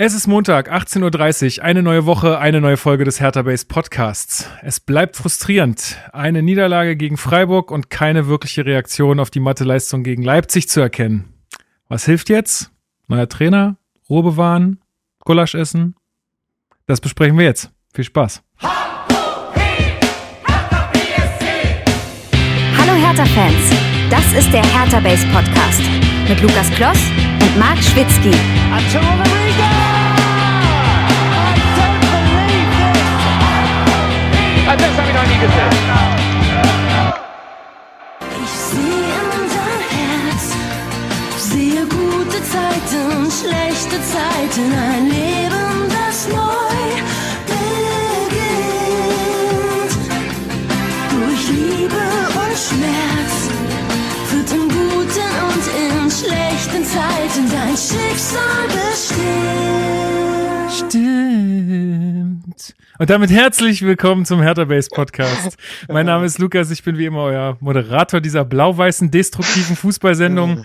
Es ist Montag, 18.30 Uhr, eine neue Woche, eine neue Folge des Hertha Base Podcasts. Es bleibt frustrierend, eine Niederlage gegen Freiburg und keine wirkliche Reaktion auf die Matheleistung gegen Leipzig zu erkennen. Was hilft jetzt? Neuer Trainer? Ruhe bewahren? Gulasch essen? Das besprechen wir jetzt. Viel Spaß. Hallo Hertha-Fans, das ist der Hertha Base Podcast mit Lukas Kloss und Marc Schwitzky. Das habe ich noch nie gesehen. Ich sehe in dein Herz, sehe gute Zeiten, schlechte Zeiten, ein Leben, das neu Zeiten dein Schicksal bestimmt. Stimmt. Und damit herzlich willkommen zum Hertha Base Podcast. Mein Name ist Lukas, ich bin wie immer euer Moderator dieser blau-weißen destruktiven Fußballsendung.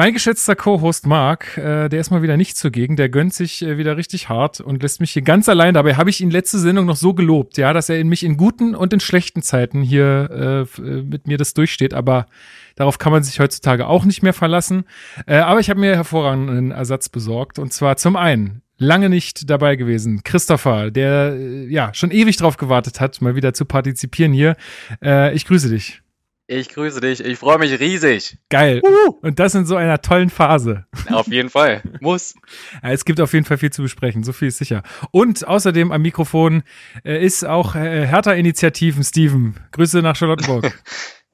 Mein geschätzter Co-Host Marc, äh, der ist mal wieder nicht zugegen, der gönnt sich äh, wieder richtig hart und lässt mich hier ganz allein. Dabei habe ich ihn letzte Sendung noch so gelobt, ja, dass er in mich in guten und in schlechten Zeiten hier äh, äh, mit mir das durchsteht. Aber darauf kann man sich heutzutage auch nicht mehr verlassen. Äh, aber ich habe mir hervorragenden Ersatz besorgt. Und zwar zum einen lange nicht dabei gewesen. Christopher, der äh, ja schon ewig drauf gewartet hat, mal wieder zu partizipieren hier. Äh, ich grüße dich. Ich grüße dich. Ich freue mich riesig. Geil. Und das in so einer tollen Phase. Auf jeden Fall. Muss. Es gibt auf jeden Fall viel zu besprechen, so viel ist sicher. Und außerdem am Mikrofon äh, ist auch äh, Hertha-Initiativen Steven. Grüße nach Charlottenburg.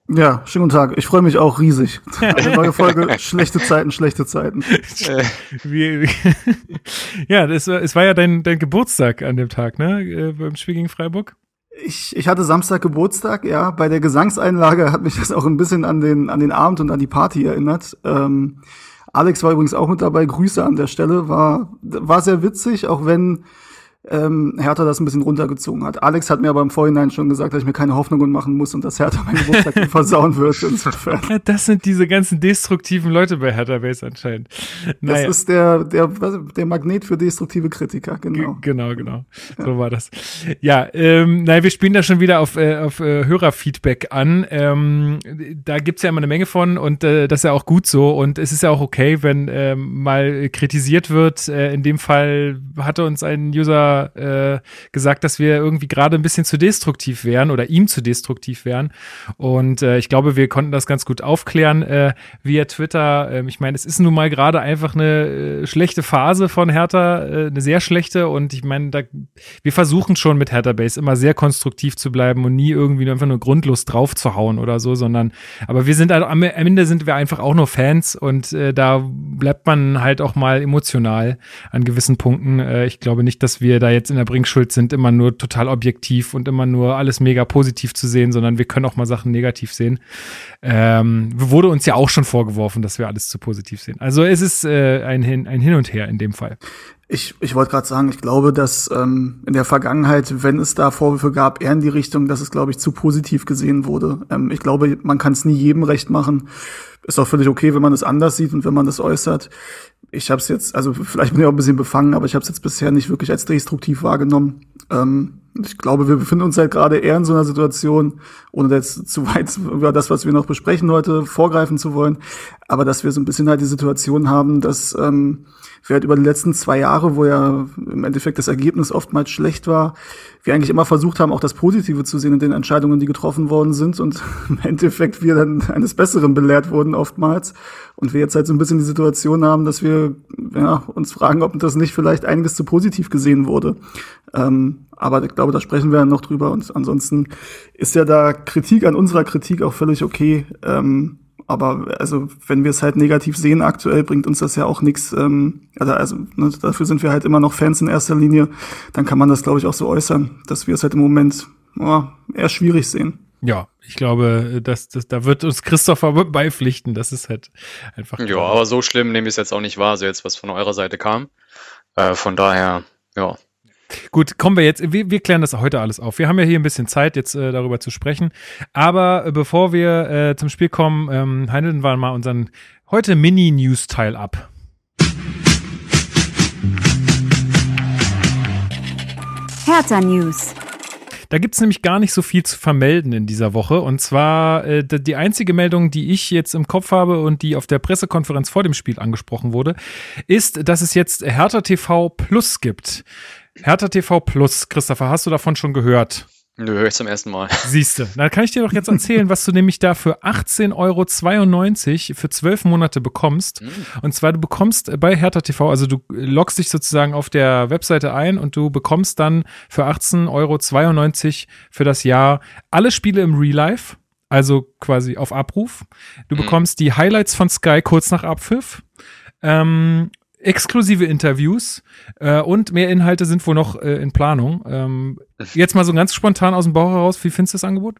Ja, schönen guten Tag. Ich freue mich auch riesig. Eine neue Folge, schlechte Zeiten, schlechte Zeiten. wie, wie, ja, das, es war ja dein, dein Geburtstag an dem Tag, ne? Äh, beim Spiel gegen Freiburg. Ich, ich hatte Samstag Geburtstag, ja. Bei der Gesangseinlage hat mich das auch ein bisschen an den, an den Abend und an die Party erinnert. Ähm, Alex war übrigens auch mit dabei. Grüße an der Stelle. War, war sehr witzig, auch wenn ähm, Hertha das ein bisschen runtergezogen hat. Alex hat mir aber im Vorhinein schon gesagt, dass ich mir keine Hoffnungen machen muss und dass Hertha meinen Geburtstag versauen wird. Insofern. Ja, das sind diese ganzen destruktiven Leute bei Hertha Base anscheinend. Das Naja. ist der, der, der Magnet für destruktive Kritiker, G- genau. Genau, genau. So war das. Ja, ähm, nein, wir spielen da schon wieder auf, äh, auf äh, Hörerfeedback an. Ähm, da gibt's ja immer eine Menge von und äh, das ist ja auch gut so. Und es ist ja auch okay, wenn ähm, mal kritisiert wird. Äh, in dem Fall hatte uns ein User äh, gesagt, dass wir irgendwie gerade ein bisschen zu destruktiv wären oder ihm zu destruktiv wären. Und äh, ich glaube, wir konnten das ganz gut aufklären äh, via Twitter. Ähm, ich meine, es ist nun mal gerade einfach eine äh, schlechte Phase von Hertha, äh, eine sehr schlechte. Und ich meine, da, wir versuchen schon mit Hertha Base immer sehr konstruktiv zu bleiben und nie irgendwie einfach nur grundlos drauf zu hauen oder so, sondern aber wir sind am am Ende sind wir einfach auch nur Fans und äh, da bleibt man halt auch mal emotional an gewissen Punkten. Äh, ich glaube nicht, dass wir da jetzt in der Bringschuld sind, immer nur total objektiv und immer nur alles mega positiv zu sehen, sondern wir können auch mal Sachen negativ sehen. Ähm, wurde uns ja auch schon vorgeworfen, dass wir alles zu positiv sehen. Also es ist äh, ein, Hin, ein Hin und Her in dem Fall. Ich, ich wollte gerade sagen, ich glaube, dass ähm, in der Vergangenheit, wenn es da Vorwürfe gab, eher in die Richtung, dass es, glaube ich, zu positiv gesehen wurde. Ähm, ich glaube, man kann es nie jedem recht machen. Ist auch völlig okay, wenn man es anders sieht und wenn man das äußert. Ich habe es jetzt, also vielleicht bin ich auch ein bisschen befangen, aber ich habe es jetzt bisher nicht wirklich als destruktiv wahrgenommen. Ähm, ich glaube, wir befinden uns halt gerade eher in so einer Situation, ohne jetzt zu weit über das, was wir noch besprechen heute, vorgreifen zu wollen, aber dass wir so ein bisschen halt die Situation haben, dass ähm, wir halt über die letzten zwei Jahre, wo ja im Endeffekt das Ergebnis oftmals schlecht war, wir eigentlich immer versucht haben, auch das Positive zu sehen in den Entscheidungen, die getroffen worden sind und im Endeffekt wir dann eines Besseren belehrt wurden oftmals und wir jetzt halt so ein bisschen die Situation haben, dass wir ja, uns fragen, ob das nicht vielleicht einiges zu positiv gesehen wurde. Ähm, aber ich glaube, da sprechen wir noch drüber und ansonsten ist ja da Kritik an unserer Kritik auch völlig okay. Ähm, aber also, wenn wir es halt negativ sehen aktuell, bringt uns das ja auch nichts. Ähm, also, also ne, dafür sind wir halt immer noch Fans in erster Linie. Dann kann man das, glaube ich, auch so äußern, dass wir es halt im Moment oh, eher schwierig sehen. Ja, ich glaube, dass, dass, da wird uns Christopher beipflichten. Das ist halt einfach. Ja, aber so schlimm nehme ich es jetzt auch nicht wahr, so jetzt was von eurer Seite kam. Äh, von daher, ja. Gut, kommen wir jetzt, wir, wir klären das heute alles auf. Wir haben ja hier ein bisschen Zeit, jetzt äh, darüber zu sprechen. Aber äh, bevor wir äh, zum Spiel kommen, ähm, handeln wir mal unseren heute Mini-News-Teil ab. Hertha News. Da gibt's nämlich gar nicht so viel zu vermelden in dieser Woche. Und zwar äh, die einzige Meldung, die ich jetzt im Kopf habe und die auf der Pressekonferenz vor dem Spiel angesprochen wurde, ist, dass es jetzt Hertha TV Plus gibt. Hertha TV Plus, Christopher, hast du davon schon gehört? Nö, höre ich zum ersten Mal. Siehste, dann kann ich dir doch jetzt erzählen, was du nämlich da für 18,92 Euro für zwölf Monate bekommst. Und zwar, du bekommst bei Hertha TV, also du loggst dich sozusagen auf der Webseite ein und du bekommst dann für 18,92 Euro für das Jahr alle Spiele im Real Life, also quasi auf Abruf. Du bekommst die Highlights von Sky kurz nach Abpfiff. Ähm, exklusive Interviews äh, und mehr Inhalte sind wohl noch äh, in Planung. Ähm, jetzt mal so ganz spontan aus dem Bauch heraus, wie findest du das Angebot?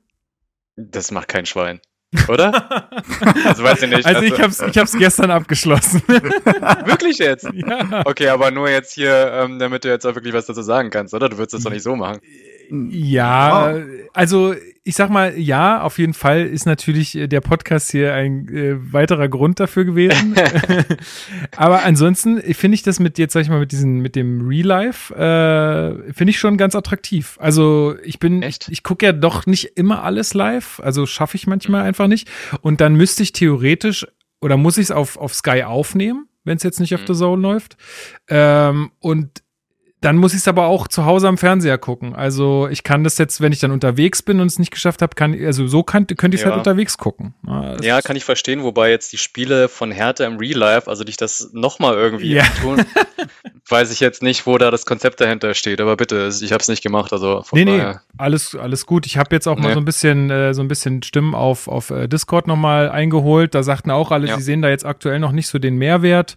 Das macht kein Schwein. Oder? also weiß ich nicht. Also ich hab's, ich hab's gestern abgeschlossen. Wirklich jetzt? ja. Okay, aber nur jetzt hier, ähm, damit du jetzt auch wirklich was dazu sagen kannst, oder? Du würdest das doch nicht so machen. Ja, also ich sag mal, ja, auf jeden Fall ist natürlich äh, der Podcast hier ein äh, weiterer Grund dafür gewesen. Aber ansonsten finde ich das mit jetzt, sag ich mal, mit diesen, mit dem Real Life, äh, finde ich schon ganz attraktiv. Also ich bin, Echt? ich, gucke ja doch nicht immer alles live, also schaffe ich manchmal einfach nicht. Und dann müsste ich theoretisch oder muss ich es auf, auf Sky aufnehmen, wenn es jetzt nicht auf Mhm. The Zone läuft. Ähm, und dann muss ich es aber auch zu Hause am Fernseher gucken. Also ich kann das jetzt, wenn ich dann unterwegs bin und es nicht geschafft habe, kann also so kann, könnte ich es Ja. halt unterwegs gucken. Ja, das Ja, kann ich verstehen, wobei jetzt die Spiele von Hertha im Real Life, also dich das nochmal irgendwie Ja. tun, weiß ich jetzt nicht, wo da das Konzept dahinter steht. Aber bitte, ich habe es nicht gemacht, also von Nee, nee, alles, alles gut. Ich habe jetzt auch mal Nee. so ein bisschen, äh, so ein bisschen Stimmen auf, auf äh, Discord nochmal eingeholt. Da sagten auch alle, Ja. sie sehen da jetzt aktuell noch nicht so den Mehrwert.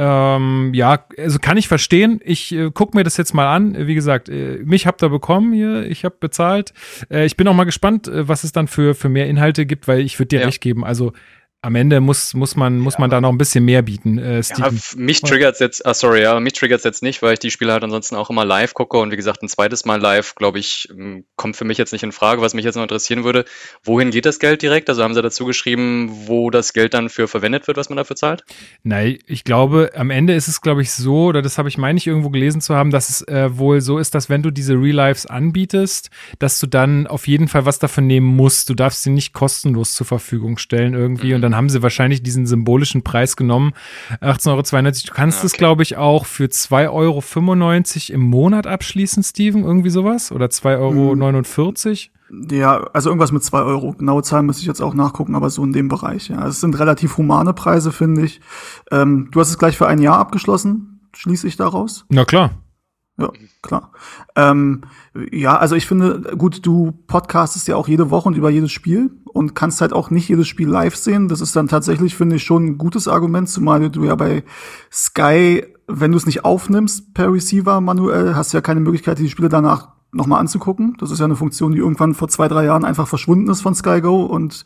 Ähm, ja, also kann ich verstehen. Ich äh, gucke mir das jetzt mal an. Wie gesagt, äh, mich habt ihr bekommen hier, ich habe bezahlt. Äh, ich bin auch mal gespannt, äh, was es dann für, für mehr Inhalte gibt, weil ich würde dir Ja. recht geben. Also am Ende muss, muss man, muss man da noch ein bisschen mehr bieten. Äh, Ja, mich triggert's jetzt, ah, sorry, ja, mich triggert's jetzt nicht, weil ich die Spiele halt ansonsten auch immer live gucke und wie gesagt, ein zweites Mal live, glaube ich, kommt für mich jetzt nicht in Frage. Was mich jetzt noch interessieren würde, wohin geht das Geld direkt? Also haben sie dazu geschrieben, wo das Geld dann für verwendet wird, was man dafür zahlt? Nein, ich glaube, am Ende ist es, glaube ich, so, oder das habe ich, meine ich, irgendwo gelesen zu haben, dass es äh, wohl so ist, dass wenn du diese Real Lives anbietest, dass du dann auf jeden Fall was davon nehmen musst. Du darfst sie nicht kostenlos zur Verfügung stellen irgendwie. Mhm. Und dann haben sie wahrscheinlich diesen symbolischen Preis genommen, 18,92 Euro. Du kannst Ah, es, okay. glaube ich, auch für 2,95 Euro im Monat abschließen, Steven, irgendwie sowas. Oder 2,49 Euro. Ja, also irgendwas mit zwei Euro. Genaue Zahlen müsste ich jetzt auch nachgucken, aber so in dem Bereich. Ja, es sind relativ humane Preise, finde ich. Ähm, du hast es gleich für ein Jahr abgeschlossen, schließe ich daraus. Na klar. Ja, klar. Ähm, ja, also ich finde, gut, du podcastest ja auch jede Woche und über jedes Spiel und kannst halt auch nicht jedes Spiel live sehen. Das ist dann tatsächlich, finde ich, schon ein gutes Argument, zumal du ja bei Sky, wenn du es nicht aufnimmst per Receiver manuell, hast du ja keine Möglichkeit, die Spiele danach nochmal anzugucken. Das ist ja eine Funktion, die irgendwann vor zwei, drei Jahren einfach verschwunden ist von Sky Go und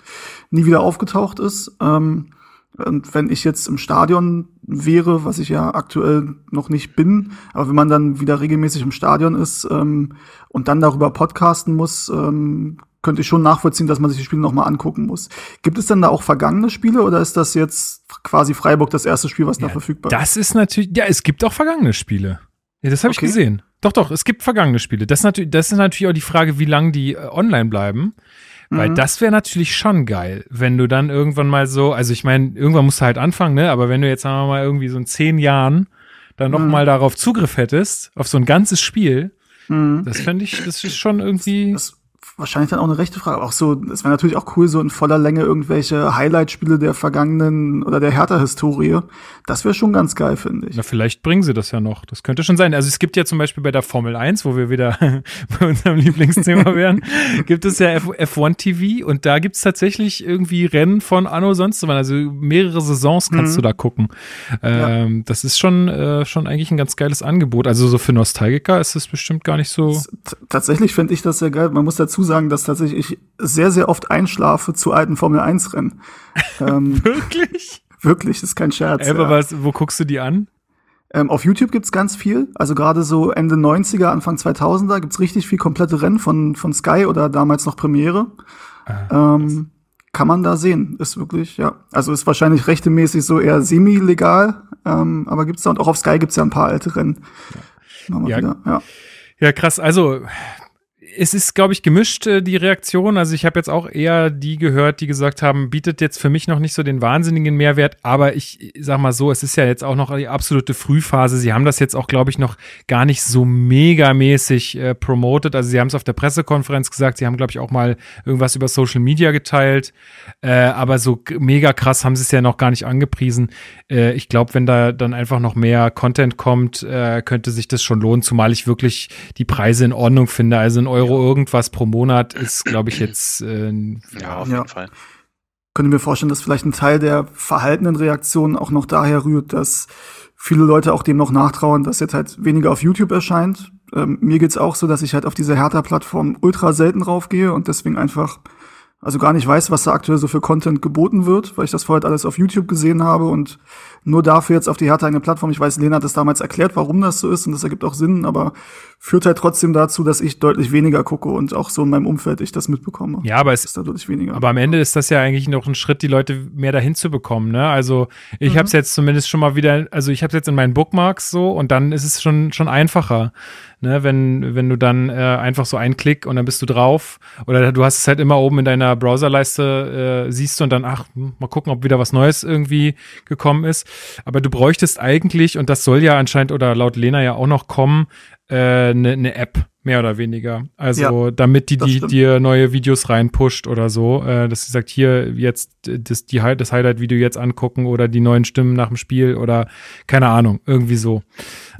nie wieder aufgetaucht ist. Ähm, und wenn ich jetzt im Stadion wäre, was ich ja aktuell noch nicht bin, aber wenn man dann wieder regelmäßig im Stadion ist ähm, und dann darüber podcasten muss, ähm, könnte ich schon nachvollziehen, dass man sich die Spiele nochmal angucken muss. Gibt es denn da auch vergangene Spiele oder ist das jetzt quasi Freiburg das erste Spiel, was da verfügbar ist? Das ist natürlich, ja, es gibt auch vergangene Spiele. Ja, das habe ich Okay. gesehen. Doch, doch, es gibt vergangene Spiele. Das ist natürlich, das ist natürlich auch die Frage, wie lange die äh, online bleiben. Weil Mhm. das wäre natürlich schon geil, wenn du dann irgendwann mal so, also ich meine, irgendwann musst du halt anfangen, ne? Aber wenn du jetzt, sagen wir mal, irgendwie so in zehn Jahren dann noch Mhm. mal darauf Zugriff hättest, auf so ein ganzes Spiel, Mhm. das fände ich, das ist schon irgendwie. Das wahrscheinlich dann auch eine rechte Frage. Auch so, es wäre natürlich auch cool, so in voller Länge irgendwelche Highlight-Spiele der vergangenen oder der Hertha-Historie. Das wäre schon ganz geil, finde ich. Na, vielleicht bringen sie das ja noch. Das könnte schon sein. Also es gibt ja zum Beispiel bei der Formel 1, wo wir wieder bei unserem Lieblingsthema wären, gibt es ja F F1 TV und da gibt es tatsächlich irgendwie Rennen von Anno sonst wann. Also mehrere Saisons kannst Mhm. du da gucken. Ähm, Das ist schon, äh, schon eigentlich ein ganz geiles Angebot. Also so für Nostalgiker ist es bestimmt gar nicht so. T- Tatsächlich finde ich das sehr geil. Man muss dazu sagen, dass tatsächlich ich sehr, sehr oft einschlafe zu alten Formel-1-Rennen. ähm, Wirklich? wirklich, das ist kein Scherz. Aber ja. was, wo guckst du die an? Ähm, auf YouTube gibt's ganz viel. Also gerade so Ende 90er, Anfang 2000er gibt's richtig viel komplette Rennen von, von Sky oder damals noch Premiere. Ähm, kann man da sehen. Ist wirklich, ja. Also ist wahrscheinlich rechtemäßig so eher semi-legal. Ähm, aber gibt's da und auch auf Sky gibt's ja ein paar alte Rennen. Mal Ja. wieder, ja. Ja, krass. Also es ist, glaube ich, gemischt, äh, die Reaktion. Also ich habe jetzt auch eher die gehört, die gesagt haben, bietet jetzt für mich noch nicht so den wahnsinnigen Mehrwert, aber ich sag mal so, es ist ja jetzt auch noch die absolute Frühphase. Sie haben das jetzt auch, glaube ich, noch gar nicht so megamäßig äh, promoted. Also sie haben es auf der Pressekonferenz gesagt, sie haben, glaube ich, auch mal irgendwas über Social Media geteilt, äh, aber so mega krass haben sie es ja noch gar nicht angepriesen. Äh, ich glaube, wenn da dann einfach noch mehr Content kommt, äh, könnte sich das schon lohnen, zumal ich wirklich die Preise in Ordnung finde. Also in Euro irgendwas pro Monat ist, glaube ich, jetzt äh, Ja, auf Ja. jeden Fall. könnte mir vorstellen, dass vielleicht ein Teil der verhaltenen Reaktion auch noch daher rührt, dass viele Leute auch dem noch nachtrauen, dass jetzt halt weniger auf YouTube erscheint. Ähm, mir geht's auch so, dass ich halt auf diese Hertha-Plattform ultra selten raufgehe und deswegen einfach also gar nicht weiß, was da aktuell so für Content geboten wird, weil ich das vorher alles auf YouTube gesehen habe und nur dafür jetzt auf die Hertha eigene Plattform. Ich weiß, Lena hat das damals erklärt, warum das so ist und das ergibt auch Sinn, aber führt halt trotzdem dazu, dass ich deutlich weniger gucke und auch so in meinem Umfeld ich das mitbekomme. Ja, aber es ist da deutlich weniger. Aber am Ende ist das ja eigentlich noch ein Schritt, die Leute mehr dahin zu bekommen. Ne? Also ich Mhm. habe es jetzt zumindest schon mal wieder, also ich habe es jetzt in meinen Bookmarks so und dann ist es schon schon einfacher, ne? wenn wenn du dann äh, einfach so einen Klick und dann bist du drauf oder du hast es halt immer oben in deiner Browserleiste äh, siehst und dann ach hm, mal gucken, ob wieder was Neues irgendwie gekommen ist. Aber du bräuchtest eigentlich und das soll ja anscheinend oder laut Lena ja auch noch kommen eine ne ne App mehr oder weniger. Also damit die, die dir neue Videos reinpusht oder so, äh, dass sie sagt, hier jetzt äh, das, die, das Highlight-Video jetzt angucken oder die neuen Stimmen nach dem Spiel oder keine Ahnung, irgendwie so.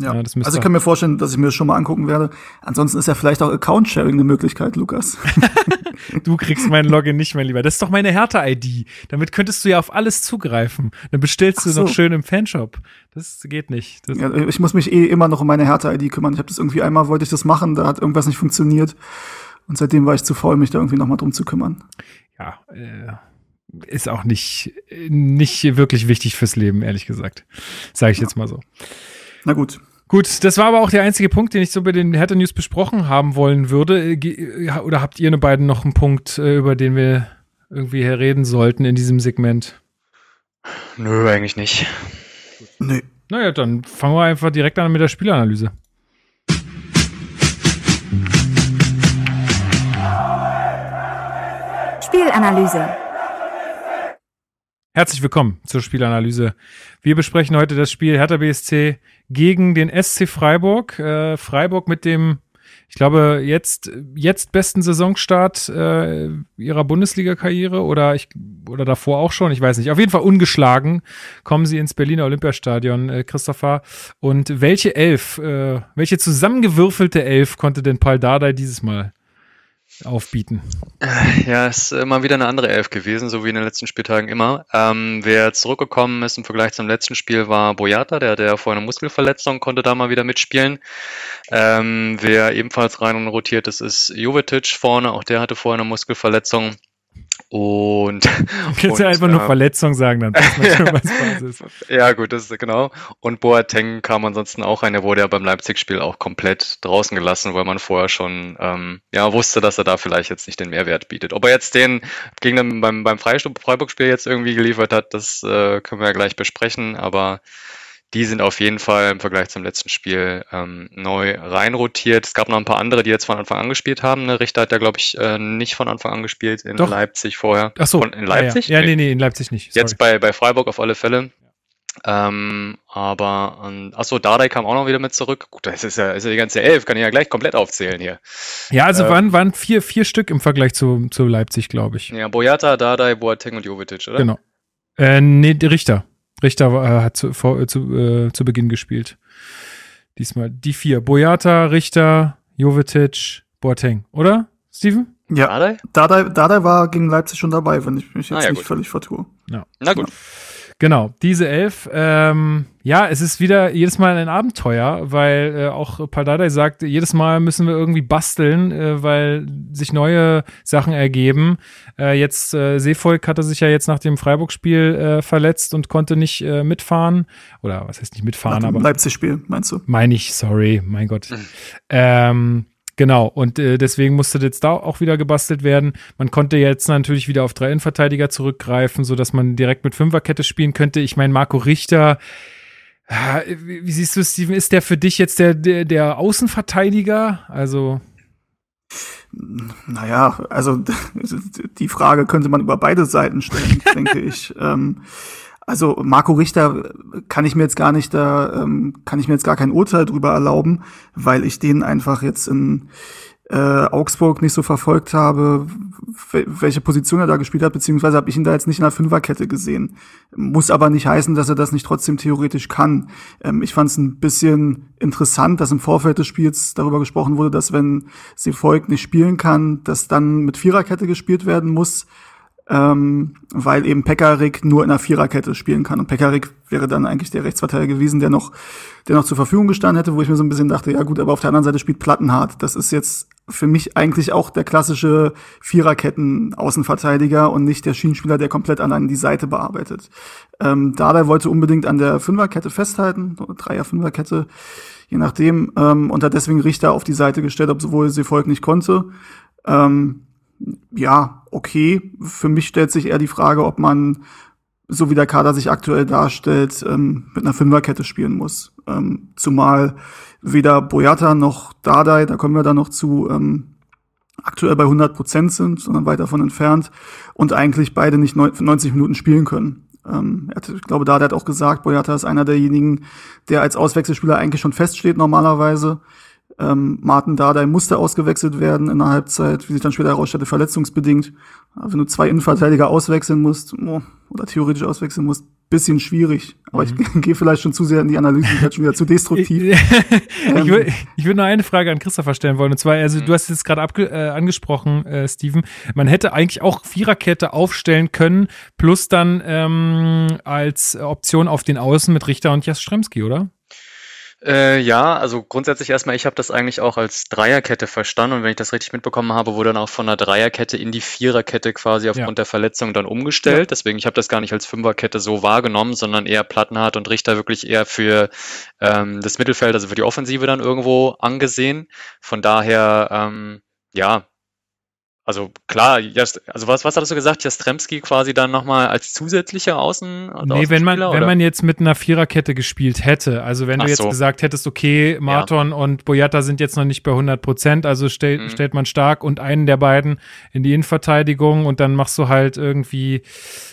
Ja. Ja, das müsste- also ich kann mir vorstellen, dass ich mir das schon mal angucken werde. Ansonsten ist ja vielleicht auch Account-Sharing eine Möglichkeit, Lukas. Du kriegst mein Login nicht, mein Lieber. Das ist doch meine Hertha-ID. Damit könntest du ja auf alles zugreifen. Dann bestellst du noch so. schön im Fanshop. Das geht nicht. Das, ja, ich muss mich eh immer noch um meine Hertha-ID kümmern. Ich habe das irgendwie einmal wollte ich das machen, da hat irgendwas nicht funktioniert. Und seitdem war ich zu faul, mich da irgendwie noch mal drum zu kümmern. ja, äh, ist auch nicht, nicht wirklich wichtig fürs Leben, ehrlich gesagt. Sage ich jetzt mal so. Na gut. Gut, das war aber auch der einzige Punkt, den ich so bei den Hertha News besprochen haben wollen würde. Äh, ja, Oder habt ihr ne beiden noch einen Punkt, äh, über den wir irgendwie hier reden sollten in diesem Segment? Nö, eigentlich nicht. Nö. Naja, dann fangen wir einfach direkt an mit der Spielanalyse. Spielanalyse. Herzlich willkommen zur Spielanalyse. Wir besprechen heute das Spiel Hertha BSC gegen den SC Freiburg. Äh, Freiburg mit dem, ich glaube, jetzt, jetzt besten Saisonstart äh, ihrer Bundesliga-Karriere oder, ich, oder davor auch schon, ich weiß nicht. Auf jeden Fall ungeschlagen kommen sie ins Berliner Olympiastadion, äh, Christopher. Und welche Elf, äh, welche zusammengewürfelte Elf konnte denn Paul Dardai dieses Mal aufbieten? Ja, ist immer wieder eine andere Elf gewesen, so wie in den letzten Spieltagen immer. Ähm, wer zurückgekommen ist im Vergleich zum letzten Spiel war Boyata, der hatte ja vorher eine Muskelverletzung, konnte da mal wieder mitspielen. Ähm, wer ebenfalls rein und rotiert ist, ist Jovetic vorne, auch der hatte vorher eine Muskelverletzung. Und, Du kannst ja einfach nur äh, Verletzung sagen, dann. Ja, gut, das ist genau. Und Boateng kam ansonsten auch rein. Der wurde ja beim Leipzig-Spiel auch komplett draußen gelassen, weil man vorher schon ähm, ja wusste, dass er da vielleicht jetzt nicht den Mehrwert bietet. Ob er jetzt den gegen den, beim, beim Freiburg-Spiel jetzt irgendwie geliefert hat, das äh, können wir ja gleich besprechen. Aber die sind auf jeden Fall im Vergleich zum letzten Spiel ähm, neu reinrotiert. Es gab noch ein paar andere, die jetzt von Anfang an gespielt haben. Ne? Richter hat ja, glaube ich, äh, nicht von Anfang an gespielt in Doch. Leipzig vorher. Ach so. Von, in Leipzig? Ja, ja. ja nee, nee, in Leipzig nicht. Sorry. Jetzt bei, bei Freiburg auf alle Fälle. Ähm, aber, ähm, achso, Dardai kam auch noch wieder mit zurück. Gut, das ist ja, ist ja die ganze Elf, kann ich ja gleich komplett aufzählen hier. Ja, also Ähm, waren, waren vier, vier Stück im Vergleich zu, zu Leipzig, glaube ich. Ja, Boyata, Dardai, Boateng und Jovetic, oder? Genau. Äh, nee, Richter. Richter war- äh, hat zu, vor, äh, zu, äh, zu Beginn gespielt. Diesmal die vier. Boyata, Richter, Jovetic, Boateng, oder? Steven? Ja, Dardai? Dardai, Dardai war gegen Leipzig schon dabei, wenn ich mich jetzt Ah, ja, nicht gut. völlig vertue. Na gut. Genau, diese elf. Ähm, ja, es ist wieder jedes Mal ein Abenteuer, weil äh, auch Paldadei sagt, jedes Mal müssen wir irgendwie basteln, äh, weil sich neue Sachen ergeben. Äh, jetzt äh, Seevolk hatte sich ja jetzt nach dem Freiburg-Spiel äh, verletzt und konnte nicht äh, mitfahren. Oder was heißt nicht Nach mitfahren, dem aber Leipzig-Spiel, meinst du? meine ich, sorry, mein Gott. Ähm, genau, und äh, deswegen musste jetzt da auch wieder gebastelt werden. Man konnte jetzt natürlich wieder auf drei Innenverteidiger zurückgreifen, sodass man direkt mit Fünferkette spielen könnte. Ich meine, Marco Richter Ja, Wie wie siehst du, Steven? Ist der für dich jetzt der, der, der Außenverteidiger? Also, Naja, also die Frage könnte man über beide Seiten stellen, denke ich. Ähm, also Marco Richter kann ich mir jetzt gar nicht da, ähm, kann ich mir jetzt gar kein Urteil drüber erlauben, weil ich den einfach jetzt in äh, Augsburg nicht so verfolgt habe, wel- welche Position er da gespielt hat, beziehungsweise habe ich ihn da jetzt nicht in der Fünferkette gesehen. Muss aber nicht heißen, dass er das nicht trotzdem theoretisch kann. Ähm, ich fand es ein bisschen interessant, dass im Vorfeld des Spiels darüber gesprochen wurde, dass wenn Seevolk nicht spielen kann, dass dann mit Viererkette gespielt werden muss ähm, weil eben Pekarik nur in einer Viererkette spielen kann. Und Pekarik wäre dann eigentlich der Rechtsverteidiger gewesen, der noch, der noch zur Verfügung gestanden hätte, wo ich mir so ein bisschen dachte, ja gut, aber auf der anderen Seite spielt Plattenhardt. Das ist jetzt für mich eigentlich auch der klassische Viererketten-Außenverteidiger und nicht der Schienenspieler, der komplett allein die Seite bearbeitet. Ähm, Dada wollte unbedingt an der Fünferkette festhalten, oder Dreier-Fünferkette, je nachdem, ähm, und hat deswegen Richter auf die Seite gestellt, obwohl Seevolk nicht konnte. Ähm, ja, okay. Für mich stellt sich eher die Frage, ob man, so wie der Kader sich aktuell darstellt, ähm, mit einer Fünferkette spielen muss. Ähm, zumal weder Boyata noch Dardai, da kommen wir dann noch zu, ähm, aktuell bei 100 Prozent sind, sondern weit davon entfernt und eigentlich beide nicht neun- 90 Minuten spielen können. Ähm, ich glaube, Dardai hat auch gesagt, Boyata ist einer derjenigen, der als Auswechselspieler eigentlich schon feststeht normalerweise. Ähm, Martin Dardai musste ausgewechselt werden in der Halbzeit, wie sich dann später herausstellte, verletzungsbedingt. Aber wenn du zwei Innenverteidiger auswechseln musst, oh, oder theoretisch auswechseln musst, bisschen schwierig. Aber ich gehe vielleicht schon zu sehr in die Analyse, ich werde schon wieder zu destruktiv. ich, Ähm. würde ich würd noch eine Frage an Christopher stellen wollen. Und zwar, also du hast jetzt gerade abge- äh, angesprochen, äh, Steven, man hätte eigentlich auch Viererkette aufstellen können, plus dann ähm, als Option auf den Außen mit Richter und Jastremski, oder? Äh, ja, also grundsätzlich erstmal, ich habe das eigentlich auch als Dreierkette verstanden und wenn ich das richtig mitbekommen habe, wurde dann auch von der Dreierkette in die Viererkette quasi aufgrund der Verletzung dann umgestellt. Deswegen, ich habe das gar nicht als Fünferkette so wahrgenommen, sondern eher Plattenhardt und Richter wirklich eher für ähm, das Mittelfeld, also für die Offensive dann irgendwo angesehen. Von daher, ähm, ja, also klar, also was, was hattest du gesagt? Jastremski quasi dann nochmal als zusätzlicher Außen? Nee, wenn man, Außenspieler, wenn oder? man jetzt mit einer Viererkette gespielt hätte, also wenn du Ach jetzt so. gesagt hättest, okay, Marton und Boyata sind jetzt noch nicht bei 100 Prozent, also stell, Mhm. stellt man stark und einen der beiden in die Innenverteidigung und dann machst du halt irgendwie,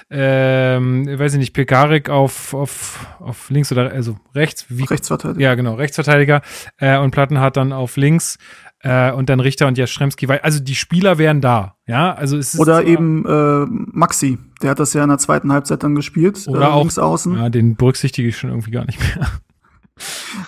ähm, weiß ich nicht, Pekarik auf, auf, auf links oder also rechts, wie, Rechtsverteidiger. ja genau, Rechtsverteidiger äh, und Plattenhardt dann auf links äh, und dann Richter und Jastremski, weil also die Spieler wären da, ja, also es ist Oder zwar- eben äh, Maxi, der hat das ja in der zweiten Halbzeit dann gespielt. oder äh, auch außen. Ja, den berücksichtige ich schon irgendwie gar nicht mehr.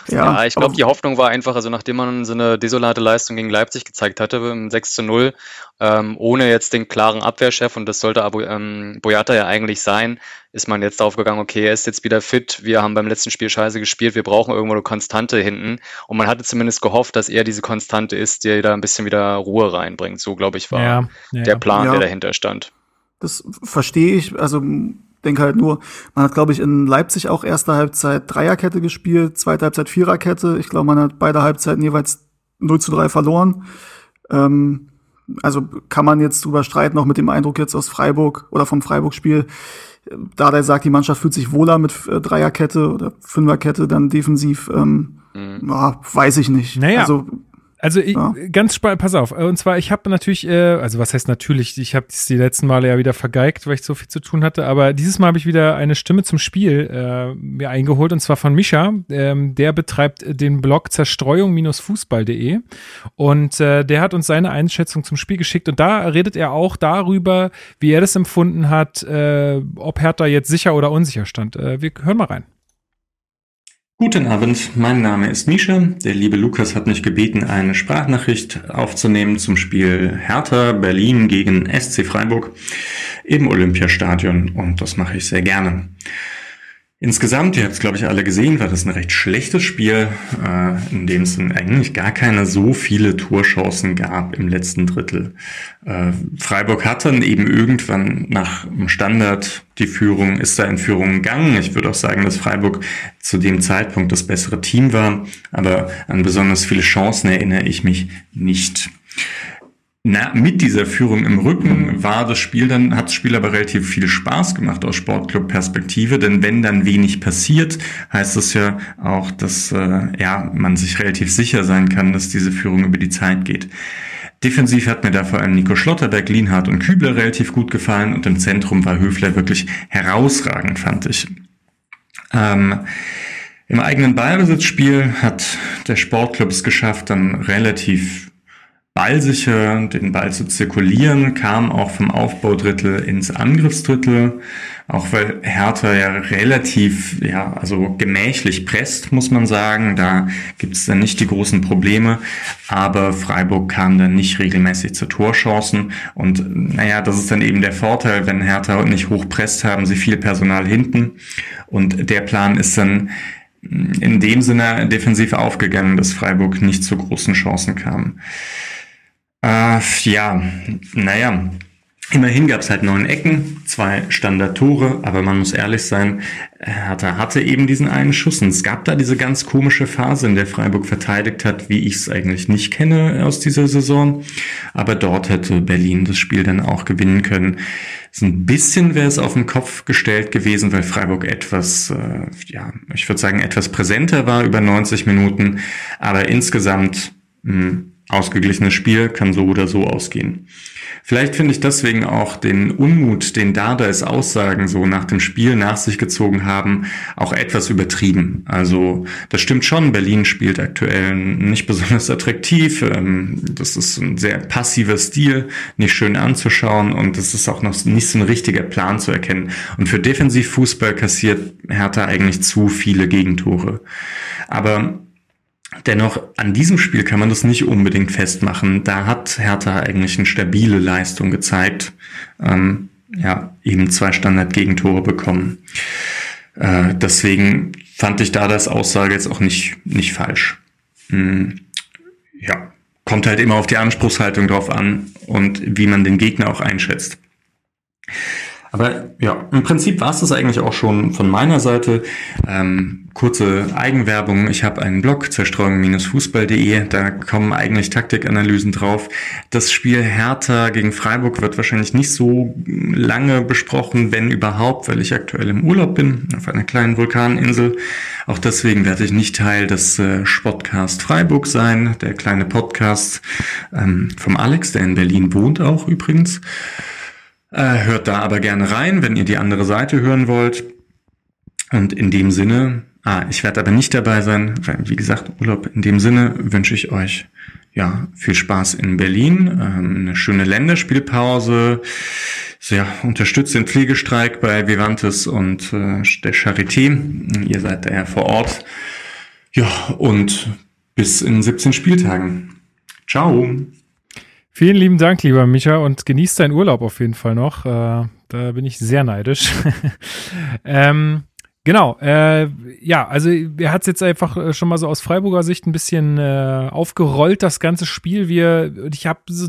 Ja, ich glaube, die Hoffnung war einfach, also nachdem man so eine desolate Leistung gegen Leipzig gezeigt hatte, im 6 zu 0, ähm, ohne jetzt den klaren Abwehrchef, und das sollte Abu, ähm, Boyata ja eigentlich sein, ist man jetzt darauf gegangen, okay, er ist jetzt wieder fit, wir haben beim letzten Spiel scheiße gespielt, wir brauchen irgendwo eine Konstante hinten. Und man hatte zumindest gehofft, dass er diese Konstante ist, die da ein bisschen wieder Ruhe reinbringt. So, glaube ich, war ja, ja, der ja. Plan, Ja. der dahinter stand. Das verstehe ich. Also denke halt nur, man hat, glaube ich, in Leipzig auch erste Halbzeit Dreierkette gespielt, zweite Halbzeit Viererkette. Ich glaube, man hat beide Halbzeiten jeweils 0 zu 3 verloren. Ähm, also kann man jetzt drüber streiten, auch mit dem Eindruck jetzt aus Freiburg oder vom Freiburg-Spiel. Da der sagt, die Mannschaft fühlt sich wohler mit äh, Dreierkette oder Fünferkette dann defensiv, ähm, Mhm. ja, weiß ich nicht. Naja. Also Also ich, Ja. ganz spannend, pass auf. Und zwar, ich habe natürlich, äh, also was heißt natürlich, ich habe die letzten Male ja wieder vergeigt, weil ich so viel zu tun hatte, aber dieses Mal habe ich wieder eine Stimme zum Spiel äh, mir eingeholt und zwar von Mischa. Ähm, der betreibt den Blog zerstreuung-fußball.de und äh, der hat uns seine Einschätzung zum Spiel geschickt und da redet er auch darüber, wie er das empfunden hat, äh, ob Hertha jetzt sicher oder unsicher stand. Äh, wir hören mal rein. Guten Abend, mein Name ist Misha. Der liebe Lukas hat mich gebeten, eine Sprachnachricht aufzunehmen zum Spiel Hertha Berlin gegen SC Freiburg im Olympiastadion und das mache ich sehr gerne. Insgesamt, ihr habt es glaube ich alle gesehen, war das ein recht schlechtes Spiel, äh, in dem es eigentlich gar keine so viele Torchancen gab im letzten Drittel. Äh, Freiburg hat dann eben irgendwann nach dem Standard die Führung, ist da in Führung gegangen. Ich würde auch sagen, dass Freiburg zu dem Zeitpunkt das bessere Team war, aber an besonders viele Chancen erinnere ich mich nicht. Na, mit dieser Führung im Rücken war das Spiel dann, hat das Spiel aber relativ viel Spaß gemacht aus Sportclub-Perspektive, denn wenn dann wenig passiert, heißt das ja auch, dass äh, ja, man sich relativ sicher sein kann, dass diese Führung über die Zeit geht. Defensiv hat mir da vor allem Nico Schlotterberg, Lienhardt und Kübler relativ gut gefallen und im Zentrum war Höfler wirklich herausragend, fand ich. Ähm, Im eigenen Ballbesitzspiel hat der Sportclub es geschafft, dann relativ ballsicher den Ball zu zirkulieren, kam auch vom Aufbaudrittel ins Angriffsdrittel, auch weil Hertha ja relativ, ja, also gemächlich presst, muss man sagen. Da gibt es dann nicht die großen Probleme, aber Freiburg kam dann nicht regelmäßig zu Torchancen und naja, das ist dann eben der Vorteil, wenn Hertha nicht hoch presst, haben sie viel Personal hinten und der Plan ist dann in dem Sinne defensiv aufgegangen, dass Freiburg nicht zu großen Chancen kam. Äh, ja, naja. Immerhin gab es halt neun Ecken, zwei Standardtore, aber man muss ehrlich sein, Hertha hatte eben diesen einen Schuss. Und es gab da diese ganz komische Phase, in der Freiburg verteidigt hat, wie ich es eigentlich nicht kenne aus dieser Saison. Aber dort hätte Berlin das Spiel dann auch gewinnen können. So ein bisschen wäre es auf den Kopf gestellt gewesen, weil Freiburg etwas, äh, ja, ich würde sagen, etwas präsenter war über 90 Minuten. Aber insgesamt mh, hm, ausgeglichenes Spiel kann so oder so ausgehen. Vielleicht finde ich deswegen auch den Unmut, den Dardais Aussagen so nach dem Spiel nach sich gezogen haben, auch etwas übertrieben. Also das stimmt schon, Berlin spielt aktuell nicht besonders attraktiv. Ähm, das ist ein sehr passiver Stil, nicht schön anzuschauen und es ist auch noch nicht so ein richtiger Plan zu erkennen. Und für Defensivfußball kassiert Hertha eigentlich zu viele Gegentore. Aber Dennoch, an diesem Spiel kann man das nicht unbedingt festmachen. Da hat Hertha eigentlich eine stabile Leistung gezeigt. Ähm, ja, eben zwei Standard-Gegentore bekommen. Äh, deswegen fand ich da das Aussage jetzt auch nicht, nicht falsch. Hm, ja, kommt halt immer auf die Anspruchshaltung drauf an und wie man den Gegner auch einschätzt. Aber ja, im Prinzip war es das eigentlich auch schon von meiner Seite. Ähm, kurze Eigenwerbung. Ich habe einen Blog, zerstreuung-fußball.de. Da kommen eigentlich Taktikanalysen drauf. Das Spiel Hertha gegen Freiburg wird wahrscheinlich nicht so lange besprochen, wenn überhaupt, weil ich aktuell im Urlaub bin, auf einer kleinen Vulkaninsel. Auch deswegen werde ich nicht Teil des äh, Spotcast Freiburg sein, der kleine Podcast ähm, vom Alex, der in Berlin wohnt auch übrigens. Äh, hört da aber gerne rein, wenn ihr die andere Seite hören wollt. Und in dem Sinne, ah, ich werde aber nicht dabei sein, weil, wie gesagt, Urlaub. In dem Sinne wünsche ich euch ja viel Spaß in Berlin, ähm, eine schöne Länderspielpause. Ja, unterstützt den Pflegestreik bei Vivantes und äh, der Charité. Ihr seid daher vor Ort. Ja, und bis in 17 Spieltagen. Ciao. Vielen lieben Dank, lieber Micha, und genießt deinen Urlaub auf jeden Fall noch. Äh, da bin ich sehr neidisch. ähm, genau, äh, ja, also er hat es jetzt einfach äh, schon mal so aus Freiburger Sicht ein bisschen äh, aufgerollt, das ganze Spiel. Wir, ich habe so,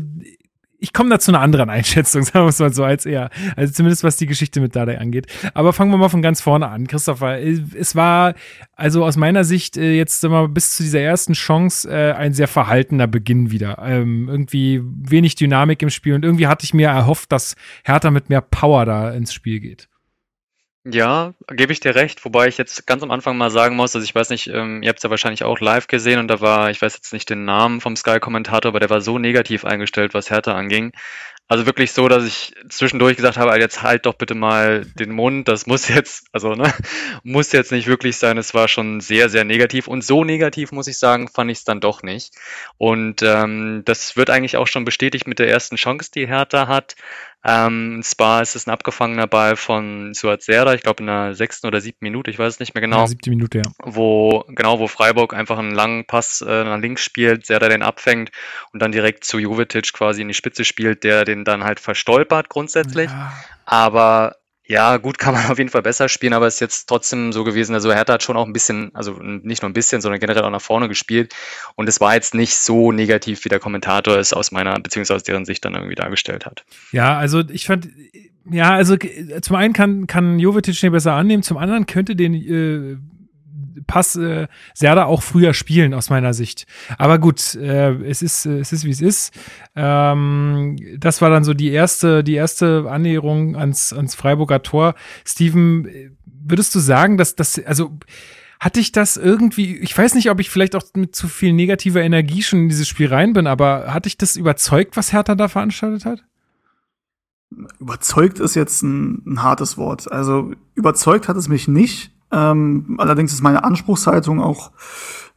ich komme da zu einer anderen Einschätzung, sagen wir es mal so, als er. Also zumindest was die Geschichte mit Dardai angeht. Aber fangen wir mal von ganz vorne an. Christopher, es war also aus meiner Sicht äh, jetzt mal bis zu dieser ersten Chance äh, ein sehr verhaltener Beginn wieder. Ähm, irgendwie wenig Dynamik im Spiel und irgendwie hatte ich mir erhofft, dass Hertha mit mehr Power da ins Spiel geht. Ja, gebe ich dir recht, wobei ich jetzt ganz am Anfang mal sagen muss, also ich weiß nicht, ähm, ihr habt es ja wahrscheinlich auch live gesehen und da war, ich weiß jetzt nicht den Namen vom Sky-Kommentator, aber der war so negativ eingestellt, was Hertha anging. Also wirklich so, dass ich zwischendurch gesagt habe, jetzt halt doch bitte mal den Mund, das muss jetzt, also ne, muss jetzt nicht wirklich sein. Es war schon sehr, sehr negativ und so negativ, muss ich sagen, fand ich es dann doch nicht. Und ähm, das wird eigentlich auch schon bestätigt mit der ersten Chance, die Hertha hat. Ähm, zwar ist es ein abgefangener Ball von Suat Serda, ich glaube in der sechsten oder siebten Minute, ich weiß es nicht mehr genau. Ja, siebte Minute, ja. Wo, genau, wo Freiburg einfach einen langen Pass äh, nach links spielt, Serda den abfängt und dann direkt zu Jovetic quasi in die Spitze spielt, der den dann halt verstolpert grundsätzlich. Ja. Aber ja, gut kann man auf jeden Fall besser spielen, aber es ist jetzt trotzdem so gewesen. Also Hertha hat schon auch ein bisschen, also nicht nur ein bisschen, sondern generell auch nach vorne gespielt. Und es war jetzt nicht so negativ, wie der Kommentator es aus meiner, beziehungsweise aus deren Sicht dann irgendwie dargestellt hat. Ja, also ich fand, ja, also zum einen kann, kann Jovetic den besser annehmen, zum anderen könnte den äh, Pass äh, Serda auch früher spielen aus meiner Sicht. Aber gut, äh, es ist äh, es ist wie es ist. Ähm, das war dann so die erste die erste Annäherung ans ans Freiburger Tor. Steven, würdest du sagen, dass das also hatte ich das irgendwie, ich weiß nicht, ob ich vielleicht auch mit zu viel negativer Energie schon in dieses Spiel rein bin, aber hatte ich das überzeugt, was Hertha da veranstaltet hat? Überzeugt ist jetzt ein, ein hartes Wort. Also überzeugt hat es mich nicht. Ähm, allerdings ist meine Anspruchshaltung auch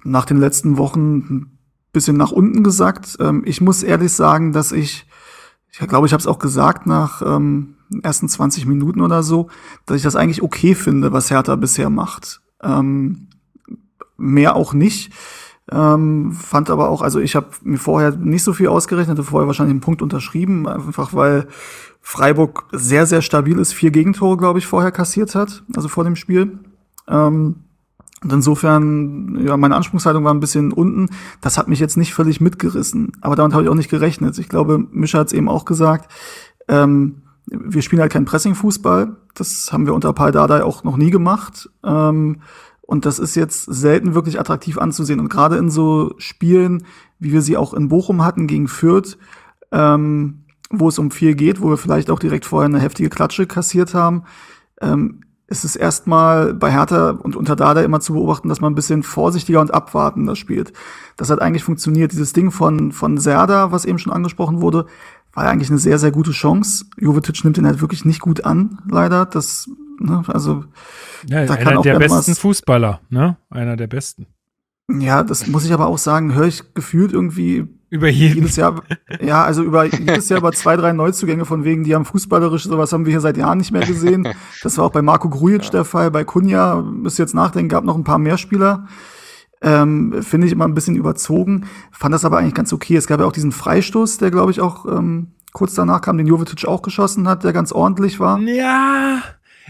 nach den letzten Wochen ein bisschen nach unten gesackt. Ähm, ich muss ehrlich sagen, dass ich, ich glaube, ich habe es auch gesagt nach ähm, ersten 20 Minuten oder so, dass ich das eigentlich okay finde, was Hertha bisher macht. Ähm, mehr auch nicht. Ähm, fand aber auch, also ich habe mir vorher nicht so viel ausgerechnet, hatte vorher wahrscheinlich einen Punkt unterschrieben, einfach weil Freiburg sehr, sehr stabil ist, vier Gegentore, glaube ich, vorher kassiert hat, also vor dem Spiel. Ähm, und insofern, ja, meine Anspruchshaltung war ein bisschen unten. Das hat mich jetzt nicht völlig mitgerissen. Aber damit habe ich auch nicht gerechnet. Ich glaube, Mischa hat es eben auch gesagt. Ähm, wir spielen halt keinen Pressing-Fußball. Das haben wir unter Paul Dardai auch noch nie gemacht. Ähm, und das ist jetzt selten wirklich attraktiv anzusehen. Und gerade in so Spielen, wie wir sie auch in Bochum hatten gegen Fürth, ähm, wo es um viel geht, wo wir vielleicht auch direkt vorher eine heftige Klatsche kassiert haben, ähm, ist es erstmal bei Hertha und unter Dada immer zu beobachten, dass man ein bisschen vorsichtiger und abwartender spielt. Das hat eigentlich funktioniert. Dieses Ding von, von Serda, was eben schon angesprochen wurde, war ja eigentlich eine sehr, sehr gute Chance. Jovetic nimmt ihn halt wirklich nicht gut an, leider. Das, ne, also, ja, da einer der besten Fußballer, ne? Einer der besten. Ja, das muss ich aber auch sagen, höre ich gefühlt irgendwie über jeden. jedes Jahr, ja, also über jedes Jahr über zwei, drei Neuzugänge von wegen, die haben fußballerisch, sowas haben wir hier seit Jahren nicht mehr gesehen. Das war auch bei Marco Grujic ja. der Fall, bei Kunja, müsst ihr jetzt nachdenken, gab noch ein paar mehr Spieler. Ähm, Finde ich immer ein bisschen überzogen, fand das aber eigentlich ganz okay. Es gab ja auch diesen Freistoß, der glaube ich auch ähm, kurz danach kam, den Jovetic auch geschossen hat, der ganz ordentlich war. Ja,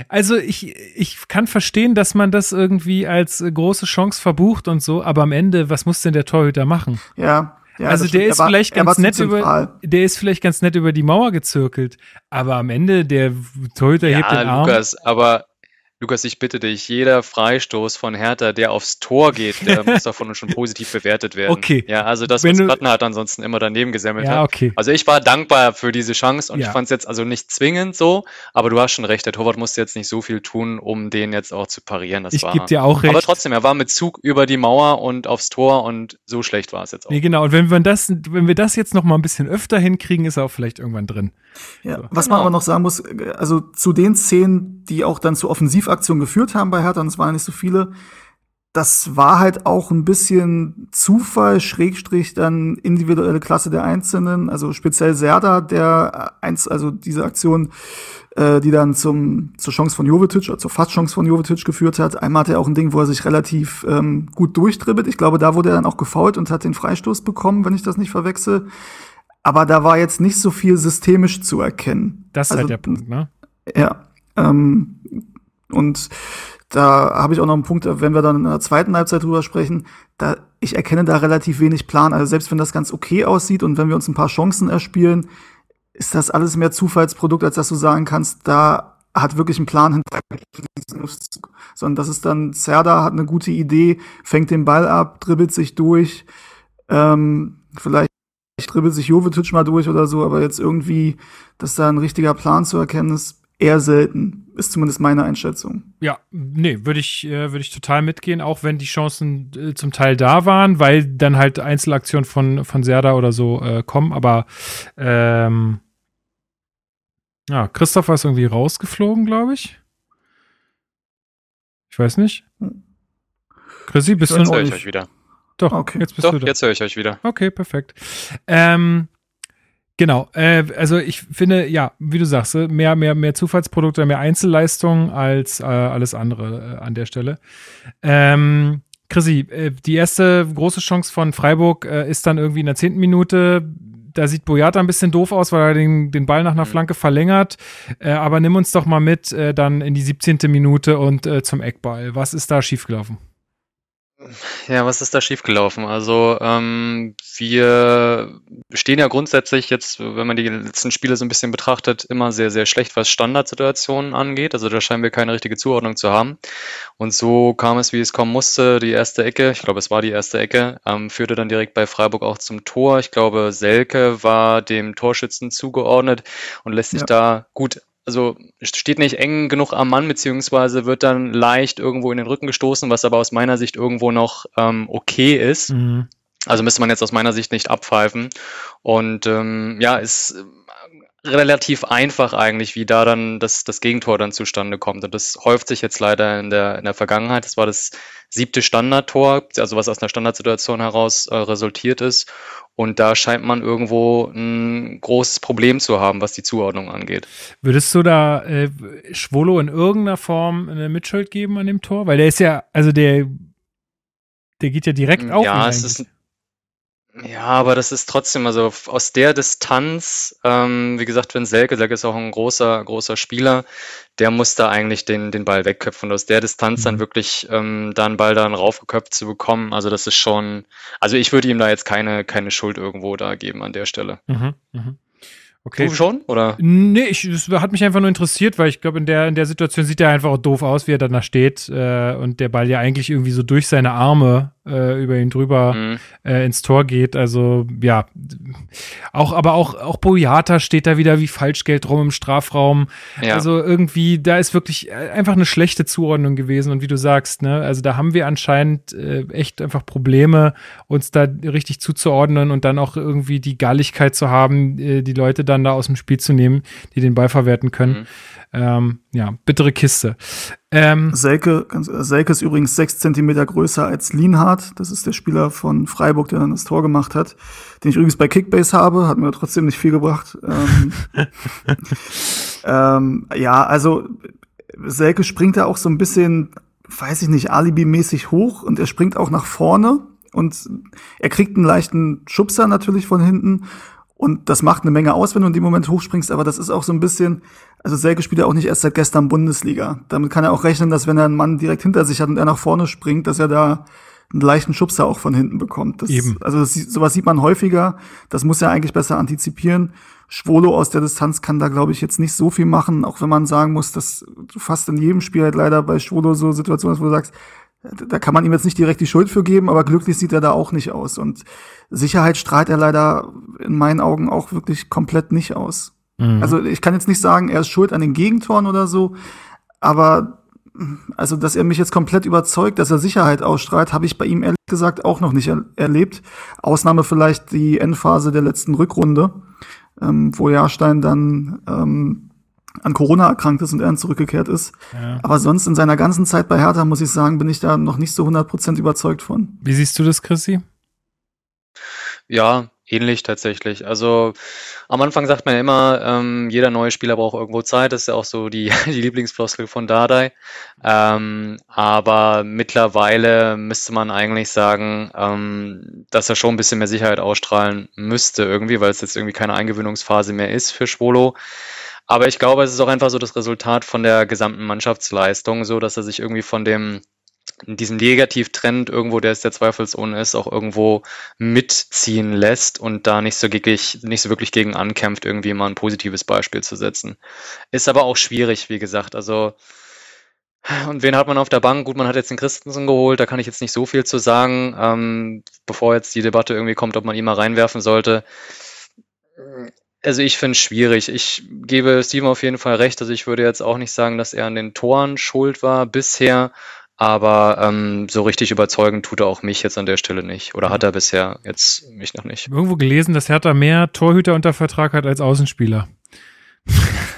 also ich, ich kann verstehen, dass man das irgendwie als große Chance verbucht und so, aber am Ende, was muss denn der Torhüter machen? Ja. Ja, also der ist war, vielleicht ganz nett über, der ist vielleicht ganz nett über die Mauer gezirkelt, aber am Ende der Torhüter ja, hebt den Arm. Lukas, aber Lukas, ich bitte dich, jeder Freistoß von Hertha, der aufs Tor geht, der muss davon schon positiv bewertet werden. Okay. Ja, also das, was Platten hat ansonsten immer daneben gesammelt ja, hat. okay. Also ich war dankbar für diese Chance und Ja. ich fand es jetzt also nicht zwingend so, aber du hast schon recht, der Torwart musste jetzt nicht so viel tun, um den jetzt auch zu parieren. Das Ich war. geb dir auch recht. Aber trotzdem, er war mit Zug über die Mauer und aufs Tor und so schlecht war es jetzt auch. Nee, genau. Und wenn wir das, wenn wir das jetzt noch mal ein bisschen öfter hinkriegen, ist er auch vielleicht irgendwann drin. Ja, was man aber noch sagen muss, also zu den Szenen, die auch dann zu Offensivaktionen geführt haben bei Hertha, und es waren nicht so viele, das war halt auch ein bisschen Zufall, Schrägstrich dann individuelle Klasse der Einzelnen, also speziell Serda, der äh, eins, also diese Aktion, äh, die dann zum, zur Chance von Jovetic, oder zur Fastchance von Jovetic geführt hat. Einmal hat er auch ein Ding, wo er sich relativ ähm, gut durchdribbelt. Ich glaube, da wurde er dann auch gefault und hat den Freistoß bekommen, wenn ich das nicht verwechsel. Aber da war jetzt nicht so viel systemisch zu erkennen. Das ist Also, halt der Punkt, ne? Ja. Ähm, und da habe ich auch noch einen Punkt, wenn wir dann in der zweiten Halbzeit drüber sprechen, da ich erkenne da relativ wenig Plan. Also selbst wenn das ganz okay aussieht und wenn wir uns ein paar Chancen erspielen, ist das alles mehr Zufallsprodukt, als dass du sagen kannst, da hat wirklich ein Plan hinter. Sondern das ist dann, Serda hat eine gute Idee, fängt den Ball ab, dribbelt sich durch, ähm, vielleicht dribbelt sich Jovetic mal durch oder so, aber jetzt irgendwie, dass da ein richtiger Plan zu erkennen ist, eher selten. Ist zumindest meine Einschätzung. Ja, nee, würde ich, äh, würde ich total mitgehen, auch wenn die Chancen äh, zum Teil da waren, weil dann halt Einzelaktionen von, von Serda oder so äh, kommen, aber ähm, ja, Christopher ist irgendwie rausgeflogen, glaube ich. Ich weiß nicht. Chrissy, bist du weiß Jetzt höre ich euch wieder. Doch, Okay. jetzt bist Doch, du da. jetzt höre ich euch wieder. Okay, perfekt. Ähm, genau, äh, also ich finde, ja, wie du sagst, mehr, mehr, mehr Zufallsprodukte, mehr Einzelleistungen als äh, alles andere äh, an der Stelle. Ähm, Chrissy, äh, die erste große Chance von Freiburg äh, ist dann irgendwie in der zehnten Minute. Da sieht Boyata ein bisschen doof aus, weil er den, den Ball nach einer Mhm. Flanke verlängert. Äh, aber nimm uns doch mal mit äh, dann in die 17. Minute und äh, zum Eckball. Was ist da schiefgelaufen? Ja, was ist da schiefgelaufen? Also ähm, wir stehen ja grundsätzlich jetzt, wenn man die letzten Spiele so ein bisschen betrachtet, immer sehr, sehr schlecht, was Standardsituationen angeht. Also da scheinen wir keine richtige Zuordnung zu haben. Und so kam es, wie es kommen musste. Die erste Ecke, ich glaube, es war die erste Ecke, ähm, führte dann direkt bei Freiburg auch zum Tor. Ich glaube, Selke war dem Torschützen zugeordnet und lässt sich Ja. da gut also steht nicht eng genug am Mann, beziehungsweise wird dann leicht irgendwo in den Rücken gestoßen, was aber aus meiner Sicht irgendwo noch ähm, okay ist. Mhm. Also müsste man jetzt aus meiner Sicht nicht abpfeifen. Und ähm, ja, ist relativ einfach eigentlich, wie da dann das, das Gegentor dann zustande kommt. Und das häuft sich jetzt leider in der, in der Vergangenheit. Das war das siebte Standardtor, also was aus einer Standardsituation heraus äh, resultiert ist. Und da scheint man irgendwo ein großes Problem zu haben, was die Zuordnung angeht. Würdest du da äh, Schwolo in irgendeiner Form eine Mitschuld geben an dem Tor? Weil der ist ja, also der, der geht ja direkt auf. ihn Ja, es ist ja, aber das ist trotzdem, also aus der Distanz, ähm, wie gesagt, wenn Selke, Selke ist auch ein großer, großer Spieler, der muss da eigentlich den, den Ball wegköpfen. Und aus der Distanz dann Mhm. wirklich ähm, da einen Ball dann raufgeköpft zu bekommen, also das ist schon, also ich würde ihm da jetzt keine, keine Schuld irgendwo da geben an der Stelle. Mhm, mhm. Okay. Du schon? Oder? Nee, ich, das hat mich einfach nur interessiert, weil ich glaube, in der, in der Situation sieht er einfach doof aus, wie er dann da steht äh, und der Ball ja eigentlich irgendwie so durch seine Arme äh, über ihn drüber Mhm. äh, ins Tor geht. Also ja, auch, aber auch, auch Boyata steht da wieder wie Falschgeld rum im Strafraum. Ja. Also irgendwie, da ist wirklich äh, einfach eine schlechte Zuordnung gewesen. Und wie du sagst, ne, also da haben wir anscheinend äh, echt einfach Probleme, uns da richtig zuzuordnen und dann auch irgendwie die Galligkeit zu haben, äh, die Leute dann da aus dem Spiel zu nehmen, die den Ball verwerten können. Mhm. Ähm, ja, bittere Kiste. Ähm, Selke, ganz, äh, Selke ist übrigens sechs Zentimeter größer als Lienhardt. Das ist der Spieler von Freiburg, der dann das Tor gemacht hat. Den ich übrigens bei Kickbase habe, hat mir trotzdem nicht viel gebracht. Ähm, ähm, ja, also Selke springt da auch so ein bisschen, weiß ich nicht, Alibi-mäßig hoch und er springt auch nach vorne und er kriegt einen leichten Schubser natürlich von hinten und das macht eine Menge aus, wenn du in dem Moment hochspringst, aber das ist auch so ein bisschen, also Selke spielt ja auch nicht erst seit gestern Bundesliga. Damit kann er auch rechnen, dass wenn er einen Mann direkt hinter sich hat und er nach vorne springt, dass er da einen leichten Schubser auch von hinten bekommt. Das, Eben. Also das, sowas sieht man häufiger. Das muss er eigentlich besser antizipieren. Schwolo aus der Distanz kann da, glaube ich, jetzt nicht so viel machen, auch wenn man sagen muss, dass du fast in jedem Spiel halt leider bei Schwolo so Situationen hast, wo du sagst, da kann man ihm jetzt nicht direkt die Schuld für geben, aber glücklich sieht er da auch nicht aus. Und Sicherheit strahlt er leider in meinen Augen auch wirklich komplett nicht aus. Mhm. Also ich kann jetzt nicht sagen, er ist schuld an den Gegentoren oder so, aber also, dass er mich jetzt komplett überzeugt, dass er Sicherheit ausstrahlt, habe ich bei ihm ehrlich gesagt auch noch nicht er erlebt. Ausnahme vielleicht die Endphase der letzten Rückrunde, ähm, wo Jahrstein dann ähm, an Corona erkrankt ist und er dann zurückgekehrt ist. ja. Aber sonst in seiner ganzen Zeit bei Hertha, muss ich sagen, bin ich da noch nicht so 100% überzeugt von. Wie siehst du das, Chrissy? Ja, ähnlich tatsächlich. Also am Anfang sagt man ja immer, ähm, jeder neue Spieler braucht irgendwo Zeit. Das ist ja auch so die, die Lieblingsfloskel von Dardai. Ähm, aber mittlerweile müsste man eigentlich sagen, ähm, dass er schon ein bisschen mehr Sicherheit ausstrahlen müsste irgendwie, weil es jetzt irgendwie keine Eingewöhnungsphase mehr ist für Schwolo. Aber ich glaube, es ist auch einfach so das Resultat von der gesamten Mannschaftsleistung, so dass er sich irgendwie von dem diesem Negativtrend irgendwo, der es der zweifelsohne ist, auch irgendwo mitziehen lässt und da nicht so wirklich, nicht so wirklich gegen ankämpft, irgendwie mal ein positives Beispiel zu setzen. Ist aber auch schwierig, wie gesagt. Also, und wen hat man auf der Bank? Gut, man hat jetzt den Christensen geholt, da kann ich jetzt nicht so viel zu sagen, ähm, bevor jetzt die Debatte irgendwie kommt, ob man ihn mal reinwerfen sollte. Also ich finde es schwierig. Ich gebe Steven auf jeden Fall recht. Also ich würde jetzt auch nicht sagen, dass er an den Toren schuld war bisher. Aber ähm, so richtig überzeugend tut er auch mich jetzt an der Stelle nicht. Oder hat er bisher jetzt mich noch nicht. Irgendwo gelesen, dass Hertha mehr Torhüter unter Vertrag hat als Außenspieler.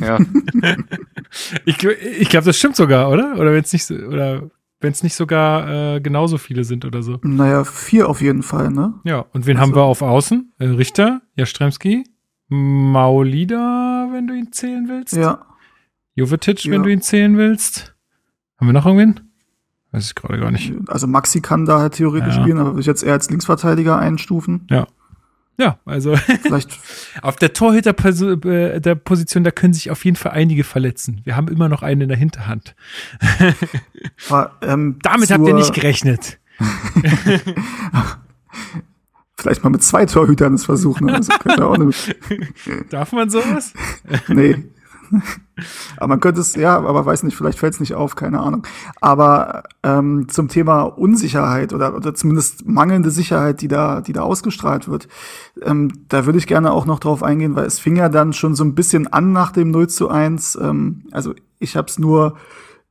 Ja, Ich, ich glaube, das stimmt sogar, oder? Oder wenn es nicht so, oder wenn es nicht sogar äh, genauso viele sind oder so. Naja, vier auf jeden Fall, ne? Ja, und wen Also- haben wir auf Außen? Äh, Richter, Jastremski, Maulida, wenn du ihn zählen willst. Ja. Jovetic, wenn Ja. du ihn zählen willst. Haben wir noch irgendwen? Weiß ich gerade gar nicht. Also Maxi kann da halt theoretisch Ja. spielen, aber würde ich jetzt eher als Linksverteidiger einstufen. Ja, also Vielleicht, auf der Torhüter-Position, der Position, da können sich auf jeden Fall einige verletzen. Wir haben immer noch einen in der Hinterhand. aber, ähm, Damit habt ihr nicht gerechnet. Vielleicht mal mit zwei Torhütern es versuchen. Also könnte auch eine, Darf man sowas? nee. aber man könnte es, ja, aber weiß nicht, vielleicht fällt es nicht auf, keine Ahnung. Aber ähm, zum Thema Unsicherheit oder, oder zumindest mangelnde Sicherheit, die da, die da ausgestrahlt wird, ähm, da würde ich gerne auch noch drauf eingehen, weil es fing ja dann schon so ein bisschen an nach dem 0 zu 1. Ähm, also ich habe es nur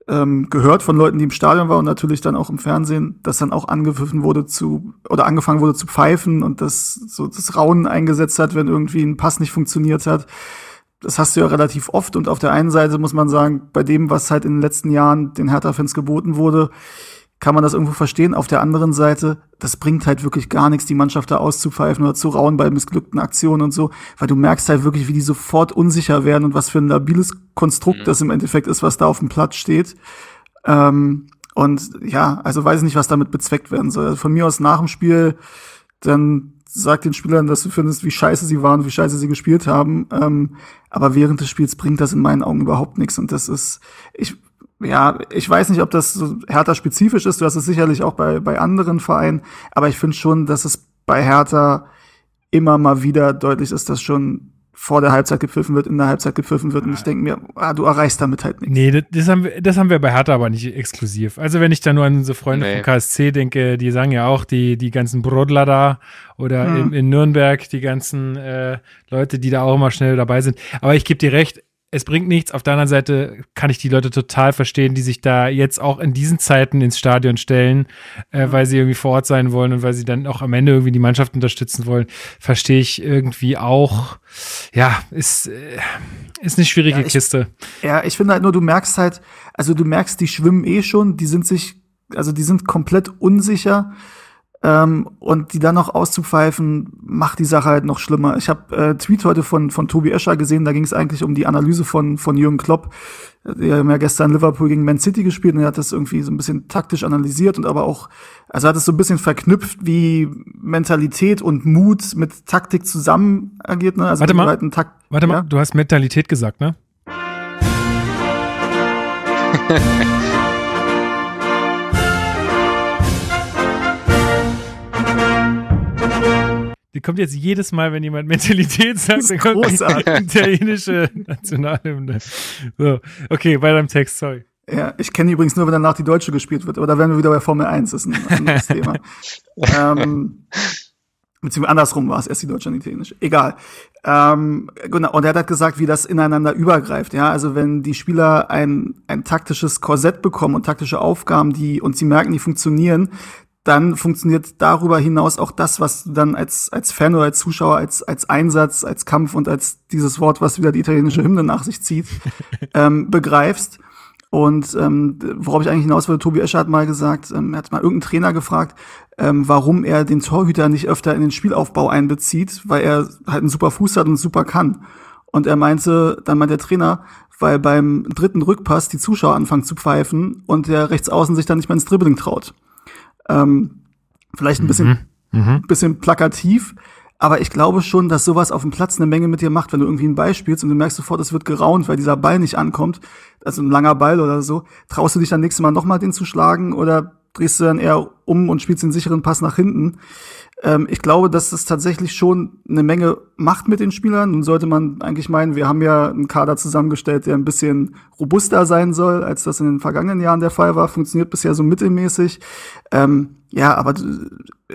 ähm, gehört von Leuten, die im Stadion waren und natürlich dann auch im Fernsehen, dass dann auch angepfiffen wurde zu oder angefangen wurde zu pfeifen und das so das Raunen eingesetzt hat, wenn irgendwie ein Pass nicht funktioniert hat. Das hast du ja relativ oft und auf der einen Seite muss man sagen, bei dem, was halt in den letzten Jahren den Hertha-Fans geboten wurde, kann man das irgendwo verstehen. Auf der anderen Seite, das bringt halt wirklich gar nichts, die Mannschaft da auszupfeifen oder zu rauen bei missglückten Aktionen und so, weil du merkst halt wirklich, wie die sofort unsicher werden und was für ein labiles Konstrukt mhm. das im Endeffekt ist, was da auf dem Platz steht. Ähm, und ja, also weiß ich nicht, was damit bezweckt werden soll. Also von mir aus nach dem Spiel, dann sag den Spielern, dass du findest, wie scheiße sie waren, wie scheiße sie gespielt haben. Ähm, aber während des Spiels bringt das in meinen Augen überhaupt nichts. Und das ist, ich ja, ich weiß nicht, ob das so Hertha spezifisch ist. Du hast es sicherlich auch bei, bei anderen Vereinen. Aber ich finde schon, dass es bei Hertha immer mal wieder deutlich ist, dass schon vor der Halbzeit gepfiffen wird, in der Halbzeit gepfiffen wird. Und ich denke mir, ah, du erreichst damit halt nichts. Nee, das, das, haben wir, das haben wir bei Hertha aber nicht exklusiv. Also wenn ich da nur an unsere Freunde nee. vom KSC denke, die sagen ja auch, die, die ganzen Brodler da oder hm. in, in Nürnberg, die ganzen äh, Leute, die da auch immer schnell dabei sind. Aber ich gebe dir recht, es bringt nichts. Auf der anderen Seite kann ich die Leute total verstehen, die sich da jetzt auch in diesen Zeiten ins Stadion stellen, äh, weil sie irgendwie vor Ort sein wollen und weil sie dann auch am Ende irgendwie die Mannschaft unterstützen wollen. Verstehe ich irgendwie auch. Ja, ist, äh, ist eine schwierige ja, ich, Kiste. Ja, ich finde halt nur, du merkst halt, also du merkst, die schwimmen eh schon, die sind sich, also die sind komplett unsicher. Ähm, und die dann noch auszupfeifen, macht die Sache halt noch schlimmer. Ich habe äh, Tweet heute von, von Tobi Escher gesehen, da ging es eigentlich um die Analyse von, von Jürgen Klopp. Der hat ja gestern Liverpool gegen Man City gespielt und er hat das irgendwie so ein bisschen taktisch analysiert und aber auch, also hat es so ein bisschen verknüpft, wie Mentalität und Mut mit Taktik zusammen agiert. Ne? Also warte mal, halt Takt, warte ja? mal, du hast Mentalität gesagt, ne? Die kommt jetzt jedes Mal, wenn jemand Mentalität sagt, dann kommt die italienische Nationalhymne. So, okay, bei deinem Text, sorry. Ja, ich kenne übrigens nur, wenn danach die Deutsche gespielt wird, aber da wären wir wieder bei Formel 1, das ist ein anderes Thema. ähm, beziehungsweise andersrum war es erst die Deutsche und die Italienische. Egal. Ähm, genau, und er hat halt gesagt, wie das ineinander übergreift. Ja, also wenn die Spieler ein, ein taktisches Korsett bekommen und taktische Aufgaben, die und sie merken, die funktionieren, dann funktioniert darüber hinaus auch das, was du dann als, als Fan oder als Zuschauer, als, als Einsatz, als Kampf und als dieses Wort, was wieder die italienische Hymne nach sich zieht, ähm, begreifst. Und ähm, worauf ich eigentlich hinaus wollte, Tobi Escher hat mal gesagt, ähm, er hat mal irgendeinen Trainer gefragt, ähm, warum er den Torhüter nicht öfter in den Spielaufbau einbezieht, weil er halt einen super Fuß hat und super kann. Und er meinte, dann meint der Trainer, weil beim dritten Rückpass die Zuschauer anfangen zu pfeifen und der Rechtsaußen sich dann nicht mehr ins Dribbling traut. Ähm, vielleicht ein bisschen, mhm. Mhm. bisschen plakativ, aber ich glaube schon, dass sowas auf dem Platz eine Menge mit dir macht, wenn du irgendwie einen Ball spielst und du merkst sofort, es wird geraunt, weil dieser Ball nicht ankommt, also ein langer Ball oder so. Traust du dich dann nächstes Mal nochmal den zu schlagen oder drehst du dann eher um und spielst den sicheren Pass nach hinten? Ähm, ich glaube, dass es tatsächlich schon eine Menge macht mit den Spielern. Nun sollte man eigentlich meinen, wir haben ja einen Kader zusammengestellt, der ein bisschen robuster sein soll, als das in den vergangenen Jahren der Fall war. Funktioniert bisher so mittelmäßig. Ähm, ja, aber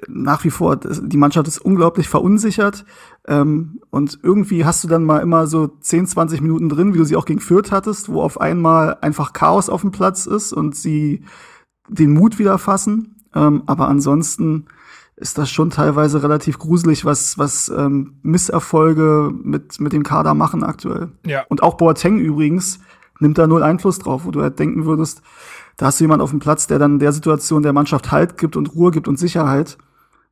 nach wie vor, die Mannschaft ist unglaublich verunsichert. Ähm, und irgendwie hast du dann mal immer so 10, 20 Minuten drin, wie du sie auch gegen Fürth hattest, wo auf einmal einfach Chaos auf dem Platz ist und sie den Mut wieder fassen. Ähm, aber ansonsten ist das schon teilweise relativ gruselig, was, was ähm, Misserfolge mit, mit dem Kader machen aktuell. Ja. Und auch Boateng übrigens nimmt da null Einfluss drauf, wo du halt denken würdest, da hast du jemand auf dem Platz, der dann der Situation der Mannschaft Halt gibt und Ruhe gibt und Sicherheit.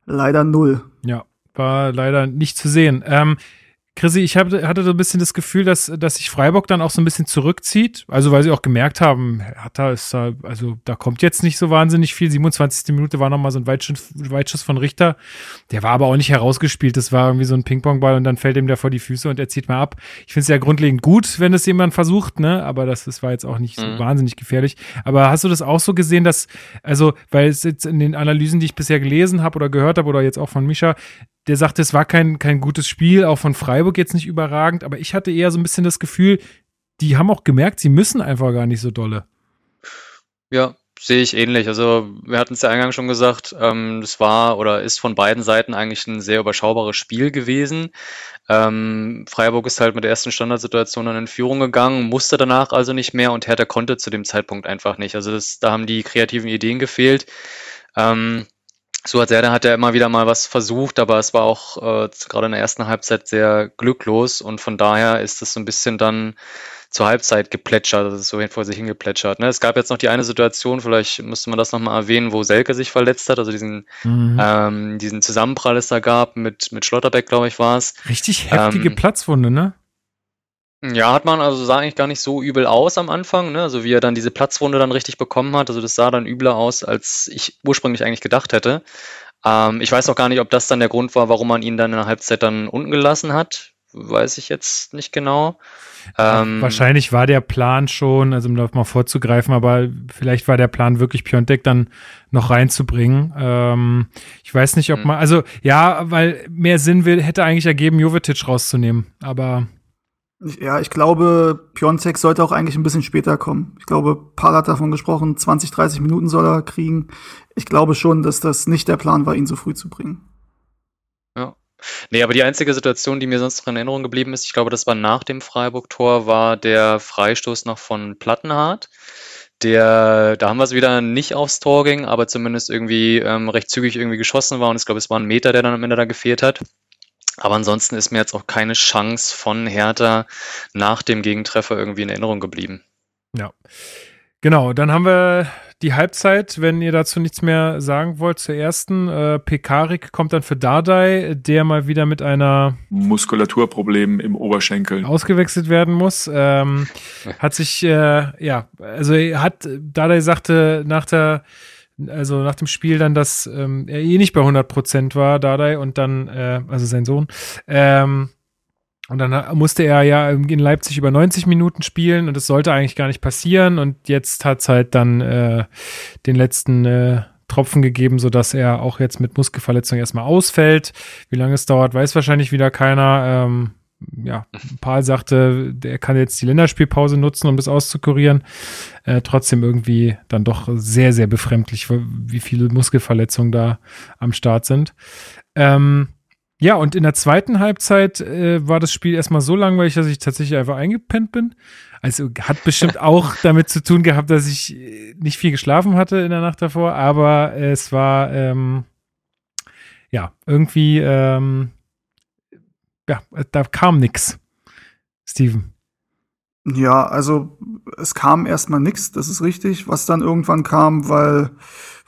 Leider null. Ja, war leider nicht zu sehen. Ähm, Chrissy, ich hab, hatte so ein bisschen das Gefühl, dass, dass sich Freiburg dann auch so ein bisschen zurückzieht. Also, weil sie auch gemerkt haben, Hertha ist da, also da kommt jetzt nicht so wahnsinnig viel. 27. Minute war nochmal so ein Weitschuss, Weitschuss von Richter. Der war aber auch nicht herausgespielt. Das war irgendwie so ein Ping-Pong-Ball und dann fällt ihm der vor die Füße und er zieht mal ab. Ich finde es ja grundlegend gut, wenn es jemand versucht, ne? Aber das, das war jetzt auch nicht so Mhm. wahnsinnig gefährlich. Aber hast du das auch so gesehen, dass, also, weil es jetzt in den Analysen, die ich bisher gelesen habe oder gehört habe oder jetzt auch von Mischa, der sagte, es war kein, kein gutes Spiel, auch von Freiburg jetzt nicht überragend, aber ich hatte eher so ein bisschen das Gefühl, die haben auch gemerkt, sie müssen einfach gar nicht so dolle. Ja, sehe ich ähnlich. Also wir hatten es ja eingangs schon gesagt, ähm, das war oder ist von beiden Seiten eigentlich ein sehr überschaubares Spiel gewesen. Ähm, Freiburg ist halt mit der ersten Standardsituation dann in Führung gegangen, musste danach also nicht mehr und Hertha konnte zu dem Zeitpunkt einfach nicht. Also das, da haben die kreativen Ideen gefehlt. Ähm, so hat Serda hat er immer wieder mal was versucht, aber es war auch äh, gerade in der ersten Halbzeit sehr glücklos und von daher ist es so ein bisschen dann zur Halbzeit geplätschert, also so vor sich hingeplätschert. Ne? Es gab jetzt noch die eine Situation, vielleicht müsste man das nochmal erwähnen, wo Selke sich verletzt hat, also diesen, ähm, diesen Zusammenprall es da gab mit, mit Schlotterbeck, glaube ich, war es. Richtig heftige Ähm, Platzwunde, ne? Ja, hat man, also sah eigentlich gar nicht so übel aus am Anfang, ne? Also wie er dann diese Platzwunde dann richtig bekommen hat. Also das sah dann übler aus, als ich ursprünglich eigentlich gedacht hätte. Ähm, ich weiß auch gar nicht, ob das dann der Grund war, warum man ihn dann in der Halbzeit dann unten gelassen hat. Weiß ich jetzt nicht genau. Ähm, Wahrscheinlich war der Plan schon, also um da mal vorzugreifen, aber vielleicht war der Plan wirklich Piontek dann noch reinzubringen. Ähm, ich weiß nicht, ob Hm. man, also ja, weil mehr Sinn will, hätte eigentlich ergeben, Jovetic rauszunehmen, aber Ja, ich glaube, Piontek sollte auch eigentlich ein bisschen später kommen. Ich glaube, Paul hat davon gesprochen, 20, 30 Minuten soll er kriegen. Ich glaube schon, dass das nicht der Plan war, ihn so früh zu bringen. Nee, aber die einzige Situation, die mir sonst noch in Erinnerung geblieben ist, ich glaube, das war nach dem Freiburg-Tor, war der Freistoß noch von Plattenhardt. Der, da haben wir es wieder nicht aufs Tor ging, aber zumindest irgendwie ähm, recht zügig irgendwie geschossen war und ich glaube, es war ein Meter, der dann am Ende da gefehlt hat. Aber ansonsten ist mir jetzt auch keine Chance von Hertha nach dem Gegentreffer irgendwie in Erinnerung geblieben. Ja. Genau, dann haben wir die Halbzeit, wenn ihr dazu nichts mehr sagen wollt, zur ersten. Äh, Pekarik kommt dann für Dardai, der mal wieder mit einer Muskulaturproblem im Oberschenkel. ausgewechselt werden muss. Ähm, hat sich, äh, ja, also er hat, Dardai sagte nach der, also nach dem Spiel dann, dass ähm, er eh nicht bei 100 Prozent war, Dardai, und dann, äh, also sein Sohn, ähm, und dann musste er ja in Leipzig über 90 Minuten spielen und das sollte eigentlich gar nicht passieren. Und jetzt hat es halt dann äh, den letzten äh, Tropfen gegeben, sodass er auch jetzt mit Muskelverletzung erstmal ausfällt. Wie lange es dauert, weiß wahrscheinlich wieder keiner. Ähm, ja, Paul sagte, er kann jetzt die Länderspielpause nutzen, um das auszukurieren. Äh, trotzdem irgendwie dann doch sehr, sehr befremdlich, wie viele Muskelverletzungen da am Start sind. Ähm, ja, und in der zweiten Halbzeit äh, war das Spiel erstmal so langweilig, dass ich tatsächlich einfach eingepennt bin. Also hat bestimmt auch damit zu tun gehabt, dass ich äh, nicht viel geschlafen hatte in der Nacht davor, aber es war ähm, ja irgendwie ähm, ja, da kam nix. Steven. Ja, also es kam erstmal nichts, das ist richtig. Was dann irgendwann kam, weil,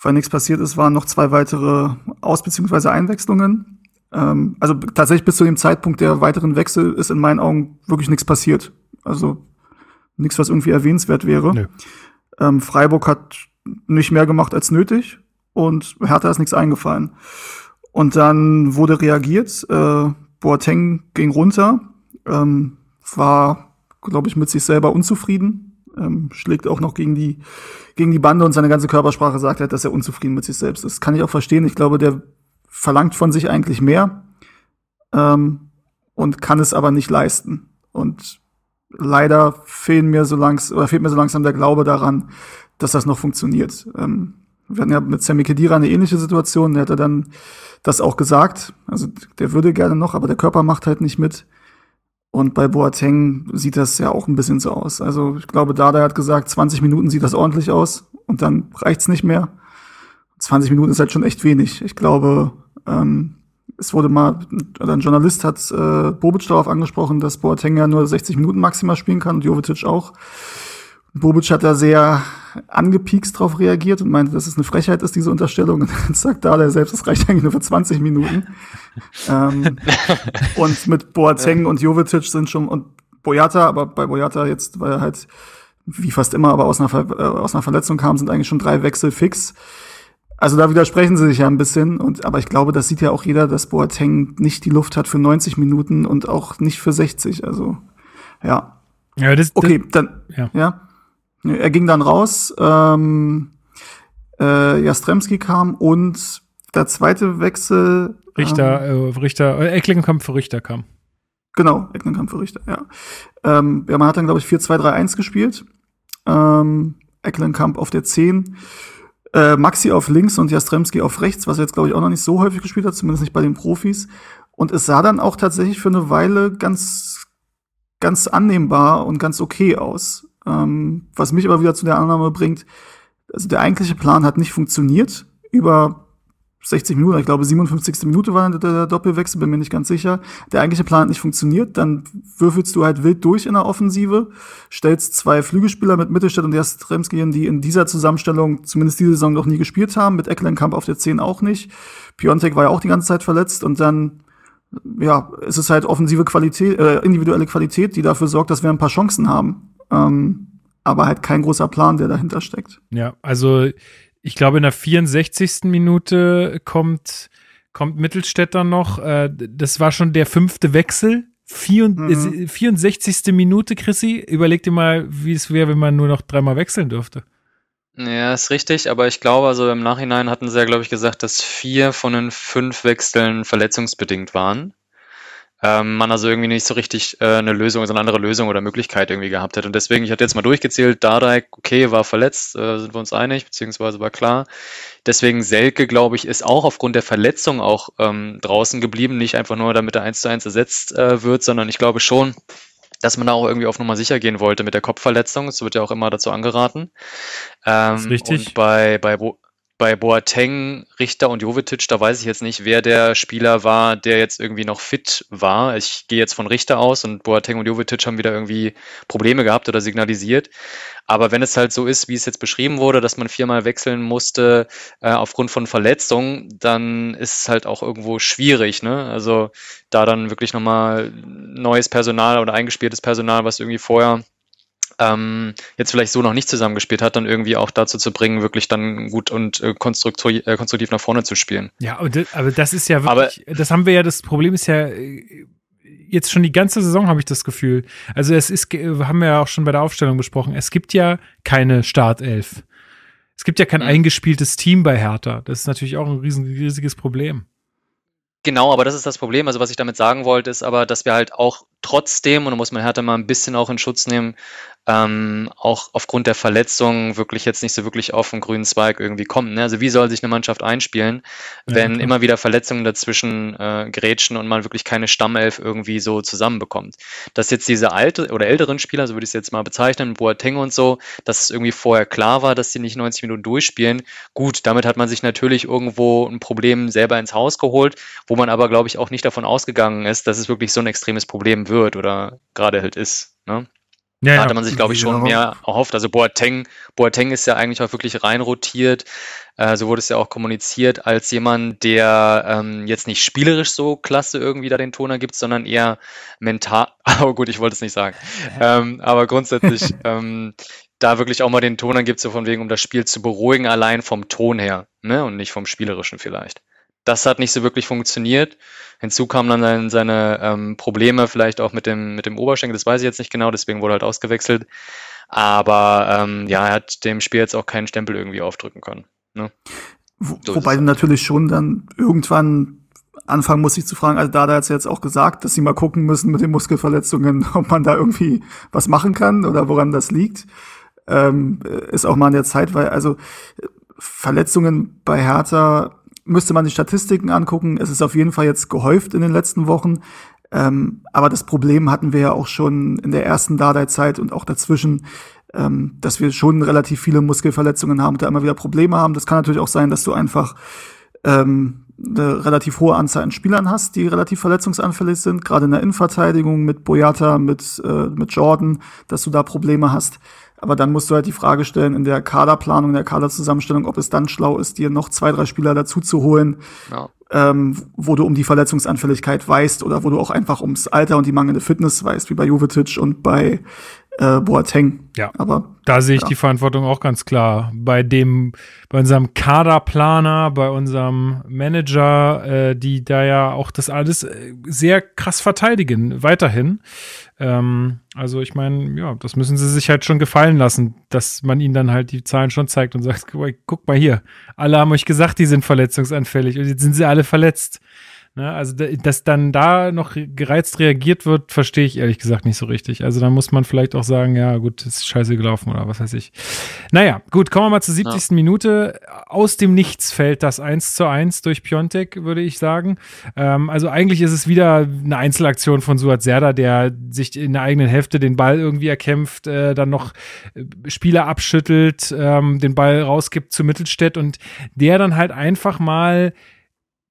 weil nichts passiert ist, waren noch zwei weitere Aus- bzw. Einwechslungen. Ähm, also tatsächlich bis zu dem Zeitpunkt der weiteren Wechsel ist in meinen Augen wirklich nichts passiert. Also nichts, was irgendwie erwähnenswert wäre. Ähm, Freiburg hat nicht mehr gemacht als nötig und Hertha ist nichts eingefallen. Und dann wurde reagiert. Äh, Boateng ging runter, ähm, war, glaube ich, mit sich selber unzufrieden. Ähm, schlägt auch noch gegen die, gegen die Bande und seine ganze Körpersprache sagt halt, dass er unzufrieden mit sich selbst ist. Kann ich auch verstehen. Ich glaube, der verlangt von sich eigentlich mehr ähm, und kann es aber nicht leisten. Und leider fehlen mir so langs oder fehlt mir so langsam der Glaube daran, dass das noch funktioniert. Ähm, wir hatten ja mit Sammy Kedira eine ähnliche Situation. Der hatte dann das auch gesagt. Also der würde gerne noch, aber der Körper macht halt nicht mit. Und bei Boateng sieht das ja auch ein bisschen so aus. Also ich glaube, Dada hat gesagt, 20 Minuten sieht das ordentlich aus und dann reicht's nicht mehr. 20 Minuten ist halt schon echt wenig. Ich glaube, ähm, es wurde mal, oder ein Journalist hat äh, Bobic darauf angesprochen, dass Boateng ja nur 60 Minuten maximal spielen kann und Jovetic auch. Bobic hat da sehr angepiekst drauf reagiert und meinte, dass es eine Frechheit ist, diese Unterstellung. Und dann sagt da der selbst, das reicht eigentlich nur für 20 Minuten. ähm, und mit Boateng und Jovetic sind schon, und Boyata, aber bei Boyata jetzt, weil er halt wie fast immer aber aus einer, Ver äh, aus einer Verletzung kam, sind eigentlich schon drei Wechsel fix. Also da widersprechen sie sich ja ein bisschen. Und, aber ich glaube, das sieht ja auch jeder, dass Boateng nicht die Luft hat für 90 Minuten und auch nicht für 60. Also, ja. Ja, das, Okay, dann, Ja. ja. Er ging dann raus, ähm, äh, Jastremski kam und der zweite Wechsel. Richter, Ähm, äh, Richter, äh, Ecklingenkamp für Richter kam. genau, Ecklenkamp für Richter, ja. Ähm, ja, man hat dann, glaube ich, 4-2-3-1 gespielt. Ähm, Ecklenkamp auf der 10. Äh, Maxi auf links und Jastremski auf rechts, was er jetzt, glaube ich, auch noch nicht so häufig gespielt hat, zumindest nicht bei den Profis. Und es sah dann auch tatsächlich für eine Weile ganz, ganz annehmbar und ganz okay aus. Ähm, was mich aber wieder zu der Annahme bringt, also der eigentliche Plan hat nicht funktioniert über 60 Minuten, ich glaube 57. Minute war der Doppelwechsel, bin mir nicht ganz sicher. Der eigentliche Plan hat nicht funktioniert, dann würfelst du halt wild durch in der Offensive, stellst zwei Flügelspieler mit Mittelstädt und Jastremski hin, die in dieser Zusammenstellung zumindest diese Saison noch nie gespielt haben, mit Ecklenkamp auf der 10 auch nicht. Piontek war ja auch die ganze Zeit verletzt und dann ja, es ist halt offensive Qualität, äh, individuelle Qualität, die dafür sorgt, dass wir ein paar Chancen haben. Ähm, aber halt kein großer Plan, der dahinter steckt. Ja, also ich glaube, in der 64. Minute kommt, kommt Mittelstädter noch. Äh, das war schon der fünfte Wechsel. Vier, Mhm. äh, 64. Minute, Chrissy. Überleg dir mal, wie es wäre, wenn man nur noch dreimal wechseln dürfte. Ja, ist richtig, aber ich glaube, also im Nachhinein hatten sie ja, glaube ich, gesagt, dass vier von den fünf Wechseln verletzungsbedingt waren. Ähm, man also irgendwie nicht so richtig äh, eine Lösung, also eine andere Lösung oder Möglichkeit irgendwie gehabt hat. Und deswegen, ich hatte jetzt mal durchgezählt, Dardai, okay, war verletzt, äh, sind wir uns einig, beziehungsweise war klar. Deswegen Selke, glaube ich, ist auch aufgrund der Verletzung auch ähm, draußen geblieben, nicht einfach nur, damit er eins zu eins ersetzt äh, wird, sondern ich glaube schon, dass man da auch irgendwie auf Nummer sicher gehen wollte mit der Kopfverletzung. Es wird ja auch immer dazu angeraten. Ähm, ist richtig. Und bei, bei, Bo bei Boateng, Richter und Jovetic, da weiß ich jetzt nicht, wer der Spieler war, der jetzt irgendwie noch fit war. Ich gehe jetzt von Richter aus und Boateng und Jovetic haben wieder irgendwie Probleme gehabt oder signalisiert. Aber wenn es halt so ist, wie es jetzt beschrieben wurde, dass man viermal wechseln musste äh, aufgrund von Verletzungen, dann ist es halt auch irgendwo schwierig. Ne? Also da dann wirklich nochmal neues Personal oder eingespieltes Personal, was irgendwie vorher ähm, jetzt vielleicht so noch nicht zusammengespielt hat, dann irgendwie auch dazu zu bringen, wirklich dann gut und äh, konstruktiv, äh, konstruktiv nach vorne zu spielen. Ja, und das, aber das ist ja wirklich, das haben wir ja, das Problem ist ja, äh, jetzt schon die ganze Saison habe ich das Gefühl. Also es ist, haben wir ja auch schon bei der Aufstellung besprochen, es gibt ja keine Startelf. Es gibt ja kein Mhm. eingespieltes Team bei Hertha. Das ist natürlich auch ein riesen, riesiges Problem. Genau, aber das ist das Problem. Also was ich damit sagen wollte, ist aber, dass wir halt auch trotzdem, und da muss man Hertha mal ein bisschen auch in Schutz nehmen, ähm, auch aufgrund der Verletzung wirklich jetzt nicht so wirklich auf den grünen Zweig irgendwie kommen. Ne? Also wie soll sich eine Mannschaft einspielen, Ja, wenn klar. immer wieder Verletzungen dazwischen äh, grätschen und man wirklich keine Stammelf irgendwie so zusammenbekommt. Dass jetzt diese alte oder älteren Spieler, so würde ich es jetzt mal bezeichnen, Boateng und so, dass es irgendwie vorher klar war, dass sie nicht 90 Minuten durchspielen. Gut, damit hat man sich natürlich irgendwo ein Problem selber ins Haus geholt, wo man aber, glaube ich, auch nicht davon ausgegangen ist, dass es wirklich so ein extremes Problem wird oder gerade halt ist. Ne? Ja, Da hatte man sich, glaube ich, schon Ja. mehr erhofft. Also Boateng, Boateng ist ja eigentlich auch wirklich rein rotiert, äh, so wurde es ja auch kommuniziert, als jemand, der ähm, jetzt nicht spielerisch so klasse irgendwie da den Toner gibt, sondern eher mental, aber gut, ich wollte es nicht sagen, ähm, aber grundsätzlich ähm, da wirklich auch mal den Toner gibt, so von wegen, um das Spiel zu beruhigen, allein vom Ton her, ne, und nicht vom spielerischen vielleicht. Das hat nicht so wirklich funktioniert. Hinzu kamen dann seine, seine ähm, Probleme, vielleicht auch mit dem, mit dem Oberschenkel, das weiß ich jetzt nicht genau, deswegen wurde halt ausgewechselt. Aber ähm, ja, er hat dem Spiel jetzt auch keinen Stempel irgendwie aufdrücken können. Ne? Wo, So wobei es. du natürlich schon dann irgendwann anfangen muss, sich zu fragen, also da hat jetzt auch gesagt, dass sie mal gucken müssen mit den Muskelverletzungen, ob man da irgendwie was machen kann oder woran das liegt. Ähm, ist auch mal an der Zeit, weil also äh, Verletzungen bei Hertha müsste man die Statistiken angucken. Es ist auf jeden Fall jetzt gehäuft in den letzten Wochen. Ähm, aber das Problem hatten wir ja auch schon in der ersten Dardai-Zeit und auch dazwischen, ähm, dass wir schon relativ viele Muskelverletzungen haben und da immer wieder Probleme haben. Das kann natürlich auch sein, dass du einfach ähm, eine relativ hohe Anzahl an Spielern hast, die relativ verletzungsanfällig sind, gerade in der Innenverteidigung mit Boyata, mit, äh, mit Jordan, dass du da Probleme hast. Aber dann musst du halt die Frage stellen in der Kaderplanung, in der Kaderzusammenstellung, ob es dann schlau ist, dir noch zwei, drei Spieler dazu zu holen, Ja. ähm, wo du um die Verletzungsanfälligkeit weißt oder wo du auch einfach ums Alter und die mangelnde Fitness weißt, wie bei Jovetic und bei äh, Boateng. Ja. Aber Da sehe ich Ja. die Verantwortung auch ganz klar. Bei dem, bei unserem Kaderplaner, bei unserem Manager, äh, die da ja auch das alles äh, sehr krass verteidigen, weiterhin. Ähm, also ich meine, ja, das müssen sie sich halt schon gefallen lassen, dass man ihnen dann halt die Zahlen schon zeigt und sagt, guck mal- guck mal hier, alle haben euch gesagt, die sind verletzungsanfällig und jetzt sind sie alle verletzt. Ne, also, da- dass dann da noch gereizt reagiert wird, verstehe ich ehrlich gesagt nicht so richtig. Also, da muss man vielleicht auch sagen, ja, gut, ist scheiße gelaufen oder was weiß ich. Naja, gut, kommen wir mal zur 70. Minute. Aus dem Nichts fällt das 1 zu 1 durch Piontek, würde ich sagen. Ähm, also, eigentlich ist es wieder eine Einzelaktion von Suat Serda, der sich in der eigenen Hälfte den Ball irgendwie erkämpft, äh, dann noch äh, Spieler abschüttelt, ähm, den Ball rausgibt zu Mittelstädt und der dann halt einfach mal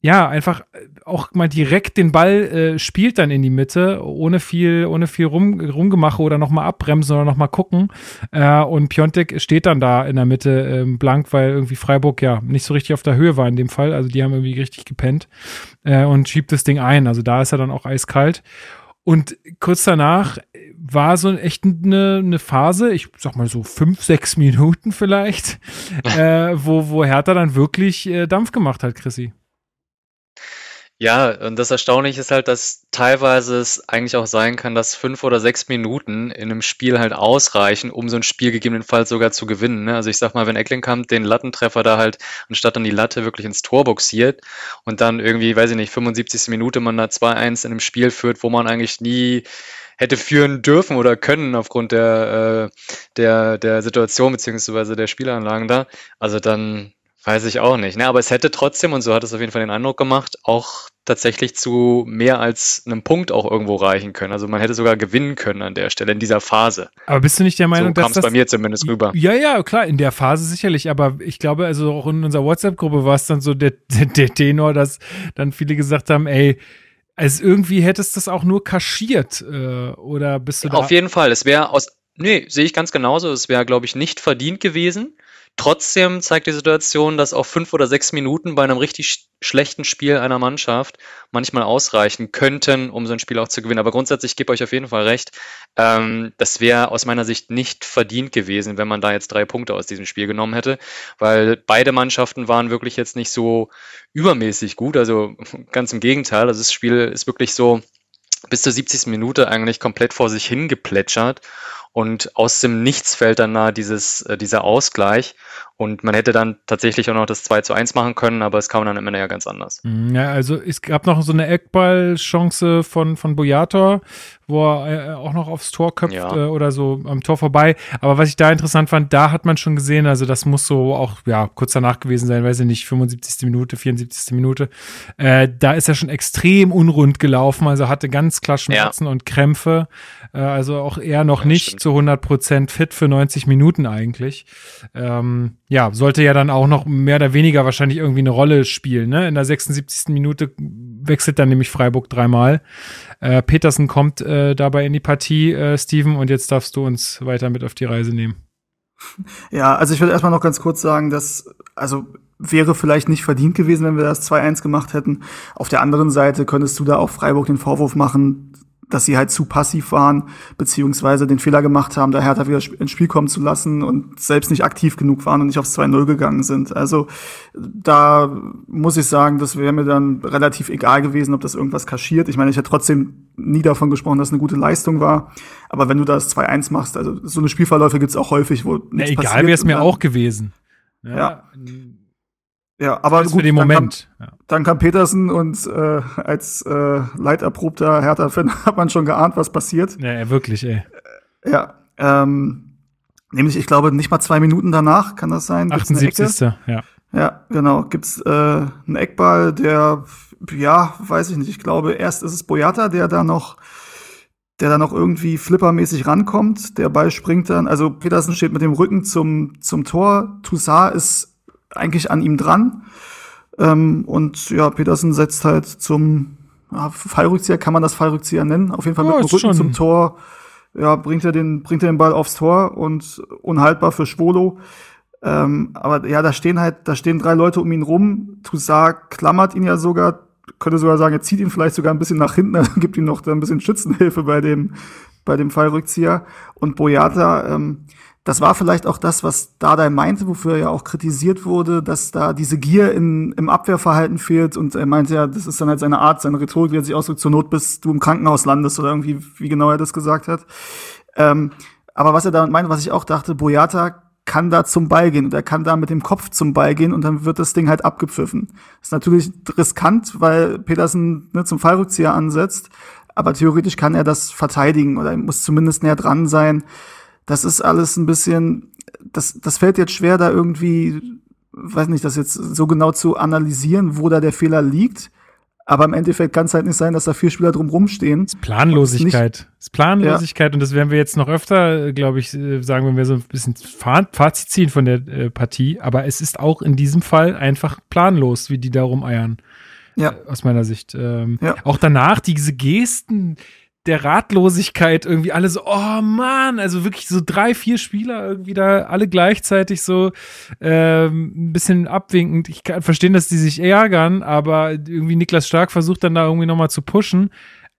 ja, einfach äh, auch mal direkt den Ball äh, spielt dann in die Mitte, ohne viel, ohne viel rum, rumgemache oder nochmal abbremsen oder nochmal gucken. Äh, und Piontek steht dann da in der Mitte ähm, blank, weil irgendwie Freiburg ja nicht so richtig auf der Höhe war in dem Fall. Also die haben irgendwie richtig gepennt äh, und schiebt das Ding ein. Also da ist er dann auch eiskalt. Und kurz danach war so echt eine, eine Phase, ich sag mal so fünf, sechs Minuten vielleicht, äh, wo, wo Hertha dann wirklich äh, Dampf gemacht hat, Chrissy. Ja, und das Erstaunliche ist halt, dass teilweise es eigentlich auch sein kann, dass fünf oder sechs Minuten in einem Spiel halt ausreichen, um so ein Spiel gegebenenfalls sogar zu gewinnen. Ne? Also ich sag mal, wenn Ecklenkamp den Lattentreffer da halt, anstatt dann die Latte wirklich ins Tor boxiert und dann irgendwie, weiß ich nicht, 75. Minute man da 2-1 in einem Spiel führt, wo man eigentlich nie hätte führen dürfen oder können aufgrund der, äh, der, der Situation beziehungsweise der Spielanlagen da. Also dann weiß ich auch nicht. Ne? Aber es hätte trotzdem, und so hat es auf jeden Fall den Eindruck gemacht, auch tatsächlich zu mehr als einem Punkt auch irgendwo reichen können. Also man hätte sogar gewinnen können an der Stelle, in dieser Phase. Aber bist du nicht der Meinung, so kam dass es das bei mir zumindest rüber. Ja, ja, klar, in der Phase sicherlich, aber ich glaube, also auch in unserer WhatsApp-Gruppe war es dann so der, der, der Tenor, dass dann viele gesagt haben, ey, also irgendwie hättest du das auch nur kaschiert, äh, oder bist du da? Auf jeden Fall. Es wäre aus. Nee, sehe ich ganz genauso. Es wäre, glaube ich, nicht verdient gewesen. Trotzdem zeigt die Situation, dass auch fünf oder sechs Minuten bei einem richtig sch schlechten Spiel einer Mannschaft manchmal ausreichen könnten, um so ein Spiel auch zu gewinnen. Aber grundsätzlich ich gebe euch auf jeden Fall recht. Ähm, das wäre aus meiner Sicht nicht verdient gewesen, wenn man da jetzt drei Punkte aus diesem Spiel genommen hätte, weil beide Mannschaften waren wirklich jetzt nicht so übermäßig gut. Also ganz im Gegenteil. Also das Spiel ist wirklich so bis zur 70. Minute eigentlich komplett vor sich hingeplätschert und aus dem Nichts fällt dann nahe dieses, äh, dieser Ausgleich und man hätte dann tatsächlich auch noch das 2 zu 1 machen können, aber es kam dann am Ende ja ganz anders. Mm, Ja, also es gab noch so eine Eckball-Chance von, von Boyator, wo er äh, auch noch aufs Tor köpft Ja. äh, oder so am Tor vorbei. Aber was ich da interessant fand, da hat man schon gesehen, also das muss so auch, ja, kurz danach gewesen sein, weiß ich nicht, 75. Minute, 74. Minute. Äh, da ist er schon extrem unrund gelaufen, also hatte ganz klar Schmerzen und Krämpfe. Äh, also auch er noch Ja, nicht. Zu 100 Prozent fit für 90 Minuten eigentlich. Ähm, ja, sollte ja dann auch noch mehr oder weniger wahrscheinlich irgendwie eine Rolle spielen. Ne? In der 76. Minute wechselt dann nämlich Freiburg dreimal. Äh, Petersen kommt äh, dabei in die Partie, äh, Steven, und jetzt darfst du uns weiter mit auf die Reise nehmen. Ja, also ich würde erstmal noch ganz kurz sagen, dass, also wäre vielleicht nicht verdient gewesen, wenn wir das 2-1 gemacht hätten. Auf der anderen Seite könntest du da auch Freiburg den Vorwurf machen, dass sie halt zu passiv waren, beziehungsweise den Fehler gemacht haben, da Hertha wieder ins Spiel kommen zu lassen und selbst nicht aktiv genug waren und nicht aufs 2-0 gegangen sind. Also da muss ich sagen, das wäre mir dann relativ egal gewesen, ob das irgendwas kaschiert. Ich meine, ich hätte trotzdem nie davon gesprochen, dass es eine gute Leistung war. Aber wenn du das 2-1 machst, also so eine Spielverläufe gibt's auch häufig, wo Na, nichts egal passiert wäre es mir auch gewesen. Ja. Ja. Ja, aber gut, für den dann Moment. Ja. Kam, dann kam Petersen und äh, als äh, leiderprobter Hertha-Fan hat man schon geahnt, was passiert. Ja, ja, wirklich, ey. Ja, ähm, nämlich, ich glaube, nicht mal zwei Minuten danach kann das sein. gibt's eine Ecke. 78. Ja. Ja, genau. Gibt's äh, einen Eckball, der, ja, weiß ich nicht. Ich glaube, erst ist es Boyata, der da noch, der da noch irgendwie flippermäßig rankommt. Der Ball springt dann, also Petersen steht mit dem Rücken zum, zum Tor. Toussaint ist eigentlich an ihm dran. Ähm, und ja, Petersen setzt halt zum ja, Fallrückzieher, kann man das Fallrückzieher nennen? Auf jeden Fall Ja, mit dem Rücken schon- zum Tor ja, bringt er den, bringt er den Ball aufs Tor und unhaltbar für Schwolo. Ähm, aber ja, da stehen halt, da stehen drei Leute um ihn rum. Toussaint klammert ihn ja sogar, könnte sogar sagen, er zieht ihn vielleicht sogar ein bisschen nach hinten, also gibt ihm noch ein bisschen Schützenhilfe bei dem, bei dem Fallrückzieher. Und Boyata, ähm, das war vielleicht auch das, was Dardai meinte, wofür er ja auch kritisiert wurde, dass da diese Gier in, im Abwehrverhalten fehlt. Und er meinte ja, das ist dann halt seine Art, seine Rhetorik, wie er sich ausdrückt, zur Not, bis du im Krankenhaus landest oder irgendwie, wie genau er das gesagt hat. Ähm, aber was er damit meinte, was ich auch dachte, Boyata kann da zum Ball gehen und er kann da mit dem Kopf zum Ball gehen und dann wird das Ding halt abgepfiffen. Ist natürlich riskant, weil Petersen ne, zum Fallrückzieher ansetzt, aber theoretisch kann er das verteidigen oder er muss zumindest näher dran sein das ist alles ein bisschen, das, das fällt jetzt schwer, da irgendwie, weiß nicht, das jetzt so genau zu analysieren, wo da der Fehler liegt. Aber im Endeffekt kann es halt nicht sein, dass da vier Spieler drum rumstehen. Das ist Planlosigkeit. Das ist Planlosigkeit ja. und das werden wir jetzt noch öfter, glaube ich, sagen, wenn wir so ein bisschen Fazit ziehen von der äh, Partie. Aber es ist auch in diesem Fall einfach planlos, wie die da rumeiern. Ja. Äh, aus meiner Sicht. Ähm, ja. Auch danach diese Gesten, der Ratlosigkeit irgendwie alle so, oh Mann, also wirklich so drei, vier Spieler irgendwie da alle gleichzeitig so ähm, ein bisschen abwinkend. Ich kann verstehen, dass die sich ärgern, aber irgendwie Niklas Stark versucht dann da irgendwie nochmal zu pushen.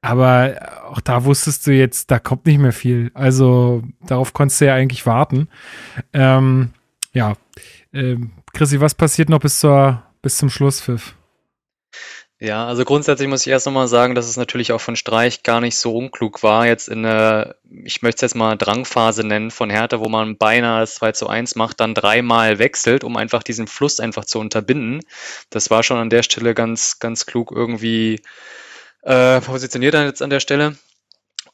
Aber auch da wusstest du jetzt, da kommt nicht mehr viel. Also darauf konntest du ja eigentlich warten. Ähm, ja, ähm, Chrissy, was passiert noch bis zur bis zum Schlusspfiff? Ja, also grundsätzlich muss ich erst nochmal sagen, dass es natürlich auch von Streich gar nicht so unklug war, jetzt in der, ich möchte es jetzt mal Drangphase nennen von Hertha, wo man beinahe das 2 zu 1 macht, dann dreimal wechselt, um einfach diesen Fluss einfach zu unterbinden. Das war schon an der Stelle ganz, ganz klug irgendwie äh, positioniert dann jetzt an der Stelle.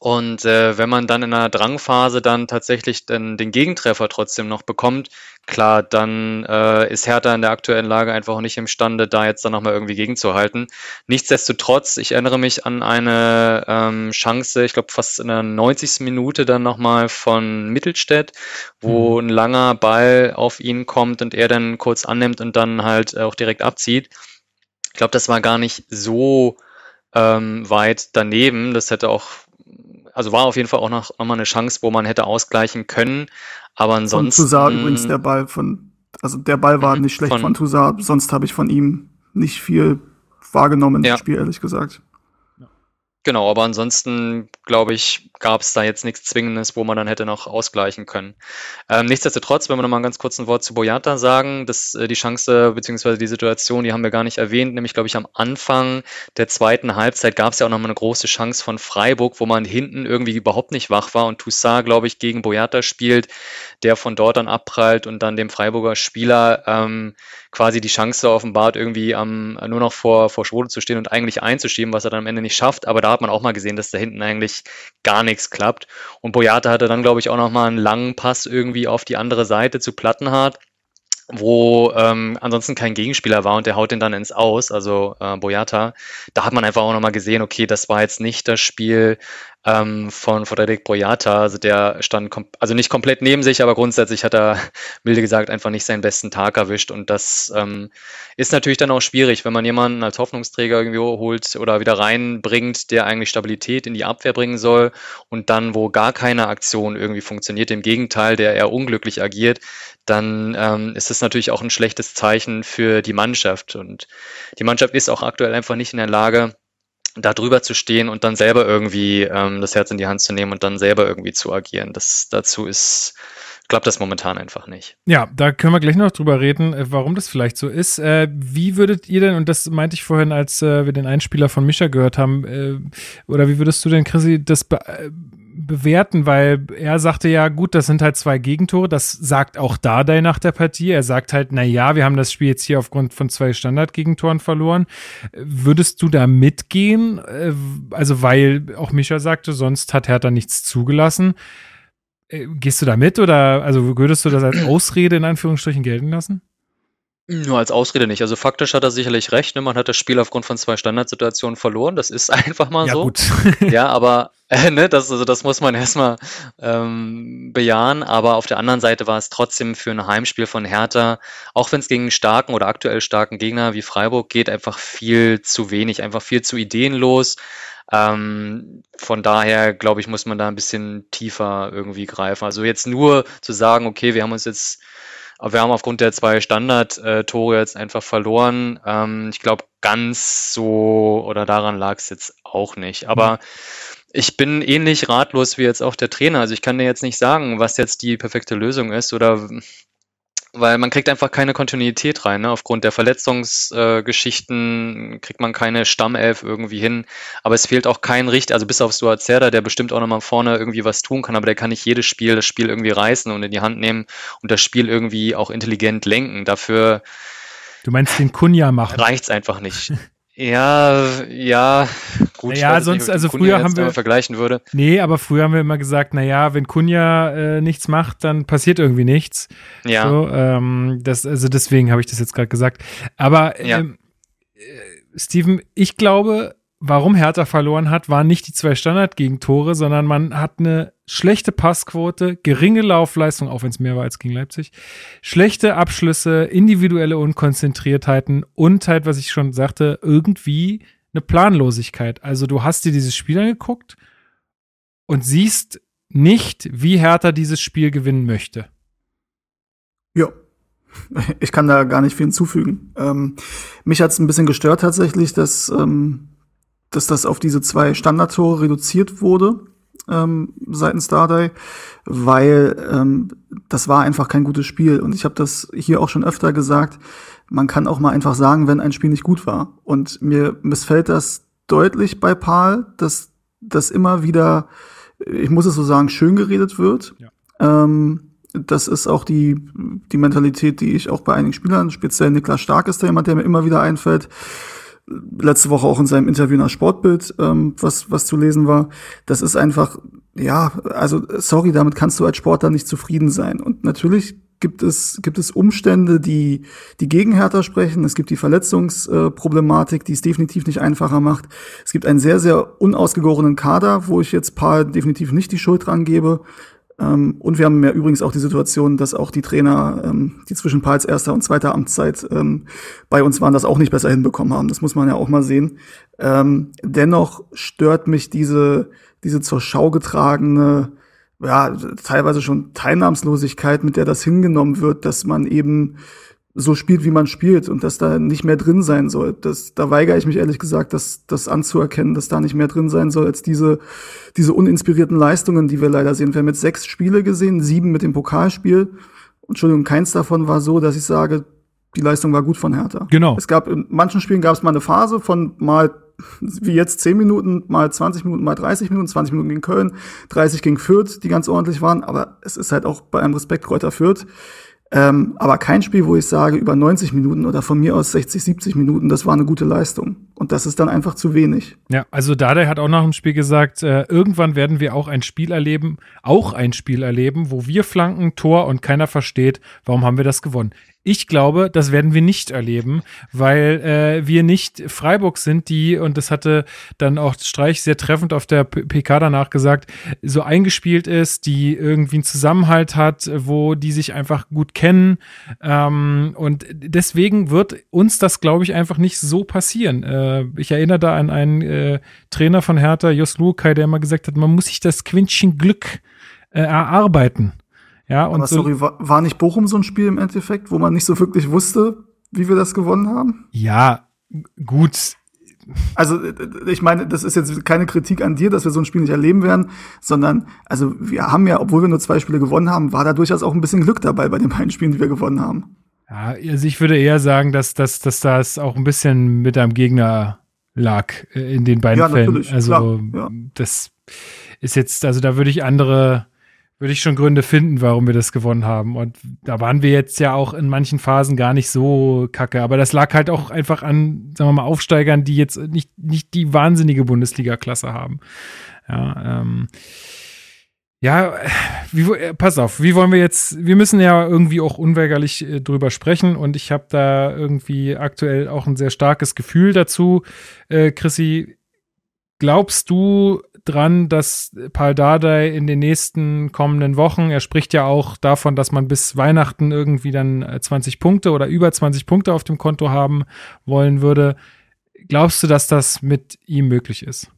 Und äh, wenn man dann in einer Drangphase dann tatsächlich dann den Gegentreffer trotzdem noch bekommt, klar, dann äh, ist Hertha in der aktuellen Lage einfach auch nicht imstande, da jetzt dann nochmal irgendwie gegenzuhalten. Nichtsdestotrotz, ich erinnere mich an eine ähm, Chance, ich glaube fast in der 90. Minute dann nochmal von Mittelstädt, wo mhm. ein langer Ball auf ihn kommt und er dann kurz annimmt und dann halt auch direkt abzieht. Ich glaube, das war gar nicht so ähm, weit daneben. Das hätte auch also war auf jeden Fall auch noch, noch mal eine Chance, wo man hätte ausgleichen können. Aber ansonsten. Von Toussaint übrigens der Ball von, also der Ball war mhm, nicht schlecht von, von Toussaint, sonst habe ich von ihm nicht viel wahrgenommen ja. im Spiel, ehrlich gesagt. Genau, aber ansonsten, glaube ich, gab es da jetzt nichts Zwingendes, wo man dann hätte noch ausgleichen können. Ähm, nichtsdestotrotz, wenn wir noch mal ganz kurz ein Wort zu Boyata sagen, dass äh, die Chance beziehungsweise die Situation, die haben wir gar nicht erwähnt, nämlich, glaube ich, am Anfang der zweiten Halbzeit gab es ja auch noch mal eine große Chance von Freiburg, wo man hinten irgendwie überhaupt nicht wach war und Toussaint, glaube ich, gegen Boyata spielt, der von dort dann abprallt und dann dem Freiburger Spieler ähm, quasi die Chance offenbart, irgendwie am, nur noch vor, vor Schwode zu stehen und eigentlich einzuschieben, was er dann am Ende nicht schafft. Aber da hat man auch mal gesehen, dass da hinten eigentlich gar nichts klappt. Und Boyata hatte dann, glaube ich, auch noch mal einen langen Pass irgendwie auf die andere Seite zu Plattenhardt wo ähm, ansonsten kein Gegenspieler war und der haut den dann ins Aus, also äh, Boyata. Da hat man einfach auch nochmal gesehen, okay, das war jetzt nicht das Spiel, ähm, von Frederik Boyata. Also der stand, also nicht komplett neben sich, aber grundsätzlich hat er, milde gesagt, einfach nicht seinen besten Tag erwischt. Und das ähm, ist natürlich dann auch schwierig, wenn man jemanden als Hoffnungsträger irgendwie holt oder wieder reinbringt, der eigentlich Stabilität in die Abwehr bringen soll und dann, wo gar keine Aktion irgendwie funktioniert, im Gegenteil, der eher unglücklich agiert, dann ähm, ist das natürlich auch ein schlechtes Zeichen für die Mannschaft. Und die Mannschaft ist auch aktuell einfach nicht in der Lage, da drüber zu stehen und dann selber irgendwie ähm, das Herz in die Hand zu nehmen und dann selber irgendwie zu agieren. Das dazu ist klappt das momentan einfach nicht. Ja, da können wir gleich noch drüber reden, äh, warum das vielleicht so ist. Äh, wie würdet ihr denn, und das meinte ich vorhin, als äh, wir den Einspieler von Mischa gehört haben, äh, oder wie würdest du denn, Chrissy, das be äh, bewerten, weil er sagte ja, gut, das sind halt zwei Gegentore, das sagt auch Dardai nach der Partie. Er sagt halt, na ja, wir haben das Spiel jetzt hier aufgrund von zwei Standardgegentoren verloren. Würdest du da mitgehen? Äh, also, weil auch Micha sagte, sonst hat Hertha nichts zugelassen. Äh, gehst du da mit oder also würdest du das als Ausrede in Anführungsstrichen gelten lassen? Nur als Ausrede nicht. Also faktisch hat er sicherlich recht. Ne? Man hat das Spiel aufgrund von zwei Standardsituationen verloren. Das ist einfach mal ja, so. Gut. ja, aber äh, ne, das, also das muss man erstmal ähm, bejahen. Aber auf der anderen Seite war es trotzdem für ein Heimspiel von Hertha, auch wenn es gegen starken oder aktuell starken Gegner wie Freiburg geht, einfach viel zu wenig, einfach viel zu ideenlos. Ähm, von daher, glaube ich, muss man da ein bisschen tiefer irgendwie greifen. Also jetzt nur zu sagen, okay, wir haben uns jetzt, wir haben aufgrund der zwei Standard-Tore jetzt einfach verloren. Ähm, ich glaube, ganz so oder daran lag es jetzt auch nicht. Aber ich bin ähnlich ratlos wie jetzt auch der Trainer. Also ich kann dir jetzt nicht sagen, was jetzt die perfekte Lösung ist oder weil man kriegt einfach keine Kontinuität rein. Ne? Aufgrund der Verletzungsgeschichten äh, kriegt man keine Stammelf irgendwie hin. Aber es fehlt auch kein Richter, also bis auf Suazerda, der bestimmt auch nochmal vorne irgendwie was tun kann, aber der kann nicht jedes Spiel, das Spiel irgendwie reißen und in die Hand nehmen und das Spiel irgendwie auch intelligent lenken. Dafür Du meinst den Kunja machen? reicht's einfach nicht. Ja, ja, gut. Naja, jetzt sonst- ich also früher haben wir- vergleichen würde. Nee, aber früher haben wir immer gesagt, na ja, wenn Kunja äh, nichts macht, dann passiert irgendwie nichts. Ja, So, ähm, das, also deswegen habe ich das jetzt gerade gesagt. Aber Ja. ähm, äh, Steven, ich glaube, warum Hertha verloren hat, waren nicht die zwei Standardgegentore, sondern man hat eine schlechte Passquote, geringe Laufleistung, auch wenn es mehr war als gegen Leipzig, schlechte Abschlüsse, individuelle Unkonzentriertheiten und halt, was ich schon sagte, irgendwie eine Planlosigkeit. Also du hast dir dieses Spiel angeguckt und siehst nicht, wie Hertha dieses Spiel gewinnen möchte. Ja. Ich kann da gar nicht viel hinzufügen. Ähm, mich hat es ein bisschen gestört tatsächlich, dass, ähm, dass das auf diese zwei Standardtore reduziert wurde ähm, seitens Dardai, weil ähm, das war einfach kein gutes Spiel. Und ich habe das hier auch schon öfter gesagt, man kann auch mal einfach sagen, wenn ein Spiel nicht gut war. Und mir missfällt das deutlich bei Paul, dass das immer wieder, ich muss es so sagen, schön geredet wird. Ähm, das ist auch die, die Mentalität, die ich auch bei einigen Spielern, speziell Niklas Stark ist da jemand, der mir immer wieder einfällt. Letzte Woche auch in seinem Interview nach Sportbild, ähm, was, was zu lesen war. Das ist einfach, ja, also sorry, damit kannst du als Sportler nicht zufrieden sein. Und natürlich gibt es, gibt es Umstände, die, die gegen Hertha sprechen. Es gibt die Verletzungsproblematik, die es definitiv nicht einfacher macht. Es gibt einen sehr, sehr unausgegorenen Kader, wo ich jetzt Paar definitiv nicht die Schuld dran gebe. Ähm, und wir haben ja übrigens auch die Situation, dass auch die Trainer, ähm, die zwischen Pals erster und zweiter Amtszeit ähm, bei uns waren, das auch nicht besser hinbekommen haben. Das muss man ja auch mal sehen. Dennoch stört mich diese, diese zur Schau getragene, ja, teilweise schon Teilnahmslosigkeit, mit der das hingenommen wird, dass man eben so spielt, wie man spielt und dass da nicht mehr drin sein soll. Das, da weigere ich mich ehrlich gesagt, das, das anzuerkennen, dass da nicht mehr drin sein soll als diese, diese uninspirierten Leistungen, die wir leider sehen. Wir haben jetzt sechs Spiele gesehen, sieben mit dem Pokalspiel. Entschuldigung, keins davon war so, dass ich sage, die Leistung war gut von Hertha. Genau. Es gab in manchen Spielen gab es mal eine Phase von mal wie jetzt 10 Minuten, mal 20 Minuten, mal 30 Minuten, 20 Minuten gegen Köln, 30 gegen Fürth, die ganz ordentlich waren. Aber es ist halt auch bei einem Respekt Kräuter Fürth. Ähm, aber kein Spiel, wo ich sage, über 90 Minuten oder von mir aus 60, 70 Minuten, das war eine gute Leistung. Und das ist dann einfach zu wenig. Ja, also Dardai hat auch nach dem Spiel gesagt, äh, irgendwann werden wir auch ein Spiel erleben, auch ein Spiel erleben, wo wir flanken, Tor und keiner versteht, warum haben wir das gewonnen. Ich glaube, das werden wir nicht erleben, weil äh, wir nicht Freiburg sind, die, und das hatte dann auch Streich sehr treffend auf der PK danach gesagt, so eingespielt ist, die irgendwie einen Zusammenhalt hat, wo die sich einfach gut kennen. Ähm, und deswegen wird uns das, glaube ich, einfach nicht so passieren. Äh, ich erinnere da an einen äh, Trainer von Hertha, Jos Lukai, der immer gesagt hat, man muss sich das Quäntchen Glück äh, erarbeiten. Ja, und Aber so, sorry, war, war nicht Bochum so ein Spiel im Endeffekt, wo man nicht so wirklich wusste, wie wir das gewonnen haben? ja, gut, Also, äh, ich meine, das ist jetzt keine Kritik an dir, dass wir so ein Spiel nicht erleben werden, sondern, also, wir haben ja, obwohl wir nur zwei Spiele gewonnen haben, war da durchaus auch ein bisschen Glück dabei bei den beiden Spielen, die wir gewonnen haben. Ja, also ich würde eher sagen, dass, dass, dass das auch ein bisschen mit einem Gegner lag äh, in den beiden Ja, Fällen. natürlich, Also klar, ja. das ist jetzt, also da würde ich andere, würde ich schon Gründe finden, warum wir das gewonnen haben. Und da waren wir jetzt ja auch in manchen Phasen gar nicht so kacke. Aber das lag halt auch einfach an, sagen wir mal, Aufsteigern, die jetzt nicht, nicht die wahnsinnige Bundesliga-Klasse haben. Ja, ähm, ja, wie, äh, pass auf, wie wollen wir jetzt, wir müssen ja irgendwie auch unweigerlich äh, drüber sprechen und ich habe da irgendwie aktuell auch ein sehr starkes Gefühl dazu. Äh, Chrissy, glaubst du dran, dass Paul Dardai in den nächsten kommenden Wochen, er spricht ja auch davon, dass man bis Weihnachten irgendwie dann äh, 20 Punkte oder über 20 Punkte auf dem Konto haben wollen würde. Glaubst du, dass das mit ihm möglich ist?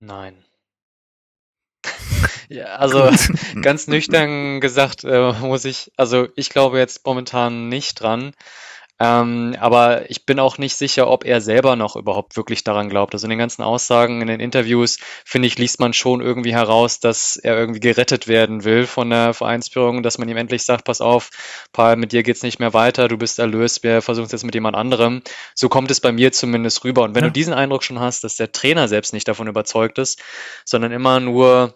Nein. Ja, also ganz nüchtern gesagt, äh, muss ich, also ich glaube jetzt momentan nicht dran. Ähm, aber ich bin auch nicht sicher, ob er selber noch überhaupt wirklich daran glaubt. Also in den ganzen Aussagen, in den Interviews, finde ich, liest man schon irgendwie heraus, dass er irgendwie gerettet werden will von der Vereinsführung, dass man ihm endlich sagt, pass auf, Paul, mit dir geht's nicht mehr weiter, du bist erlöst, wir versuchen es jetzt mit jemand anderem. So kommt es bei mir zumindest rüber. Und wenn ja. du diesen Eindruck schon hast, dass der Trainer selbst nicht davon überzeugt ist, sondern immer nur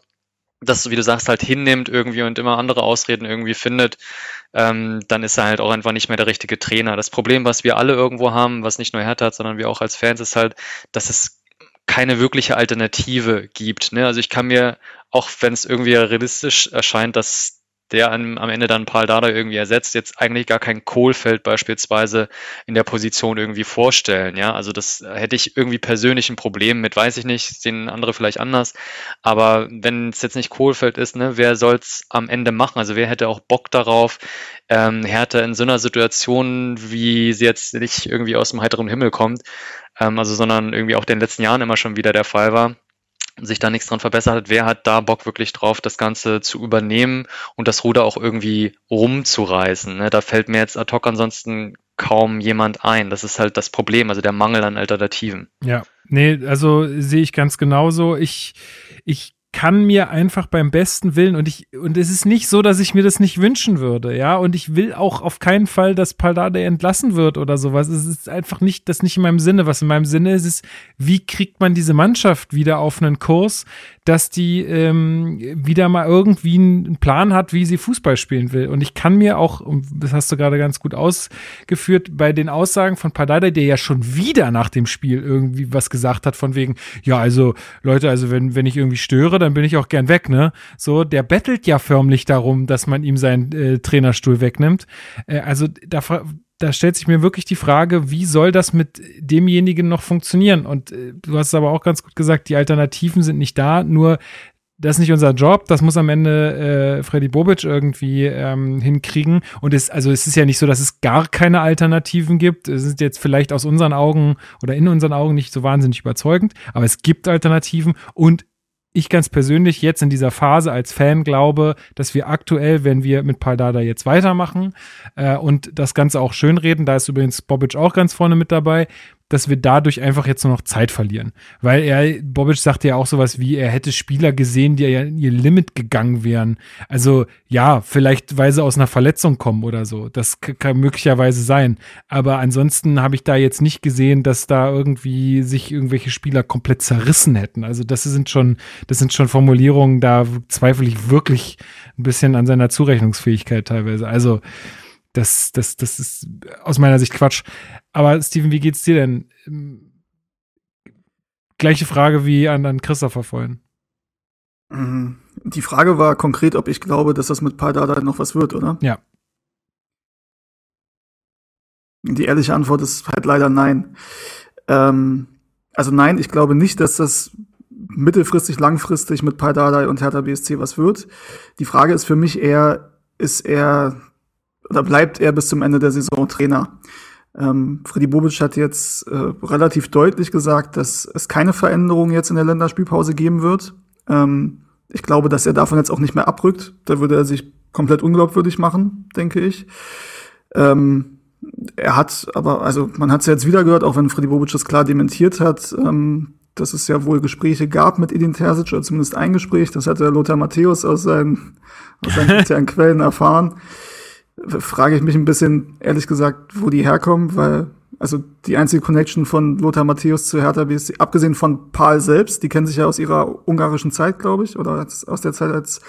das, wie du sagst, halt hinnimmt irgendwie und immer andere Ausreden irgendwie findet, ähm, dann ist er halt auch einfach nicht mehr der richtige Trainer. Das Problem, was wir alle irgendwo haben, was nicht nur Hertha hat, sondern wir auch als Fans, ist halt, dass es keine wirkliche Alternative gibt. Ne? Also ich kann mir, auch wenn es irgendwie realistisch erscheint, dass der am, am Ende dann Paul Dada irgendwie ersetzt, jetzt eigentlich gar kein Kohlfeld beispielsweise in der Position irgendwie vorstellen. Ja, also das hätte ich irgendwie persönlich ein Problem mit, weiß ich nicht, sehen andere vielleicht anders. Aber wenn es jetzt nicht Kohlfeld ist, ne, wer soll es am Ende machen? Also wer hätte auch Bock darauf, ähm, Hertha in so einer Situation, wie sie jetzt nicht irgendwie aus dem heiteren Himmel kommt, ähm, also sondern irgendwie auch in den letzten Jahren immer schon wieder der Fall war, sich da nichts dran verbessert hat, wer hat da Bock wirklich drauf, das Ganze zu übernehmen und das Ruder auch irgendwie rumzureißen. Ne? Da fällt mir jetzt ad hoc ansonsten kaum jemand ein. Das ist halt das Problem, also der Mangel an Alternativen. Ja, nee, also sehe ich ganz genauso. Ich, ich kann mir einfach beim besten Willen und ich und es ist nicht so, dass ich mir das nicht wünschen würde, ja, und ich will auch auf keinen Fall, dass Paldade entlassen wird oder sowas. Es ist einfach nicht das nicht in meinem Sinne. Was in meinem Sinne ist, ist, wie kriegt man diese Mannschaft wieder auf einen Kurs, dass die ähm, wieder mal irgendwie einen Plan hat, wie sie Fußball spielen will. Und ich kann mir auch, das hast du gerade ganz gut ausgeführt, bei den Aussagen von Pardada, der ja schon wieder nach dem Spiel irgendwie was gesagt hat, von wegen, ja, also Leute, also wenn, wenn ich irgendwie störe, dann bin ich auch gern weg, ne? So, der bettelt ja förmlich darum, dass man ihm seinen äh, Trainerstuhl wegnimmt. Äh, also da da stellt sich mir wirklich die Frage, wie soll das mit demjenigen noch funktionieren? Und äh, du hast es aber auch ganz gut gesagt, die Alternativen sind nicht da, nur das ist nicht unser Job, das muss am Ende äh, Freddy Bobic irgendwie ähm, hinkriegen. Und es, also es ist ja nicht so, dass es gar keine Alternativen gibt. Es ist jetzt vielleicht aus unseren Augen oder in unseren Augen nicht so wahnsinnig überzeugend, aber es gibt Alternativen und ich ganz persönlich jetzt in dieser Phase als Fan glaube, dass wir aktuell, wenn wir mit Paldada jetzt weitermachen äh, und das Ganze auch schönreden, da ist übrigens Bobic auch ganz vorne mit dabei, dass wir dadurch einfach jetzt nur noch Zeit verlieren. Weil er, Bobic sagte ja auch sowas wie, er hätte Spieler gesehen, die ja in ihr Limit gegangen wären. Also ja, vielleicht weil sie aus einer Verletzung kommen oder so. Das kann möglicherweise sein. Aber ansonsten habe ich da jetzt nicht gesehen, dass da irgendwie sich irgendwelche Spieler komplett zerrissen hätten. Also das sind schon, das sind schon Formulierungen, da zweifle ich wirklich ein bisschen an seiner Zurechnungsfähigkeit teilweise. Also das, das, das ist aus meiner Sicht Quatsch. Aber Steven, wie geht's dir denn? Gleiche Frage wie an, an Christopher vorhin. Mhm. Die Frage war konkret, ob ich glaube, dass das mit Pardada noch was wird, oder? Ja. Die ehrliche Antwort ist halt leider nein. Ähm, also nein, ich glaube nicht, dass das mittelfristig, langfristig mit Pardada und Hertha BSC was wird. Die Frage ist für mich eher, ist er oder bleibt er bis zum Ende der Saison Trainer? Ähm, Freddy Bobic hat jetzt äh, relativ deutlich gesagt, dass es keine Veränderung jetzt in der Länderspielpause geben wird. Ähm, ich glaube, dass er davon jetzt auch nicht mehr abrückt. Da würde er sich komplett unglaubwürdig machen, denke ich. Ähm, er hat aber, also man hat es ja jetzt wieder gehört, auch wenn Freddy Bobic das klar dementiert hat, ähm, dass es ja wohl Gespräche gab mit Edin Terzic, oder zumindest ein Gespräch. Das hat der Lothar Matthäus aus seinen, aus seinen internen Quellen erfahren frage ich mich ein bisschen, ehrlich gesagt, wo die herkommen, weil also die einzige Connection von Lothar Matthäus zu Hertha BSC, abgesehen von Paul selbst, die kennen sich ja aus ihrer ungarischen Zeit, glaube ich, oder aus der Zeit, als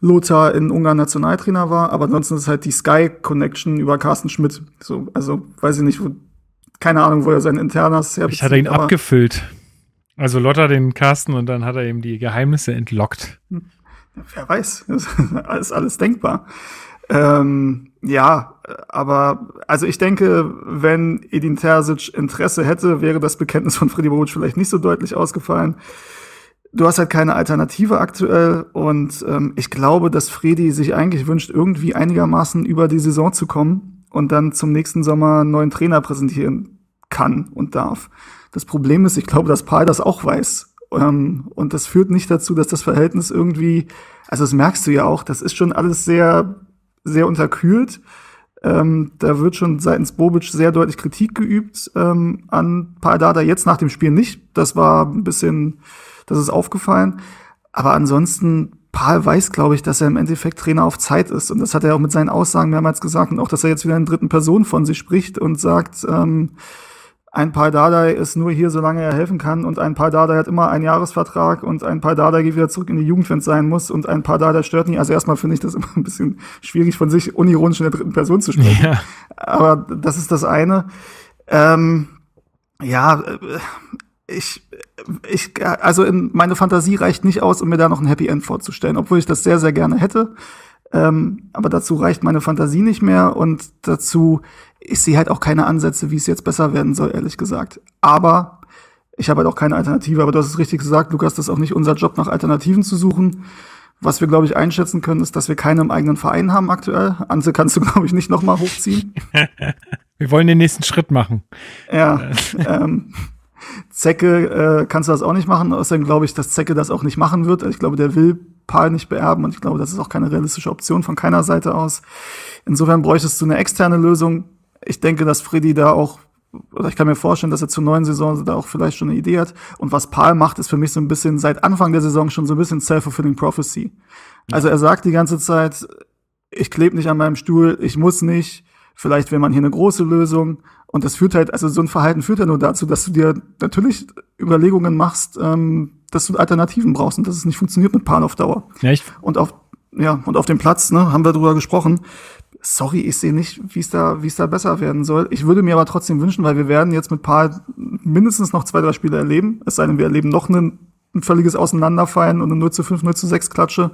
Lothar in Ungarn Nationaltrainer war. Aber ansonsten ist halt die Sky Connection über Carsten Schmidt. So, also weiß ich nicht, wo, keine Ahnung, wo er sein internas her. Ich hatte ihn abgefüllt. Also Lothar den Carsten und dann hat er ihm die Geheimnisse entlockt. Hm. Wer weiß, ist alles, alles denkbar. Ähm, ja, aber also ich denke, wenn Edin Terzic Interesse hätte, wäre das Bekenntnis von Freddy Bobic vielleicht nicht so deutlich ausgefallen. Du hast halt keine Alternative aktuell und ähm, ich glaube, dass Freddy sich eigentlich wünscht, irgendwie einigermaßen über die Saison zu kommen und dann zum nächsten Sommer einen neuen Trainer präsentieren kann und darf. Das Problem ist, ich glaube, dass Paul das auch weiß Ähm, und das führt nicht dazu, dass das Verhältnis irgendwie, also das merkst du ja auch, das ist schon alles sehr, sehr unterkühlt. Ähm, da wird schon seitens Bobic sehr deutlich Kritik geübt ähm, an Paldada. Jetzt nach dem Spiel nicht. Das war ein bisschen, das ist aufgefallen. Aber ansonsten, Paul weiß, glaube ich, dass er im Endeffekt Trainer auf Zeit ist. Und das hat er auch mit seinen Aussagen mehrmals gesagt. Und auch, dass er jetzt wieder in dritten Person von sich spricht und sagt, ähm, ein Paldadei ist nur hier, solange er helfen kann und ein Paldadei hat immer einen Jahresvertrag und ein Paldadei geht wieder zurück in die Jugend, wenn es sein muss und ein Paldadei stört nie. Also erstmal finde ich das immer ein bisschen schwierig von sich unironisch in der dritten Person zu sprechen. Ja. Aber das ist das eine. Ähm, ja, äh, ich, ich, also in, meine Fantasie reicht nicht aus, um mir da noch ein Happy End vorzustellen, obwohl ich das sehr, sehr gerne hätte. Ähm, aber dazu reicht meine Fantasie nicht mehr und dazu, ich sehe halt auch keine Ansätze, wie es jetzt besser werden soll, ehrlich gesagt. Aber ich habe halt auch keine Alternative. Aber du hast es richtig gesagt, Lukas, das ist auch nicht unser Job, nach Alternativen zu suchen. Was wir, glaube ich, einschätzen können, ist, dass wir keine im eigenen Verein haben aktuell. Anse kannst du, glaube ich, nicht noch mal hochziehen. Wir wollen den nächsten Schritt machen. Ja. ähm, Zecke äh, kannst du das auch nicht machen. Außerdem glaube ich, dass Zecke das auch nicht machen wird. Ich glaube, der will Paul nicht beerben und ich glaube, das ist auch keine realistische Option von keiner Seite aus. Insofern bräuchtest du eine externe Lösung. Ich denke, dass Freddy da auch, oder ich kann mir vorstellen, dass er zur neuen Saison da auch vielleicht schon eine Idee hat. Und was Paul macht, ist für mich so ein bisschen seit Anfang der Saison schon so ein bisschen self-fulfilling prophecy. Also er sagt die ganze Zeit, ich klebe nicht an meinem Stuhl, ich muss nicht, vielleicht will man hier eine große Lösung. Und das führt halt, also so ein Verhalten führt ja nur dazu, dass du dir natürlich Überlegungen machst, ähm, dass du Alternativen brauchst und dass es nicht funktioniert mit Pan auf Dauer. Echt? Und auf, ja, und auf dem Platz, ne, haben wir drüber gesprochen. Sorry, ich sehe nicht, wie es da, wie es da besser werden soll. Ich würde mir aber trotzdem wünschen, weil wir werden jetzt mit Paul mindestens noch zwei, drei Spiele erleben. Es sei denn, wir erleben noch ein, ein völliges Auseinanderfallen und eine 0 zu 5, 0 zu 6 Klatsche.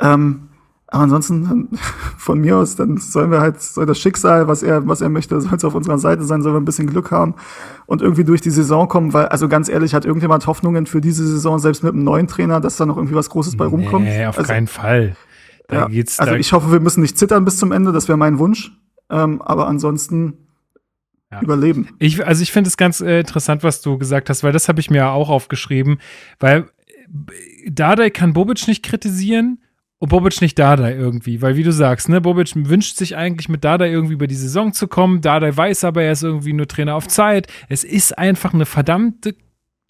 Ähm, aber ansonsten von mir aus, dann sollen wir halt, soll das Schicksal, was er, was er möchte, soll es auf unserer Seite sein, sollen wir ein bisschen Glück haben und irgendwie durch die Saison kommen, weil, also ganz ehrlich, hat irgendjemand Hoffnungen für diese Saison, selbst mit einem neuen Trainer, dass da noch irgendwie was Großes bei rumkommt? Nee, auf also, keinen Fall. Da ja, geht's, also da, ich hoffe, wir müssen nicht zittern bis zum Ende, das wäre mein Wunsch. Ähm, aber ansonsten Ja. überleben. Ich, also ich finde es ganz äh, interessant, was du gesagt hast, weil das habe ich mir auch aufgeschrieben, weil äh, Dardai kann Bobic nicht kritisieren und Bobic nicht Dardai irgendwie, weil wie du sagst, ne, Bobic wünscht sich eigentlich mit Dardai irgendwie über die Saison zu kommen, Dardai weiß aber, er ist irgendwie nur Trainer auf Zeit. Es ist einfach eine verdammte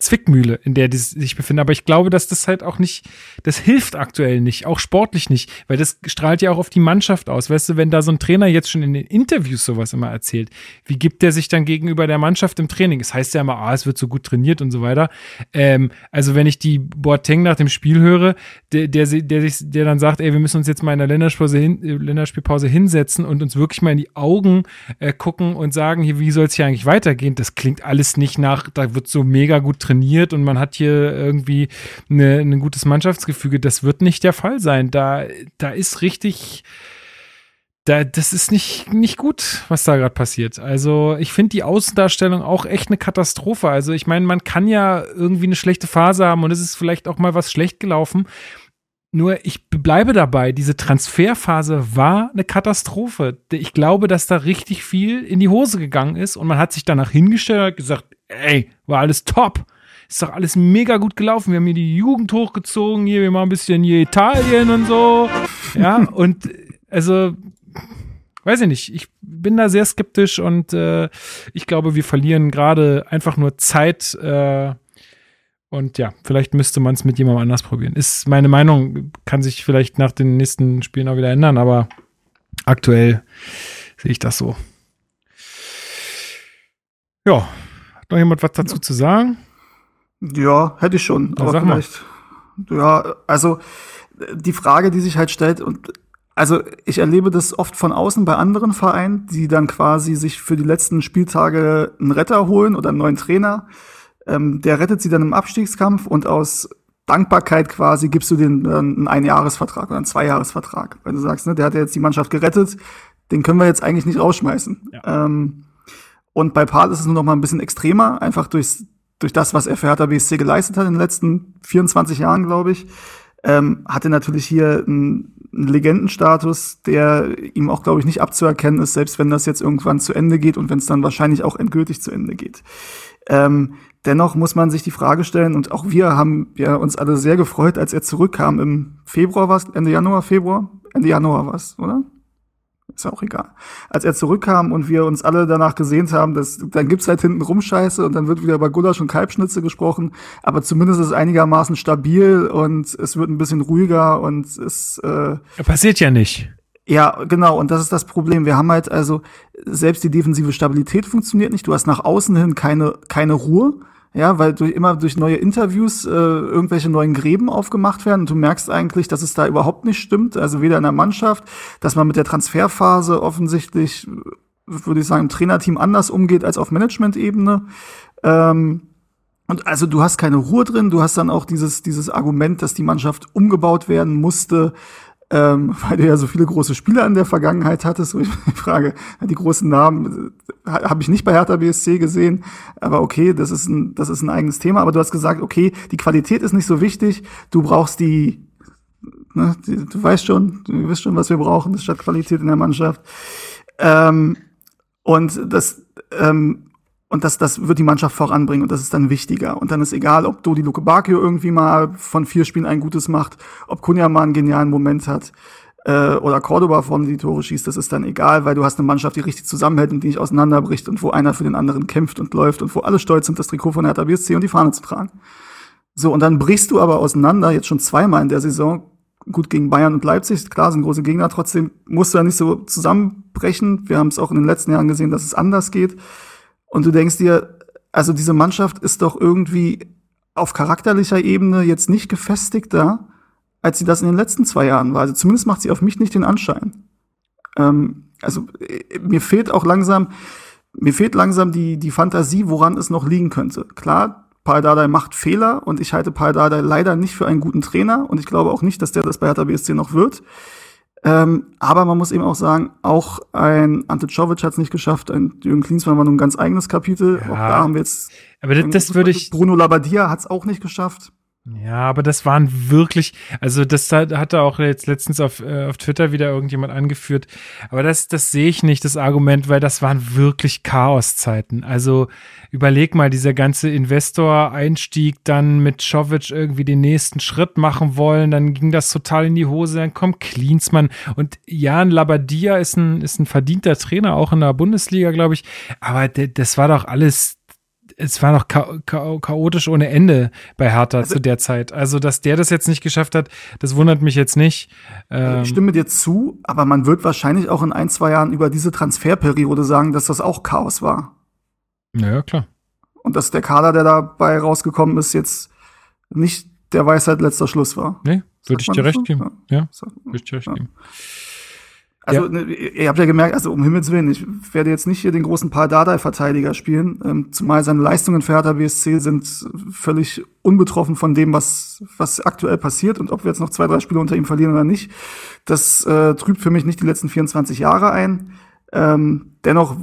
Zwickmühle, in der die sich befinden. Aber ich glaube, dass das halt auch nicht, das hilft aktuell nicht, auch sportlich nicht, weil das strahlt ja auch auf die Mannschaft aus. Weißt du, wenn da so ein Trainer jetzt schon in den Interviews sowas immer erzählt, wie gibt der sich dann gegenüber der Mannschaft im Training? Es heißt ja immer, ah, es wird so gut trainiert und so weiter. Ähm, also wenn ich die Boateng nach dem Spiel höre, der, der, der, sich, der dann sagt, ey, wir müssen uns jetzt mal in der Länderspielpause, hin, äh, Länderspielpause hinsetzen und uns wirklich mal in die Augen äh, gucken und sagen, hier, wie soll es hier eigentlich weitergehen? Das klingt alles nicht nach, da wird so mega gut trainiert und man hat hier irgendwie eine, ein gutes Mannschaftsgefüge. Das wird nicht der Fall sein. Da, da ist richtig, da, das ist nicht, nicht gut, was da gerade passiert. Also ich finde die Außendarstellung auch echt eine Katastrophe. Also ich meine, man kann ja irgendwie eine schlechte Phase haben und es ist vielleicht auch mal was schlecht gelaufen. Nur ich bleibe dabei, diese Transferphase war eine Katastrophe. Ich glaube, dass da richtig viel in die Hose gegangen ist und man hat sich danach hingestellt und gesagt, ey, war alles top. Ist doch alles mega gut gelaufen. Wir haben hier die Jugend hochgezogen, hier, wir machen ein bisschen hier Italien und so. Ja, und also, weiß ich nicht, ich bin da sehr skeptisch und äh, ich glaube, wir verlieren gerade einfach nur Zeit. Äh, und ja, vielleicht müsste man es mit jemandem anders probieren. Ist meine Meinung, kann sich vielleicht nach den nächsten Spielen auch wieder ändern, aber aktuell sehe ich das so. Ja, hat noch jemand was dazu zu sagen? Ja, hätte ich schon. Na, aber sag mal. vielleicht. Ja, also die Frage, die sich halt stellt, und also ich erlebe das oft von außen bei anderen Vereinen, die dann quasi sich für die letzten Spieltage einen Retter holen oder einen neuen Trainer. Ähm, der rettet sie dann im Abstiegskampf und aus Dankbarkeit quasi gibst du den dann einen Einjahresvertrag oder einen Zweijahresvertrag. Weil du sagst, ne, der hat ja jetzt die Mannschaft gerettet, den können wir jetzt eigentlich nicht rausschmeißen. Ähm, und bei Paul ist es nur noch mal ein bisschen extremer, einfach durchs, durch das, was er für Hertha BSC geleistet hat in den letzten 24 Jahren, glaube ich. Ähm, hatte natürlich hier einen, einen Legendenstatus, der ihm auch, glaube ich, nicht abzuerkennen ist, selbst wenn das jetzt irgendwann zu Ende geht und wenn es dann wahrscheinlich auch endgültig zu Ende geht. Ähm, Dennoch muss man sich die Frage stellen, und auch wir haben ja uns alle sehr gefreut, als er zurückkam im Februar, was Ende Januar, Februar? Ende Januar was, oder? Ist ja auch egal. Als er zurückkam und wir uns alle danach gesehnt haben, dass, dann gibt's halt hinten Rumscheiße und dann wird wieder über Gulasch und Kalbschnitze gesprochen, aber zumindest ist es einigermaßen stabil und es wird ein bisschen ruhiger und es äh, Passiert ja nicht. ja, genau, und das ist das Problem. Wir haben halt also, selbst die defensive Stabilität funktioniert nicht. Du hast nach außen hin keine, keine Ruhe. Ja, weil durch, immer durch neue Interviews äh, irgendwelche neuen Gräben aufgemacht werden und du merkst eigentlich, dass es da überhaupt nicht stimmt. Also weder in der Mannschaft, dass man mit der Transferphase offensichtlich, würde ich sagen, im Trainerteam anders umgeht als auf Management-Ebene. Ähm, und also du hast keine Ruhe drin, du hast dann auch dieses, dieses Argument, dass die Mannschaft umgebaut werden musste, ähm, weil du ja so viele große Spieler in der Vergangenheit hattest, wo ich frage, die großen Namen äh, habe ich nicht bei Hertha BSC gesehen, aber okay, das ist ein, das ist ein eigenes Thema, aber du hast gesagt, okay, die Qualität ist nicht so wichtig, du brauchst die, ne, die du weißt schon, du wisst schon, was wir brauchen, statt Qualität in der Mannschaft. Ähm, und das, ähm, und das, das wird die Mannschaft voranbringen und das ist dann wichtiger. Und dann ist egal, ob Dodi Luke Bakio irgendwie mal von vier Spielen ein gutes macht, ob Kunja mal einen genialen Moment hat äh, oder Cordoba vorne die Tore schießt, das ist dann egal, weil du hast eine Mannschaft, die richtig zusammenhält und die nicht auseinanderbricht und wo einer für den anderen kämpft und läuft und wo alle stolz sind, das Trikot von Hertha BSC und die Fahne zu tragen. So, und dann brichst du aber auseinander, jetzt schon zweimal in der Saison, gut gegen Bayern und Leipzig, klar, sind große Gegner, trotzdem musst du ja nicht so zusammenbrechen. Wir haben es auch in den letzten Jahren gesehen, dass es anders geht. Und du denkst dir, also diese Mannschaft ist doch irgendwie auf charakterlicher Ebene jetzt nicht gefestigter, als sie das in den letzten zwei Jahren war. Also zumindest macht sie auf mich nicht den Anschein. Ähm, also äh, mir fehlt auch langsam, mir fehlt langsam die, die Fantasie, woran es noch liegen könnte. Klar, Paul macht Fehler und ich halte Paul leider nicht für einen guten Trainer und ich glaube auch nicht, dass der das bei Hertha BSC noch wird. Ähm, aber man muss eben auch sagen, auch ein Ante Czovic hat es nicht geschafft, ein Jürgen Klinsmann war nun ein ganz eigenes Kapitel. Ja. Auch da haben wir jetzt. Aber das, das würde ich. Bruno Labbadia hat es auch nicht geschafft. Ja, aber das waren wirklich, also das hat, hatte auch jetzt letztens auf, äh, auf Twitter wieder irgendjemand angeführt. Aber das, das sehe ich nicht, das Argument, weil das waren wirklich Chaoszeiten. Also überleg mal, dieser ganze Investor-Einstieg dann mit Schovic irgendwie den nächsten Schritt machen wollen, dann ging das total in die Hose, dann kommt Klinsmann und Jan Labadia ist ein, ist ein verdienter Trainer, auch in der Bundesliga, glaube ich. Aber das war doch alles es war noch cha cha chaotisch ohne Ende bei Hertha Also- zu der Zeit. Also, dass der das jetzt nicht geschafft hat, das wundert mich jetzt nicht. Ähm, Ich stimme dir zu, aber man wird wahrscheinlich auch in ein, zwei Jahren über diese Transferperiode sagen, dass das auch Chaos war. naja, klar. Und dass der Kader, der dabei rausgekommen ist, jetzt nicht der Weisheit letzter Schluss war. Nee, würde ich dir recht so? geben. Ja, würde ich dir recht Ja. geben. Also, ne, ihr habt ja gemerkt, also um Himmels Willen, ich werde jetzt nicht hier den großen Paul Dardai-Verteidiger spielen, ähm, zumal seine Leistungen für Hertha BSC sind völlig unbetroffen von dem, was, was aktuell passiert und ob wir jetzt noch zwei, drei Spiele unter ihm verlieren oder nicht. Das äh, trübt für mich nicht die letzten 24 Jahre ein. Ähm, dennoch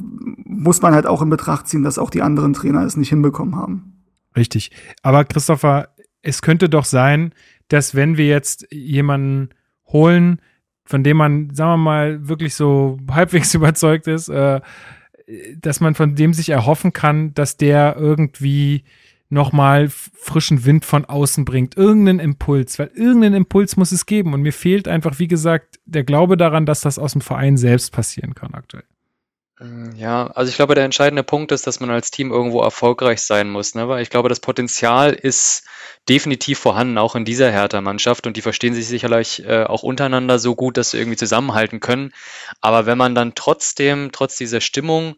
muss man halt auch in Betracht ziehen, dass auch die anderen Trainer es nicht hinbekommen haben. Richtig. Aber Christopher, es könnte doch sein, dass wenn wir jetzt jemanden holen, von dem man, sagen wir mal, wirklich so halbwegs überzeugt ist, äh, dass man von dem sich erhoffen kann, dass der irgendwie nochmal frischen Wind von außen bringt. Irgendeinen Impuls, weil irgendeinen Impuls muss es geben. Und mir fehlt einfach, wie gesagt, der Glaube daran, dass das aus dem Verein selbst passieren kann aktuell. Mm, Ja, also ich glaube, der entscheidende Punkt ist, dass man als Team irgendwo erfolgreich sein muss, ne? Weil ich glaube, das Potenzial ist definitiv vorhanden, auch in dieser Hertha-Mannschaft und die verstehen sich sicherlich äh, auch untereinander so gut, dass sie irgendwie zusammenhalten können. Aber wenn man dann trotzdem, trotz dieser Stimmung,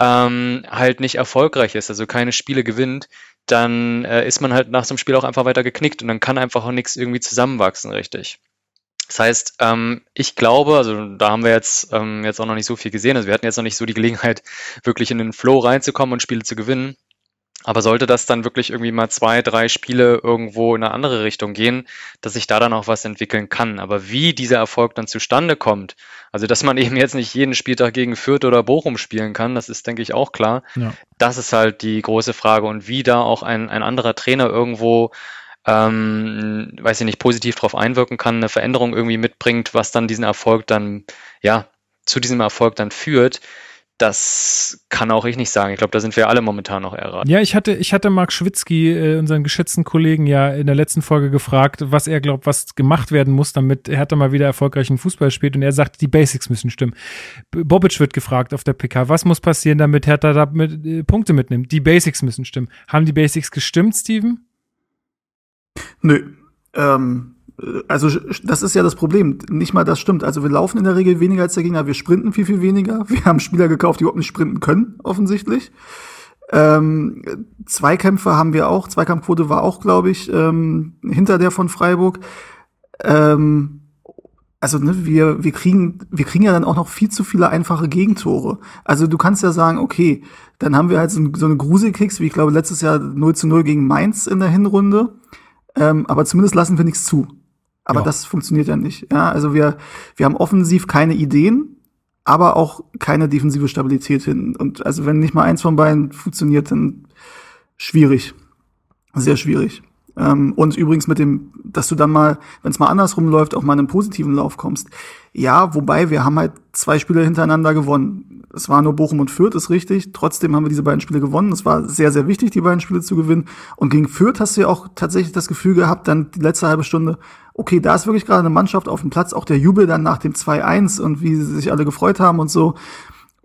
ähm, halt nicht erfolgreich ist, also keine Spiele gewinnt, dann äh, ist man halt nach so einem Spiel auch einfach weiter geknickt und dann kann einfach auch nichts irgendwie zusammenwachsen, richtig. Das heißt, ähm, ich glaube, also da haben wir jetzt, ähm, jetzt auch noch nicht so viel gesehen. Also wir hatten jetzt noch nicht so die Gelegenheit, wirklich in den Flow reinzukommen und Spiele zu gewinnen. Aber sollte das dann wirklich irgendwie mal zwei, drei Spiele irgendwo in eine andere Richtung gehen, dass sich da dann auch was entwickeln kann. Aber wie dieser Erfolg dann zustande kommt, also dass man eben jetzt nicht jeden Spieltag gegen Fürth oder Bochum spielen kann, das ist, denke ich, auch klar. Ja. Das ist halt die große Frage. Und wie da auch ein, ein anderer Trainer irgendwo ähm, weiß ich nicht, positiv darauf einwirken kann, eine Veränderung irgendwie mitbringt, was dann diesen Erfolg dann, ja, zu diesem Erfolg dann führt. das kann auch ich nicht sagen. Ich glaube, da sind wir alle momentan noch eher Ja, ich hatte, ich hatte Marc Schwitzky, äh, unseren geschätzten Kollegen, ja in der letzten Folge gefragt, was er glaubt, was gemacht werden muss, damit Hertha mal wieder erfolgreichen Fußball spielt. Und er sagt, die Basics müssen stimmen. Bobic wird gefragt auf der PK, was muss passieren, damit Hertha da mit, äh, Punkte mitnimmt? Die Basics müssen stimmen. Haben die Basics gestimmt, Steven? Nö. Ähm, äh, also das ist ja das Problem. Nicht mal das stimmt. Also wir laufen in der Regel weniger als der Gegner. Wir sprinten viel, viel weniger. Wir haben Spieler gekauft, die überhaupt nicht sprinten können, offensichtlich. Ähm, Zweikämpfe haben wir auch. Zweikampfquote war auch, glaube ich, ähm, hinter der von Freiburg. Ähm, also ne, wir, wir, kriegen, wir kriegen ja dann auch noch viel zu viele einfache Gegentore. Also du kannst ja sagen, okay, dann haben wir halt so, so eine Gruselkicks, wie ich glaube letztes Jahr 0 zu 0 gegen Mainz in der Hinrunde. Ähm, aber zumindest lassen wir nichts zu. Aber Ja. das funktioniert ja nicht. Ja, also wir, wir haben offensiv keine Ideen, aber auch keine defensive Stabilität hin. Und also wenn nicht mal eins von beiden funktioniert, dann schwierig. Sehr schwierig. Ähm, und übrigens mit dem, dass du dann mal, wenn es mal andersrum läuft, auch mal in einen positiven Lauf kommst. Ja, wobei wir haben halt zwei Spiele hintereinander gewonnen. Es war nur Bochum und Fürth, ist richtig. Trotzdem haben wir diese beiden Spiele gewonnen. Es war sehr, sehr wichtig, die beiden Spiele zu gewinnen. Und gegen Fürth hast du ja auch tatsächlich das Gefühl gehabt, dann die letzte halbe Stunde, okay, da ist wirklich gerade eine Mannschaft auf dem Platz, auch der Jubel dann nach dem 2-1 und wie sie sich alle gefreut haben und so.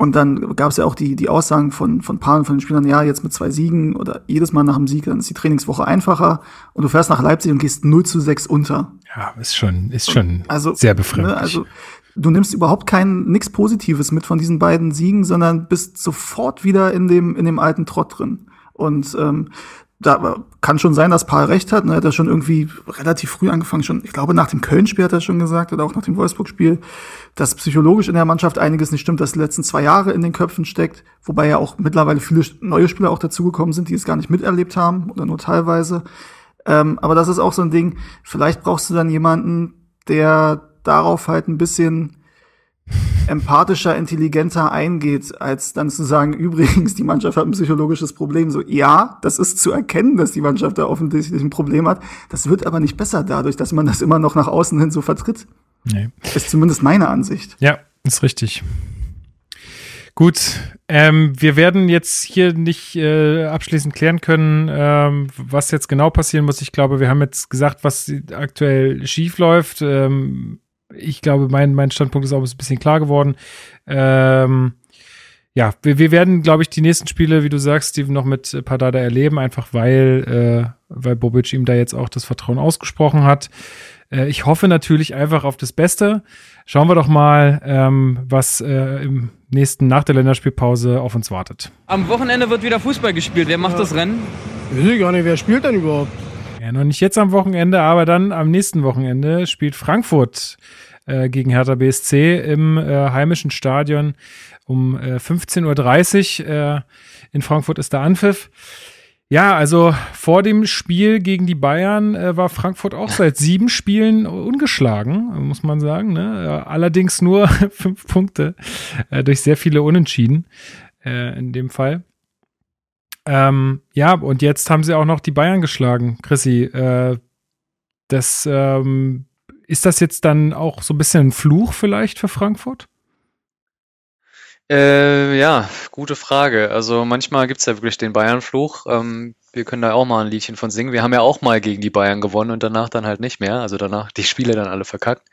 Und dann gab es ja auch die, die Aussagen von, von Paaren von den Spielern, ja, jetzt mit zwei Siegen oder jedes Mal nach dem Sieg, dann ist die Trainingswoche einfacher und du fährst nach Leipzig und gehst 0 zu 6 unter. Ja, ist schon, ist schon Also, sehr befremdlich. Ne, also du nimmst überhaupt kein nix Positives mit von diesen beiden Siegen, sondern bist sofort wieder in dem, in dem alten Trott drin. Und ähm, da kann schon sein, dass Paul recht hat. Ne? Er hat ja schon irgendwie relativ früh angefangen, schon, ich glaube, nach dem Köln-Spiel hat er schon gesagt, oder auch nach dem Wolfsburg-Spiel, dass psychologisch in der Mannschaft einiges nicht stimmt, dass die letzten zwei Jahre in den Köpfen steckt, wobei ja auch mittlerweile viele neue Spieler auch dazugekommen sind, die es gar nicht miterlebt haben oder nur teilweise. Ähm, aber das ist auch so ein Ding, vielleicht brauchst du dann jemanden, der darauf halt ein bisschen empathischer, intelligenter eingeht, als dann zu sagen, übrigens, die Mannschaft hat ein psychologisches Problem. So, ja, das ist zu erkennen, dass die Mannschaft da offensichtlich ein Problem hat. Das wird aber nicht besser dadurch, dass man das immer noch nach außen hin so vertritt. nee. Ist zumindest meine Ansicht. Ja, ist richtig. Gut, ähm, wir werden jetzt hier nicht äh, abschließend klären können, ähm, was jetzt genau passieren muss. Ich glaube, wir haben jetzt gesagt, was aktuell schief läuft. Ähm, ich glaube, mein, mein Standpunkt ist auch ein bisschen klar geworden. Ähm, ja, wir, wir werden, glaube ich, die nächsten Spiele, wie du sagst, Steven, noch mit äh, Padada erleben, einfach weil, äh, weil Bobic ihm da jetzt auch das Vertrauen ausgesprochen hat. Äh, ich hoffe natürlich einfach auf das Beste. Schauen wir doch mal, ähm, was äh, im nächsten, nach der Länderspielpause auf uns wartet. Am Wochenende wird wieder Fußball gespielt. Wer macht das Rennen? Weiß ich gar nicht, wer spielt denn überhaupt? Ja, noch nicht jetzt am Wochenende, aber dann am nächsten Wochenende spielt Frankfurt äh, gegen Hertha BSC im äh, heimischen Stadion um äh, 15.30 Uhr. Äh, in Frankfurt ist der Anpfiff. Ja, also vor dem Spiel gegen die Bayern äh, war Frankfurt auch seit sieben Spielen ungeschlagen, muss man sagen. Ne? Äh, allerdings nur fünf Punkte äh, durch sehr viele Unentschieden äh, in dem Fall. Ähm, ja, und jetzt haben sie auch noch die Bayern geschlagen, Chrissy. Äh, das ähm, ist das jetzt dann auch so ein bisschen ein Fluch vielleicht für Frankfurt? Äh, ja, gute Frage. Also manchmal gibt's ja wirklich den Bayern-Fluch. Ähm, wir können da auch mal ein Liedchen von singen. Wir haben ja auch mal gegen die Bayern gewonnen und danach dann halt nicht mehr. Also danach die Spiele dann alle verkackt.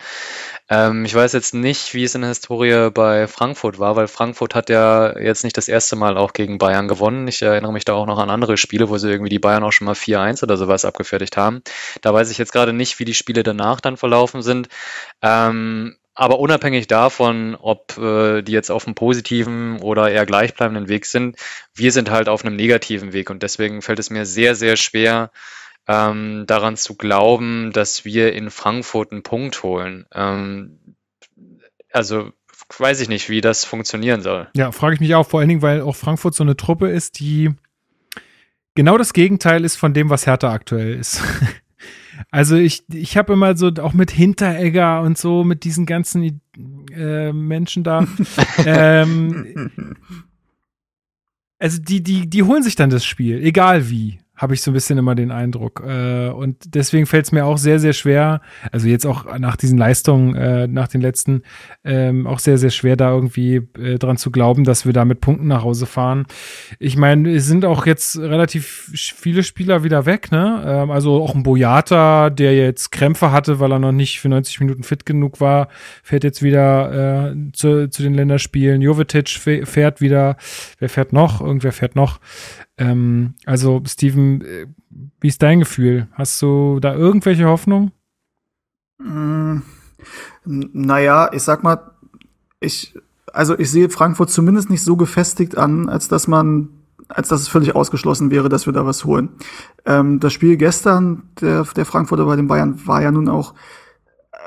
Ähm, ich weiß jetzt nicht, wie es in der Historie bei Frankfurt war, weil Frankfurt hat ja jetzt nicht das erste Mal auch gegen Bayern gewonnen. Ich erinnere mich da auch noch an andere Spiele, wo sie irgendwie die Bayern auch schon mal 4-1 oder sowas abgefertigt haben. Da weiß ich jetzt gerade nicht, wie die Spiele danach dann verlaufen sind. Ähm, aber unabhängig davon, ob äh, die jetzt auf einem positiven oder eher gleichbleibenden Weg sind, wir sind halt auf einem negativen Weg und deswegen fällt es mir sehr, sehr schwer, ähm, daran zu glauben, dass wir in Frankfurt einen Punkt holen. Ähm, also weiß ich nicht, wie das funktionieren soll. Ja, frage ich mich auch, vor allen Dingen, weil auch Frankfurt so eine Truppe ist, die genau das Gegenteil ist von dem, was Hertha aktuell ist. Also ich, ich habe immer so auch mit Hinteregger und so, mit diesen ganzen äh, Menschen da. ähm, also die, die, die holen sich dann das Spiel, egal wie. Habe ich so ein bisschen immer den Eindruck. Äh, und deswegen fällt es mir auch sehr, sehr schwer, also jetzt auch nach diesen Leistungen, äh, nach den letzten, ähm, auch sehr, sehr schwer, da irgendwie äh, dran zu glauben, dass wir da mit Punkten nach Hause fahren. Ich meine, es sind auch jetzt relativ viele Spieler wieder weg, ne? Ähm, also auch ein Boyata, der jetzt Krämpfe hatte, weil er noch nicht für 90 Minuten fit genug war, fährt jetzt wieder äh, zu, zu den Länderspielen. Jovetic fährt wieder. Wer fährt noch? Irgendwer fährt noch. Ähm, also, Steven, äh, wie ist dein Gefühl? Hast du da irgendwelche Hoffnung? Mm, naja, ich sag mal, ich, also ich sehe Frankfurt zumindest nicht so gefestigt an, als dass man, als dass es völlig ausgeschlossen wäre, dass wir da was holen. Ähm, das Spiel gestern der, der Frankfurter bei den Bayern war ja nun auch,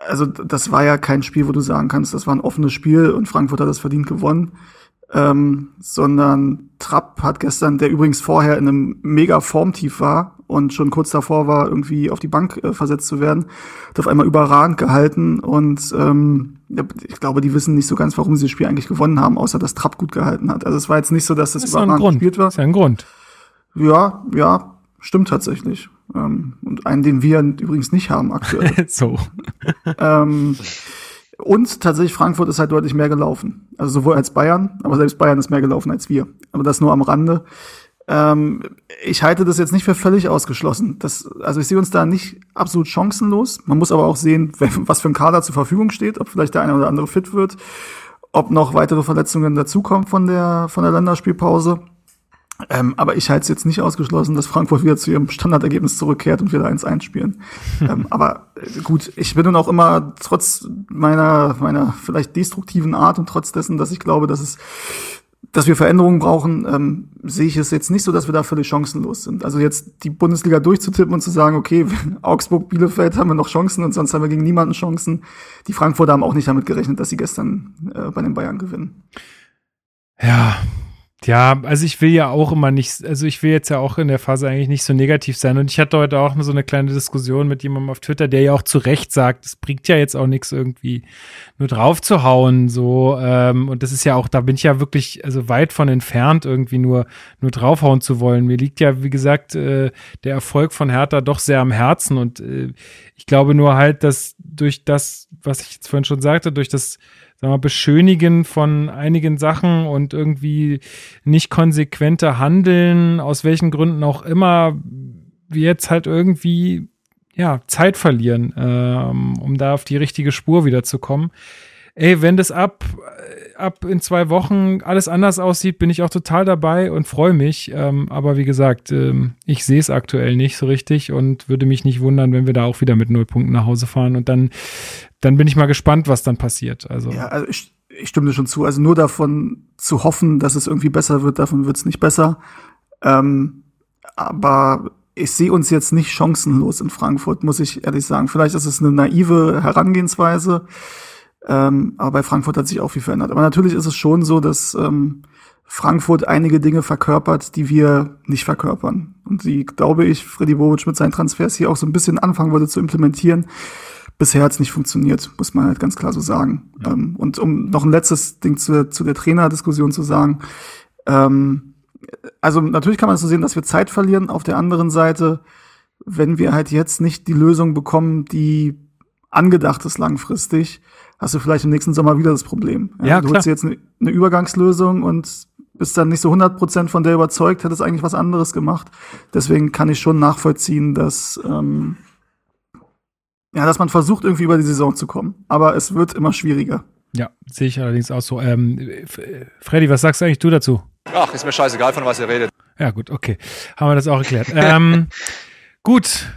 also das war ja kein Spiel, wo du sagen kannst, das war ein offenes Spiel und Frankfurt hat das verdient gewonnen ähm, sondern Trapp hat gestern, der übrigens vorher in einem mega Formtief war und schon kurz davor war, irgendwie auf die Bank äh, versetzt zu werden, hat auf einmal überragend gehalten und ähm, ich glaube, die wissen nicht so ganz, warum sie das Spiel eigentlich gewonnen haben, außer dass Trapp gut gehalten hat. Also es war jetzt nicht so, dass das, das überragend gespielt war. Das ist ja ein Grund. Ja, ja, stimmt tatsächlich. Ähm, und einen, den wir übrigens nicht haben aktuell. so. ähm, und tatsächlich Frankfurt ist halt deutlich mehr gelaufen. Also sowohl als Bayern, aber selbst Bayern ist mehr gelaufen als wir. Aber das nur am Rande. Ähm, ich halte das jetzt nicht für völlig ausgeschlossen. Das, also ich sehe uns da nicht absolut chancenlos. Man muss aber auch sehen, was für ein Kader zur Verfügung steht, ob vielleicht der eine oder andere fit wird, ob noch weitere Verletzungen dazukommen von der, von der Länderspielpause. Ähm, aber ich halte es jetzt nicht ausgeschlossen, dass Frankfurt wieder zu ihrem Standardergebnis zurückkehrt und wieder 1-1 spielen. ähm, aber äh, gut, ich bin dann auch immer trotz meiner, meiner vielleicht destruktiven Art und trotz dessen, dass ich glaube, dass es dass wir Veränderungen brauchen, ähm, sehe ich es jetzt nicht so, dass wir da völlig chancenlos sind. Also jetzt die Bundesliga durchzutippen und zu sagen, okay, Augsburg, Bielefeld haben wir noch Chancen und sonst haben wir gegen niemanden Chancen. Die Frankfurter haben auch nicht damit gerechnet, dass sie gestern äh, bei den Bayern gewinnen. Ja, ja, also ich will ja auch immer nicht, also ich will jetzt ja auch in der Phase eigentlich nicht so negativ sein. Und ich hatte heute auch so eine kleine Diskussion mit jemandem auf Twitter, der ja auch zu Recht sagt, es bringt ja jetzt auch nichts irgendwie nur drauf zu hauen, so. Ähm, und das ist ja auch, da bin ich ja wirklich, also weit von entfernt, irgendwie nur, nur draufhauen zu wollen. Mir liegt ja, wie gesagt, äh, der Erfolg von Hertha doch sehr am Herzen. Und äh, ich glaube nur halt, dass durch das, was ich jetzt vorhin schon sagte, durch das sagen Beschönigen von einigen Sachen und irgendwie nicht konsequente Handeln, aus welchen Gründen auch immer, wir jetzt halt irgendwie ja, Zeit verlieren, ähm, um da auf die richtige Spur wieder zu kommen. Ey, wenn das ab, ab in zwei Wochen alles anders aussieht, bin ich auch total dabei und freue mich. Ähm, aber wie gesagt, ähm, ich sehe es aktuell nicht so richtig und würde mich nicht wundern, wenn wir da auch wieder mit null Punkten nach Hause fahren. Und dann dann bin ich mal gespannt, was dann passiert. Also. Ja, also ich, ich stimme dir schon zu. Also nur davon zu hoffen, dass es irgendwie besser wird, davon wird es nicht besser. Ähm, aber ich sehe uns jetzt nicht chancenlos in Frankfurt, muss ich ehrlich sagen. Vielleicht ist es eine naive Herangehensweise, ähm, aber bei Frankfurt hat sich auch viel verändert. Aber natürlich ist es schon so, dass ähm, Frankfurt einige Dinge verkörpert, die wir nicht verkörpern. Und die, glaube ich, Freddy Bobic mit seinen Transfers hier auch so ein bisschen anfangen wollte zu implementieren bisher hat es nicht funktioniert, muss man halt ganz klar so sagen. Ja. Ähm, und um noch ein letztes Ding zu, zu der Trainerdiskussion zu sagen, ähm, also natürlich kann man so sehen, dass wir Zeit verlieren. Auf der anderen Seite, wenn wir halt jetzt nicht die Lösung bekommen, die angedacht ist langfristig, hast du vielleicht im nächsten Sommer wieder das Problem. Ja, ja du klar. holst jetzt eine, eine Übergangslösung und bist dann nicht so 100% von der überzeugt, hättest eigentlich was anderes gemacht. Deswegen kann ich schon nachvollziehen, dass ähm, ja, dass man versucht, irgendwie über die Saison zu kommen. Aber es wird immer schwieriger. Ja, sehe ich allerdings auch so. Ähm, Freddy, was sagst eigentlich du dazu? Ach, ist mir scheißegal, von was ihr redet. Ja, gut, okay. Haben wir das auch erklärt. ähm, gut,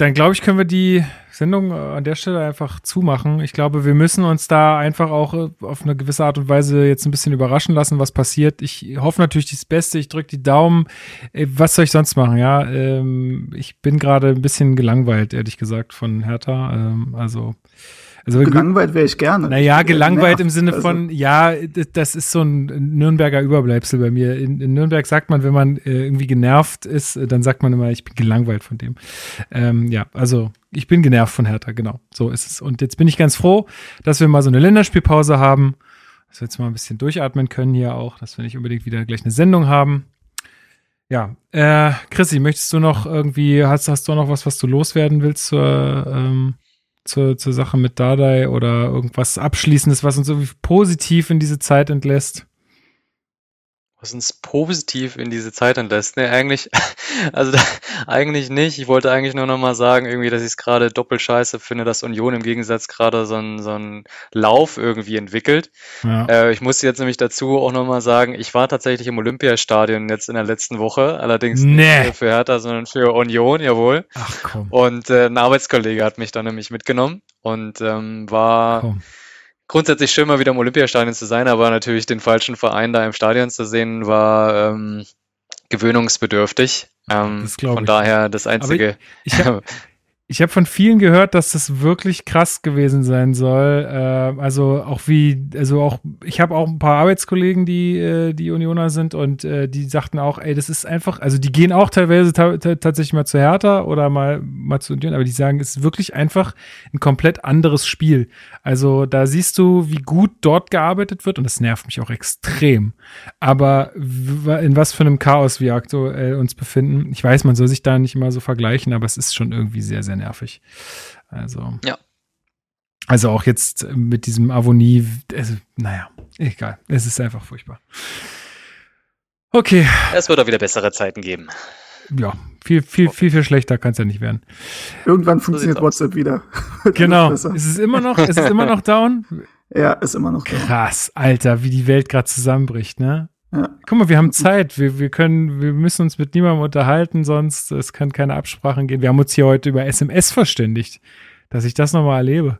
dann glaube ich, können wir die Sendung äh, an der Stelle einfach zumachen. Ich glaube, wir müssen uns da einfach auch äh, auf eine gewisse Art und Weise jetzt ein bisschen überraschen lassen, was passiert. Ich hoffe natürlich das Beste, ich drücke die Daumen. Äh, was soll ich sonst machen? Ja, ähm, ich bin gerade ein bisschen gelangweilt, ehrlich gesagt, von Hertha. Ähm, also also gelangweilt wäre ich gerne. Naja, gelangweilt im Sinne von, also. ja, das ist so ein Nürnberger Überbleibsel bei mir. In, in Nürnberg sagt man, wenn man äh, irgendwie genervt ist, dann sagt man immer, ich bin gelangweilt von dem. Ähm, ja, also ich bin genervt von Hertha, genau. So ist es. Und jetzt bin ich ganz froh, dass wir mal so eine Länderspielpause haben, dass wir jetzt mal ein bisschen durchatmen können hier auch, dass wir nicht unbedingt wieder gleich eine Sendung haben. Ja, äh, Chrissy, möchtest du noch irgendwie, hast, hast du noch was, was du loswerden willst zur, ähm, zur, zur Sache mit Dardai oder irgendwas Abschließendes, was uns irgendwie positiv in diese Zeit entlässt? Was uns positiv in diese Zeit entlässt. Ne, eigentlich, also da, eigentlich nicht. Ich wollte eigentlich nur noch mal sagen, irgendwie, dass ich es gerade doppelt scheiße finde, dass Union im Gegensatz gerade so einen so einen Lauf irgendwie entwickelt. Ja. Äh, ich muss jetzt nämlich dazu auch noch mal sagen, ich war tatsächlich im Olympiastadion jetzt in der letzten Woche, allerdings Nee. nicht für Hertha, sondern für Union, jawohl. Ach komm, Und äh, ein Arbeitskollege hat mich dann nämlich mitgenommen und ähm, war komm. Grundsätzlich schön, mal wieder im Olympiastadion zu sein, aber natürlich den falschen Verein da im Stadion zu sehen, war ähm, gewöhnungsbedürftig. Ähm, von ich. daher das einzige. Ich habe ich hab von vielen gehört, dass das wirklich krass gewesen sein soll. Äh, also auch wie, also auch, ich habe auch ein paar Arbeitskollegen, die, äh, die Unioner sind und äh, die sagten auch, ey, das ist einfach, also die gehen auch teilweise ta ta tatsächlich mal zu Hertha oder mal, mal zu Union, aber die sagen, es ist wirklich einfach ein komplett anderes Spiel. Also da siehst du, wie gut dort gearbeitet wird und das nervt mich auch extrem. Aber in was für einem Chaos wir aktuell uns befinden. Ich weiß, man soll sich da nicht immer so vergleichen, aber es ist schon irgendwie sehr, sehr nervig. Also. Ja. Also auch jetzt mit diesem Avonie, also, naja, egal. Es ist einfach furchtbar. Okay, es wird auch wieder bessere Zeiten geben. ja, viel, viel, viel, viel schlechter kann es ja nicht werden. Irgendwann funktioniert aus. WhatsApp wieder. Genau. Besser. Es ist immer noch, es ist immer noch down. Ja, ist immer noch da. Krass, Alter, wie die Welt gerade zusammenbricht, ne? Ja. Guck mal, wir haben Zeit. Wir, wir können, wir müssen uns mit niemandem unterhalten, sonst es kann keine Absprachen gehen. Wir haben uns hier heute über SMS verständigt, dass ich das nochmal erlebe.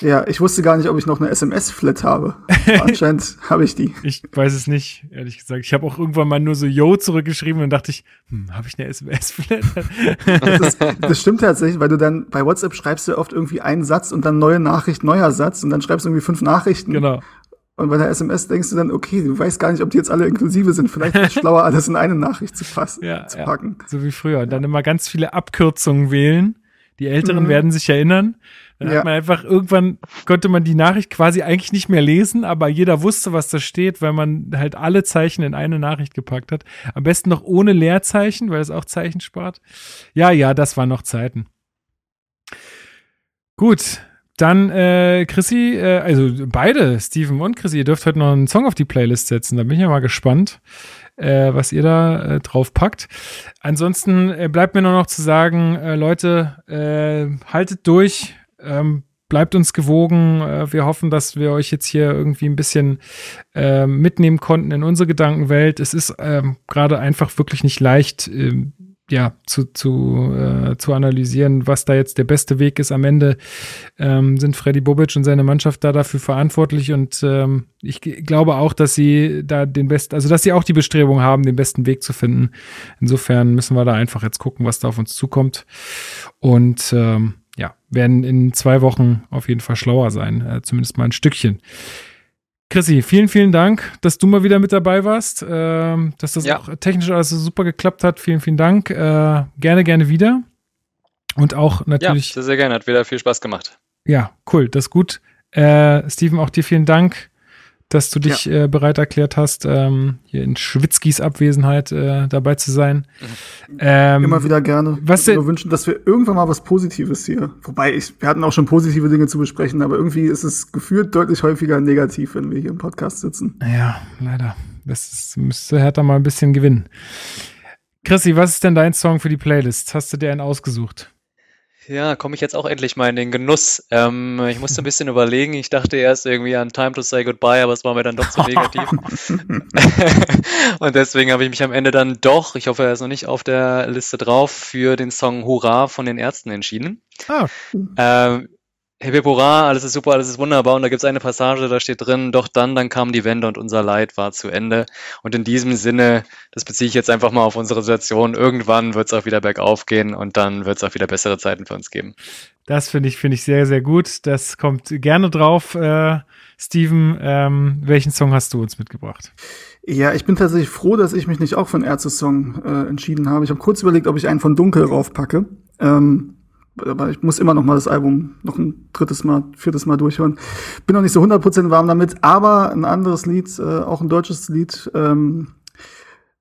Ja, ich wusste gar nicht, ob ich noch eine SMS-Flat habe. Anscheinend habe ich die. Ich weiß es nicht, ehrlich gesagt. Ich habe auch irgendwann mal nur so Yo zurückgeschrieben und dachte ich, hm, habe ich eine SMS-Flat? Das, das stimmt tatsächlich, weil du dann bei WhatsApp schreibst du oft irgendwie einen Satz und dann neue Nachricht, neuer Satz und dann schreibst du irgendwie fünf Nachrichten. genau. Und bei der SMS denkst du dann, okay, du weißt gar nicht, ob die jetzt alle inklusive sind. Vielleicht ist es schlauer, alles in eine Nachricht zu, passen, Ja, zu ja. packen. So wie früher. Und dann immer ganz viele Abkürzungen wählen. Die Älteren Mhm. werden sich erinnern. Dann Ja. hat man einfach, irgendwann konnte man die Nachricht quasi eigentlich nicht mehr lesen, aber jeder wusste, was da steht, weil man halt alle Zeichen in eine Nachricht gepackt hat. Am besten noch ohne Leerzeichen, weil es auch Zeichen spart. Ja, ja, das waren noch Zeiten. Gut. Dann, äh, Chrissy, äh, also beide, Steven und Chrissy, ihr dürft heute noch einen Song auf die Playlist setzen. Da bin ich ja mal gespannt, äh, was ihr da äh, drauf packt. Ansonsten äh, bleibt mir nur noch zu sagen, äh, Leute, äh, haltet durch, ähm, bleibt uns gewogen. Äh, wir hoffen, dass wir euch jetzt hier irgendwie ein bisschen äh, mitnehmen konnten in unsere Gedankenwelt. Es ist ähm, gerade einfach wirklich nicht leicht, ähm, ja, zu, zu, äh, zu analysieren, was da jetzt der beste Weg ist. Am Ende ähm, sind Freddy Bobic und seine Mannschaft da dafür verantwortlich und ähm, ich glaube auch, dass sie da den besten, also dass sie auch die Bestrebung haben, den besten Weg zu finden. Insofern müssen wir da einfach jetzt gucken, was da auf uns zukommt und ähm, ja, werden in zwei Wochen auf jeden Fall schlauer sein, äh, zumindest mal ein Stückchen. Chrissy, vielen, vielen Dank, dass du mal wieder mit dabei warst, ähm, dass das Ja. auch technisch alles so super geklappt hat. Vielen, vielen Dank. Äh, gerne, gerne wieder. Und auch Ja, natürlich sehr, sehr gerne. Hat wieder viel Spaß gemacht. ja, cool, das ist gut. Äh, Steven, auch dir vielen Dank, dass du dich äh, bereit erklärt hast, ähm, hier in Schwitzkis Abwesenheit äh, dabei zu sein. Ähm, Immer wieder gerne. was Ich würde wünschen, dass wir irgendwann mal was Positives hier. Wobei, ich, wir hatten auch schon positive Dinge zu besprechen, aber irgendwie ist es gefühlt deutlich häufiger negativ, wenn wir hier im Podcast sitzen. Ja, leider. Das ist, müsste Hertha mal ein bisschen gewinnen. Chrissy, was ist denn dein Song für die Playlist? Hast du dir einen ausgesucht? Ja, komme ich jetzt auch endlich mal in den Genuss. Ähm, ich musste ein bisschen überlegen. Ich dachte erst irgendwie an Time to Say Goodbye, aber es war mir dann doch zu negativ. Und deswegen habe ich mich am Ende dann doch, ich hoffe, er ist noch nicht auf der Liste drauf, für den Song Hurra von den Ärzten entschieden. Ah, Ähm, Hip Hurra, alles ist super, alles ist wunderbar. Und da gibt es eine Passage, da steht drin, doch dann, dann kam die Wende und unser Leid war zu Ende. Und in diesem Sinne, das beziehe ich jetzt einfach mal auf unsere Situation, irgendwann wird es auch wieder bergauf gehen und dann wird es auch wieder bessere Zeiten für uns geben. das finde ich, finde ich sehr, sehr gut. Das kommt gerne drauf. Äh, Steven, ähm, welchen Song hast du uns mitgebracht? Ja, ich bin tatsächlich froh, dass ich mich nicht auch für einen Ärzte-Song äh, entschieden habe. Ich habe kurz überlegt, ob ich einen von Dunkel raufpacke. Ähm, aber ich muss immer noch mal das Album noch ein drittes Mal, viertes Mal durchhören. Bin noch nicht so 100% warm damit, aber ein anderes Lied, äh, auch ein deutsches Lied, ähm,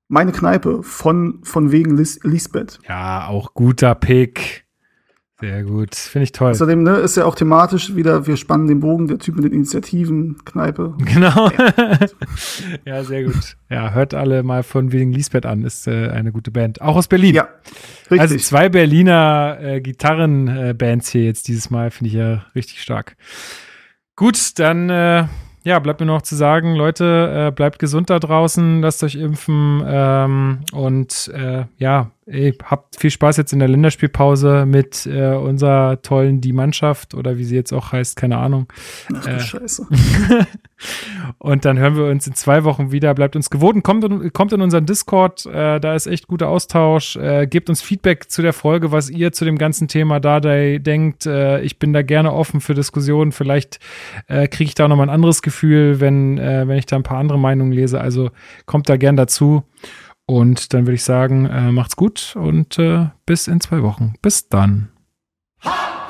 Meine Kneipe von, von wegen Lis Lisbeth. Ja, auch guter Pick. Sehr gut. Finde ich toll. Außerdem ne, ist ja auch thematisch wieder, wir spannen den Bogen, der Typ mit den Initiativen, Kneipe. Genau. ja, sehr gut. Ja, hört alle mal von wegen Lisbeth an. Ist äh, eine gute Band. Auch aus Berlin. Ja, richtig. Also zwei Berliner äh, Gitarrenbands hier jetzt dieses Mal. Finde ich ja richtig stark. Gut, dann äh, ja, bleibt mir noch zu sagen, Leute, äh, bleibt gesund da draußen, lasst euch impfen ähm, und äh, ja, ey, habt viel Spaß jetzt in der Länderspielpause mit äh, unserer tollen Die Mannschaft oder wie sie jetzt auch heißt, keine Ahnung. Ach du Scheiße. und dann hören wir uns in zwei Wochen wieder. Bleibt uns gewohnt, kommt in, kommt in unseren Discord, äh, da ist echt guter Austausch. Äh, gebt uns Feedback zu der Folge, was ihr zu dem ganzen Thema da denkt. Äh, ich bin da gerne offen für Diskussionen. Vielleicht äh, kriege ich da nochmal ein anderes Gefühl, wenn, äh, wenn ich da ein paar andere Meinungen lese. Also kommt da gern dazu. Und dann würde ich sagen, äh, macht's gut und äh, bis in zwei Wochen. Bis dann. Ha!